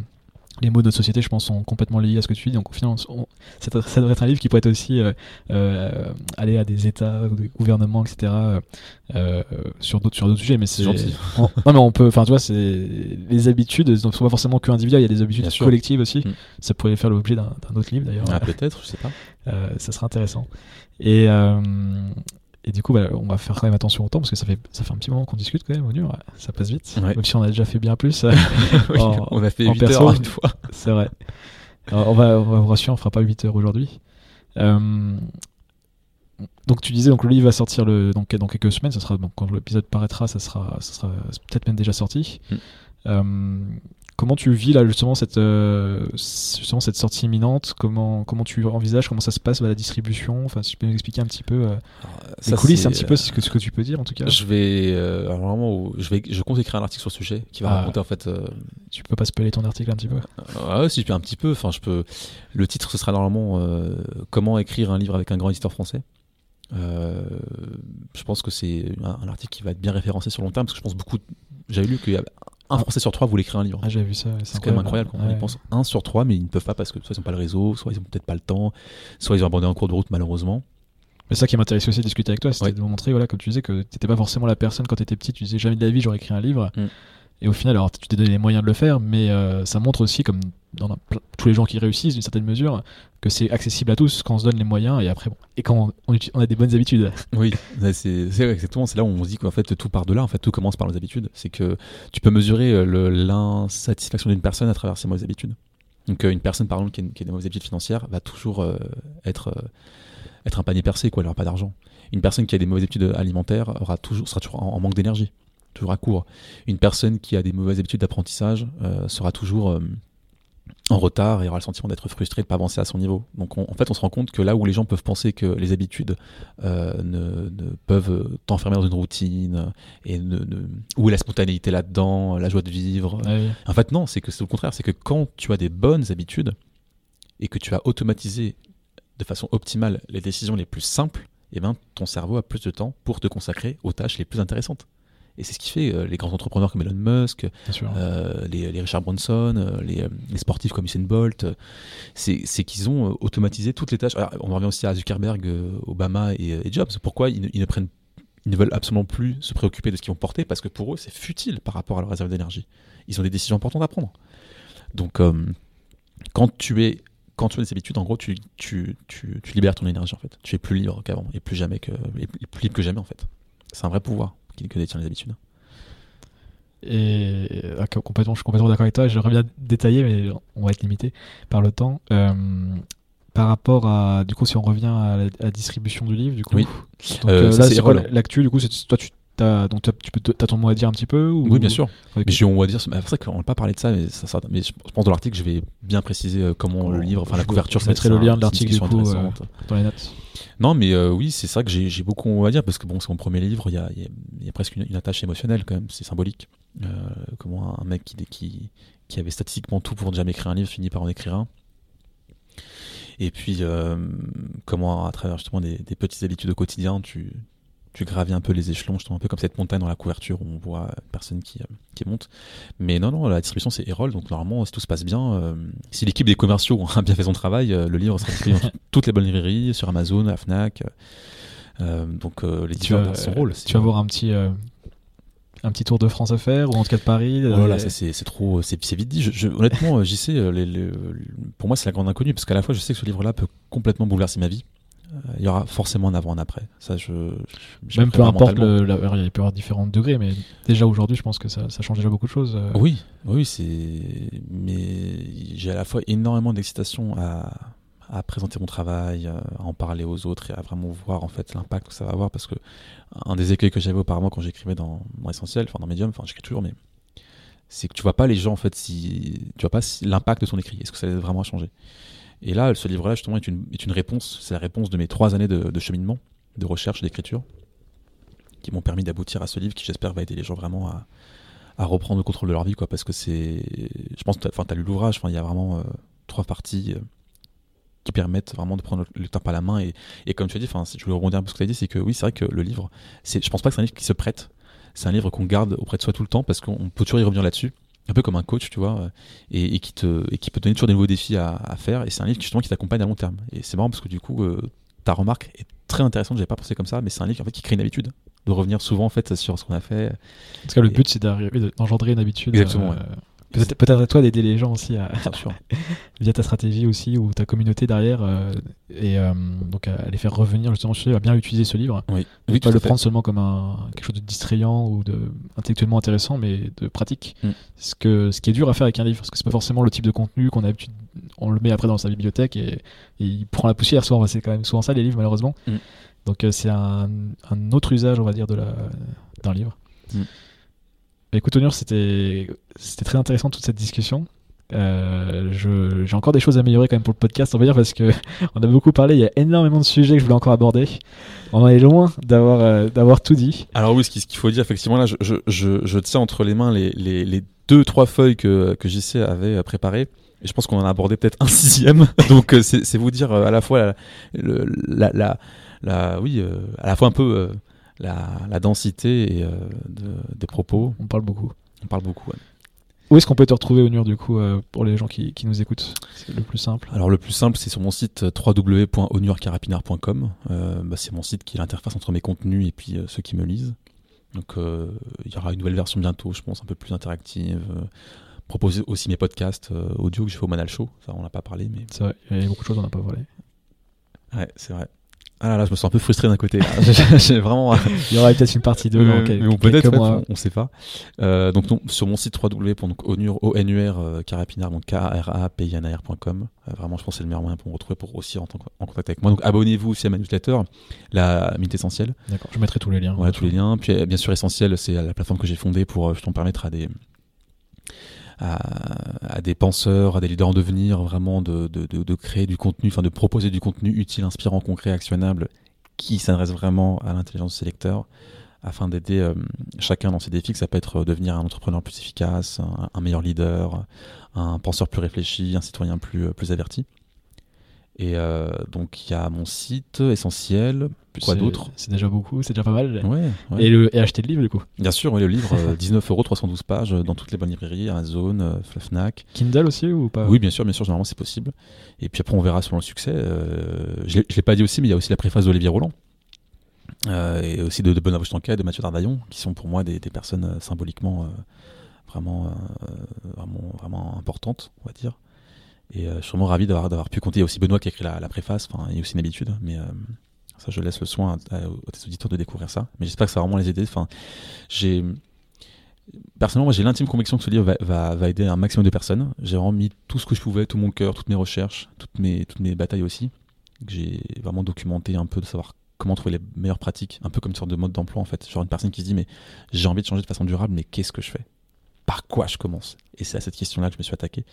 les mots de notre société, je pense, sont complètement liés à ce que tu dis. Donc, au final, ça, devrait être un livre qui pourrait être aussi euh, euh, aller à des États, des gouvernements, etc. Euh, sur d'autres sur d'autres sujets. Mais c'est gentil. non, mais on peut. Enfin, tu vois, c'est les habitudes. Donc, sont pas forcément que individuelles. Il y a des habitudes collectives aussi. Mm. Ça pourrait faire l'objet d'un autre livre d'ailleurs. Ah, peut-être, je sais pas. ça serait intéressant. Et et du coup, bah, on va faire quand même attention au temps parce que ça fait, ça fait un petit moment qu'on discute quand même au dur. Ça passe vite. Même si on a déjà fait bien plus. on a fait 8 heures une fois. C'est vrai. on, va, on va vous rassurer, on fera pas 8 heures aujourd'hui. Euh, donc tu disais donc le livre va sortir le, donc, dans quelques semaines. Ça sera donc quand l'épisode paraîtra, ça sera, ça sera peut-être même déjà sorti. Mm. Euh, Comment tu vis là justement cette, euh, justement, cette sortie imminente? Comment, comment tu envisages? Comment ça se passe la distribution? Enfin, si tu peux nous expliquer un petit peu euh, les coulisses, un petit peu ce que, ce que tu peux dire en tout cas. Je vais, alors, je vais, je compte écrire un article sur ce sujet qui va ah. raconter en fait. Tu peux pas spoiler ton article un petit peu? Ouais, si je peux un petit peu. Enfin, je peux. Le titre ce sera normalement comment écrire un livre avec un grand éditeur français. je pense que c'est un, un, article qui va être bien référencé sur long terme parce que je pense beaucoup. J'avais lu qu'il y a un Français sur trois voulait écrire un livre. Ah, j'ai vu ça. C'est quand même incroyable quand on y pense. Un sur trois, mais ils ne peuvent pas parce que soit ils n'ont pas le réseau, soit ils n'ont peut-être pas le temps, soit ils ont abandonné en cours de route malheureusement. Mais ça qui m'intéresse aussi de discuter avec toi, c'était de montrer, voilà, comme tu disais, que tu n'étais pas forcément la personne quand tu étais petit, tu disais jamais de la vie j'aurais écrit un livre. Mm. Et au final, alors tu t'es donné les moyens de le faire, mais euh, ça montre aussi, comme dans tous les gens qui réussissent d'une certaine mesure, que c'est accessible à tous quand on se donne les moyens et après, bon, et quand on, a des bonnes habitudes. Oui, c'est exactement, c'est là où on se dit qu'en fait tout part de là, en fait tout commence par les habitudes. C'est que tu peux mesurer euh, l'insatisfaction d'une personne à travers ses mauvaises habitudes. Donc euh, une personne par exemple qui a, des mauvaises habitudes financières va toujours être, être un panier percé, quoi, elle n'aura pas d'argent. Une personne qui a des mauvaises habitudes alimentaires aura toujours, sera toujours en manque d'énergie toujours à court. Une personne qui a des mauvaises habitudes d'apprentissage euh, sera toujours euh, en retard et aura le sentiment d'être frustré de ne pas avancer à son niveau. Donc en fait, on se rend compte que là où les gens peuvent penser que les habitudes euh, ne, peuvent t'enfermer dans une routine et ne, où est la spontanéité là-dedans, la joie de vivre. En fait, non, c'est que c'est au contraire, c'est que quand tu as des bonnes habitudes et que tu as automatisé de façon optimale les décisions les plus simples, eh ben, ton cerveau a plus de temps pour te consacrer aux tâches les plus intéressantes. Et c'est ce qui fait euh, les grands entrepreneurs comme Elon Musk, euh, les, Richard Branson, euh, les, sportifs comme Usain Bolt, c'est qu'ils ont automatisé toutes les tâches. on revient aussi à Zuckerberg, Obama et, Jobs. Pourquoi ils ne, prennent ils ne veulent absolument plus se préoccuper de ce qu'ils vont porter? Parce que pour eux c'est futile par rapport à leur réserve d'énergie. Ils ont des décisions importantes à prendre. Donc quand tu es quand tu as des habitudes, en gros, tu, tu, tu, tu, libères ton énergie en fait. Tu es plus libre qu'avant et plus jamais que et plus libre que jamais en fait. C'est un vrai pouvoir qui, que détient les habitudes. Et ah, complètement, je suis complètement d'accord avec toi. J'aimerais bien détailler, mais on va être limité par le temps. Euh, par rapport à, du coup, si on revient à la, distribution du livre, du coup, oui. euh, euh là, c'est l'actu, du coup, c'est toi, tu As, donc tu peux as ton mot à dire un petit peu ou... Oui, bien sûr. Mais j'ai mon mot à dire. C'est vrai qu'on n'a pas parlé de ça, mais, ça, mais je pense dans l'article, je vais bien préciser euh, comment le livre, enfin la couverture. Je mettrai le lien de l'article du coup dans les notes. Non, mais euh, oui, c'est ça que j'ai beaucoup à dire parce que bon, c'est mon premier livre, il y a, y a, presque une, attache émotionnelle quand même, c'est symbolique. Euh, comment un mec qui, qui, qui, avait statistiquement tout pour ne jamais écrire un livre finit par en écrire un. Et puis, euh, comment à travers justement des, des, petites habitudes au quotidien, tu, tu gravis un peu les échelons, je un peu comme cette montagne dans la couverture où on voit une personne qui, euh, qui monte. Mais non, non, la distribution c'est Erol, donc normalement si tout se passe bien, euh, si l'équipe des commerciaux a bien fait son travail, euh, le livre sera distribué dans toutes les bonnes librairies, sur Amazon, à Fnac. donc les tu vas, son rôle. Tu vas voir un petit un petit tour de France à faire ou en tout cas de Paris Voilà, oh c'est trop, c'est vite dit. Je, honnêtement, j'y sais, les, pour moi, c'est la grande inconnue parce qu'à la fois, je sais que ce livre-là peut complètement bouleverser ma vie. Il y aura forcément un avant, un après. Ça, je, Même peu importe, le, il peut y avoir différents degrés, mais déjà aujourd'hui, je pense que ça, ça change déjà beaucoup de choses. Oui, oui, c'est. Mais j'ai à la fois énormément d'excitation à à présenter mon travail, euh, à en parler aux autres et à vraiment voir en fait l'impact que ça va avoir parce que un des écueils que j'avais auparavant quand j'écrivais dans, dans Essentiel, enfin dans Medium, enfin j'écris toujours, mais c'est que tu vois pas les gens en fait si tu vois pas l'impact de son écrit, est-ce que ça va vraiment changer? Et là, ce livre-là justement est une, est une réponse, c'est la réponse de mes trois années de, cheminement, de recherche, d'écriture, qui m'ont permis d'aboutir à ce livre qui j'espère va aider les gens vraiment à, à reprendre le contrôle de leur vie quoi parce que c'est je pense enfin tu as lu l'ouvrage il y a vraiment euh, trois parties euh, qui permettent vraiment de prendre le temps par la main. Et, et comme tu as dit, enfin, je voulais rebondir un peu ce que tu as dit, c'est que oui, c'est vrai que le livre, je pense pas que c'est un livre qui se prête. C'est un livre qu'on garde auprès de soi tout le temps parce qu'on peut toujours y revenir là-dessus. Un peu comme un coach, tu vois, et, et, qui, te, et qui peut donner toujours des nouveaux défis à, à faire. Et c'est un livre justement qui t'accompagne à long terme. Et c'est marrant parce que du coup, euh, ta remarque est très intéressante. J'avais pas pensé comme ça, mais c'est un livre en fait, qui crée une habitude de revenir souvent en fait sur ce qu'on a fait. En tout cas, le but, c'est d'engendrer une habitude. Exactement. Euh, Peut-être à toi d'aider les gens aussi à, via ta stratégie aussi ou ta communauté derrière euh, et euh, donc à les faire revenir justement chez à bien utiliser ce livre. Oui. oui pas le prendre seulement comme un, quelque chose de distrayant ou de intellectuellement intéressant, mais de pratique. Mm. Ce que ce qui est dur à faire avec un livre, parce que c'est pas forcément le type de contenu qu'on a l'habitude, on le met après dans sa bibliothèque et, il prend la poussière. Souvent, c'est quand même souvent ça les livres malheureusement. Mm. Donc euh, c'est un, un, autre usage, on va dire, d'un livre. Mm. Écoute, Onur, c'était très intéressant toute cette discussion. Euh, j'ai encore des choses à améliorer quand même pour le podcast, on va dire, parce que on a beaucoup parlé, il y a énormément de sujets que je voulais encore aborder. On est loin d'avoir euh, d'avoir tout dit. Alors oui, ce qu'il faut dire, effectivement, là, je, tiens entre les mains les, les, les, deux, trois feuilles que, que JC avait euh, préparées. Et je pense qu'on en a abordé peut-être un sixième. Donc c'est vous dire à la fois à la fois un peu la, densité et, euh, des propos. On parle beaucoup. On parle beaucoup, Où est-ce qu'on peut te retrouver, Onur, du coup, euh, pour les gens qui, nous écoutent? C'est le plus simple. Alors, le plus simple, c'est sur mon site euh, www.onurcarapinard.com. Bah, c'est mon site qui est l'interface entre mes contenus et puis ceux qui me lisent. Donc, il y aura une nouvelle version bientôt, je pense, un peu plus interactive. proposer aussi mes podcasts audio que je fais au Manal Show. Ça, on n'a pas parlé, mais. C'est vrai, il y a beaucoup de choses, on n'a pas parlé. Ouais, c'est vrai. Ah là là, je me sens un peu frustré d'un côté. J'ai vraiment. Il y aura peut-être une partie 2 euh, mais peut-être, on, ne sait pas. Euh, donc, sur mon site www.onur, euh, donc k r a p i n a rcom euh, vraiment, je pense que c'est le meilleur moyen pour me retrouver pour aussi en, en contact avec moi. Donc, abonnez-vous aussi à ma newsletter, la Minute Essentielle. D'accord, je mettrai tous les liens. Voilà, tous les liens. Puis, bien sûr, Essentiel, c'est la plateforme que j'ai fondée pour justement permettre à des à, des penseurs, à des leaders en devenir, vraiment de, de, de, créer du contenu, enfin de proposer du contenu utile, inspirant, concret, actionnable, qui s'adresse vraiment à l'intelligence des lecteurs, afin d'aider euh, chacun dans ses défis, que ça peut être devenir un entrepreneur plus efficace, un, meilleur leader, un penseur plus réfléchi, un citoyen plus, plus averti. Et euh, donc il y a mon site essentiel. Quoi d'autre C'est déjà beaucoup, c'est déjà pas mal. Ouais, Et, le, et, acheter le livre du coup Bien sûr, le livre, 19 euh, euros, 312 pages dans toutes les bonnes librairies, Amazon, euh, Fnac. Kindle aussi ou pas? Oui, bien sûr, bien sûr, généralement c'est possible. Et puis après on verra selon le succès. je ne l'ai pas dit aussi, mais il y a aussi la préface d'Olivier Roland. et aussi de, de Benoît Tanquet et de Mathieu Dardaillon, qui sont pour moi des, des personnes symboliquement vraiment, vraiment, vraiment importantes, on va dire. Et euh, je suis vraiment ravi d'avoir pu compter. Il y a aussi Benoît qui a écrit la, préface, enfin, il y a aussi une habitude, mais euh, ça, je laisse le soin aux auditeurs de découvrir ça. Mais j'espère que ça va vraiment les aider. Enfin. Personnellement, moi, j'ai l'intime conviction que ce livre va, va, aider un maximum de personnes. J'ai vraiment mis tout ce que je pouvais, tout mon cœur, toutes mes recherches, toutes mes, toutes mes batailles aussi. J'ai vraiment documenté un peu de savoir comment trouver les meilleures pratiques, un peu comme une sorte de mode d'emploi en fait. Genre une personne qui se dit mais j'ai envie de changer de façon durable, mais qu'est-ce que je fais? Par quoi je commence Et c'est à cette question-là que je me suis attaqué.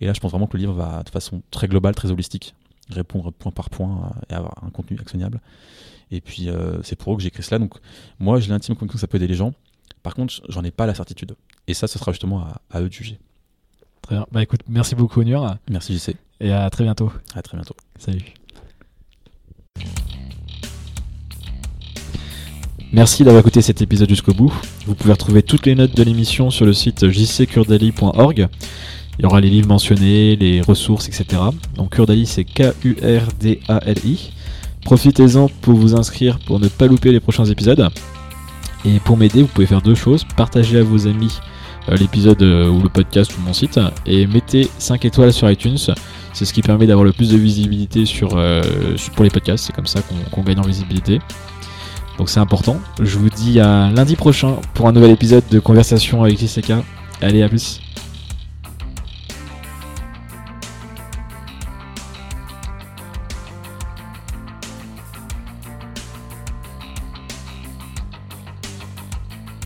Et là, je pense vraiment que le livre va de façon très globale, très holistique, répondre point par point et avoir un contenu actionnable. Et puis, euh, c'est pour eux que j'ai écrit cela. Donc, moi, j'ai l'intime conviction que ça peut aider les gens. Par contre, j'en ai pas la certitude. Et ça, ce sera justement à, eux de juger. Très bien. Bah écoute, merci beaucoup, Onur. Merci, JC. Et à très bientôt. À très bientôt. Salut. Merci d'avoir écouté cet épisode jusqu'au bout. Vous pouvez retrouver toutes les notes de l'émission sur le site jccurdali.org. Il y aura les livres mentionnés, les ressources, etc. Donc Kurdali, c'est K-U-R-D-A-L-I. Profitez-en pour vous inscrire pour ne pas louper les prochains épisodes. Et pour m'aider, vous pouvez faire deux choses. Partagez à vos amis euh, l'épisode euh, ou le podcast ou mon site et mettez 5 étoiles sur iTunes. C'est ce qui permet d'avoir le plus de visibilité euh, pour les podcasts. C'est comme ça qu'on gagne en visibilité. Donc c'est important. Je vous dis à lundi prochain pour un nouvel épisode de Conversation avec JCK. Allez, à plus.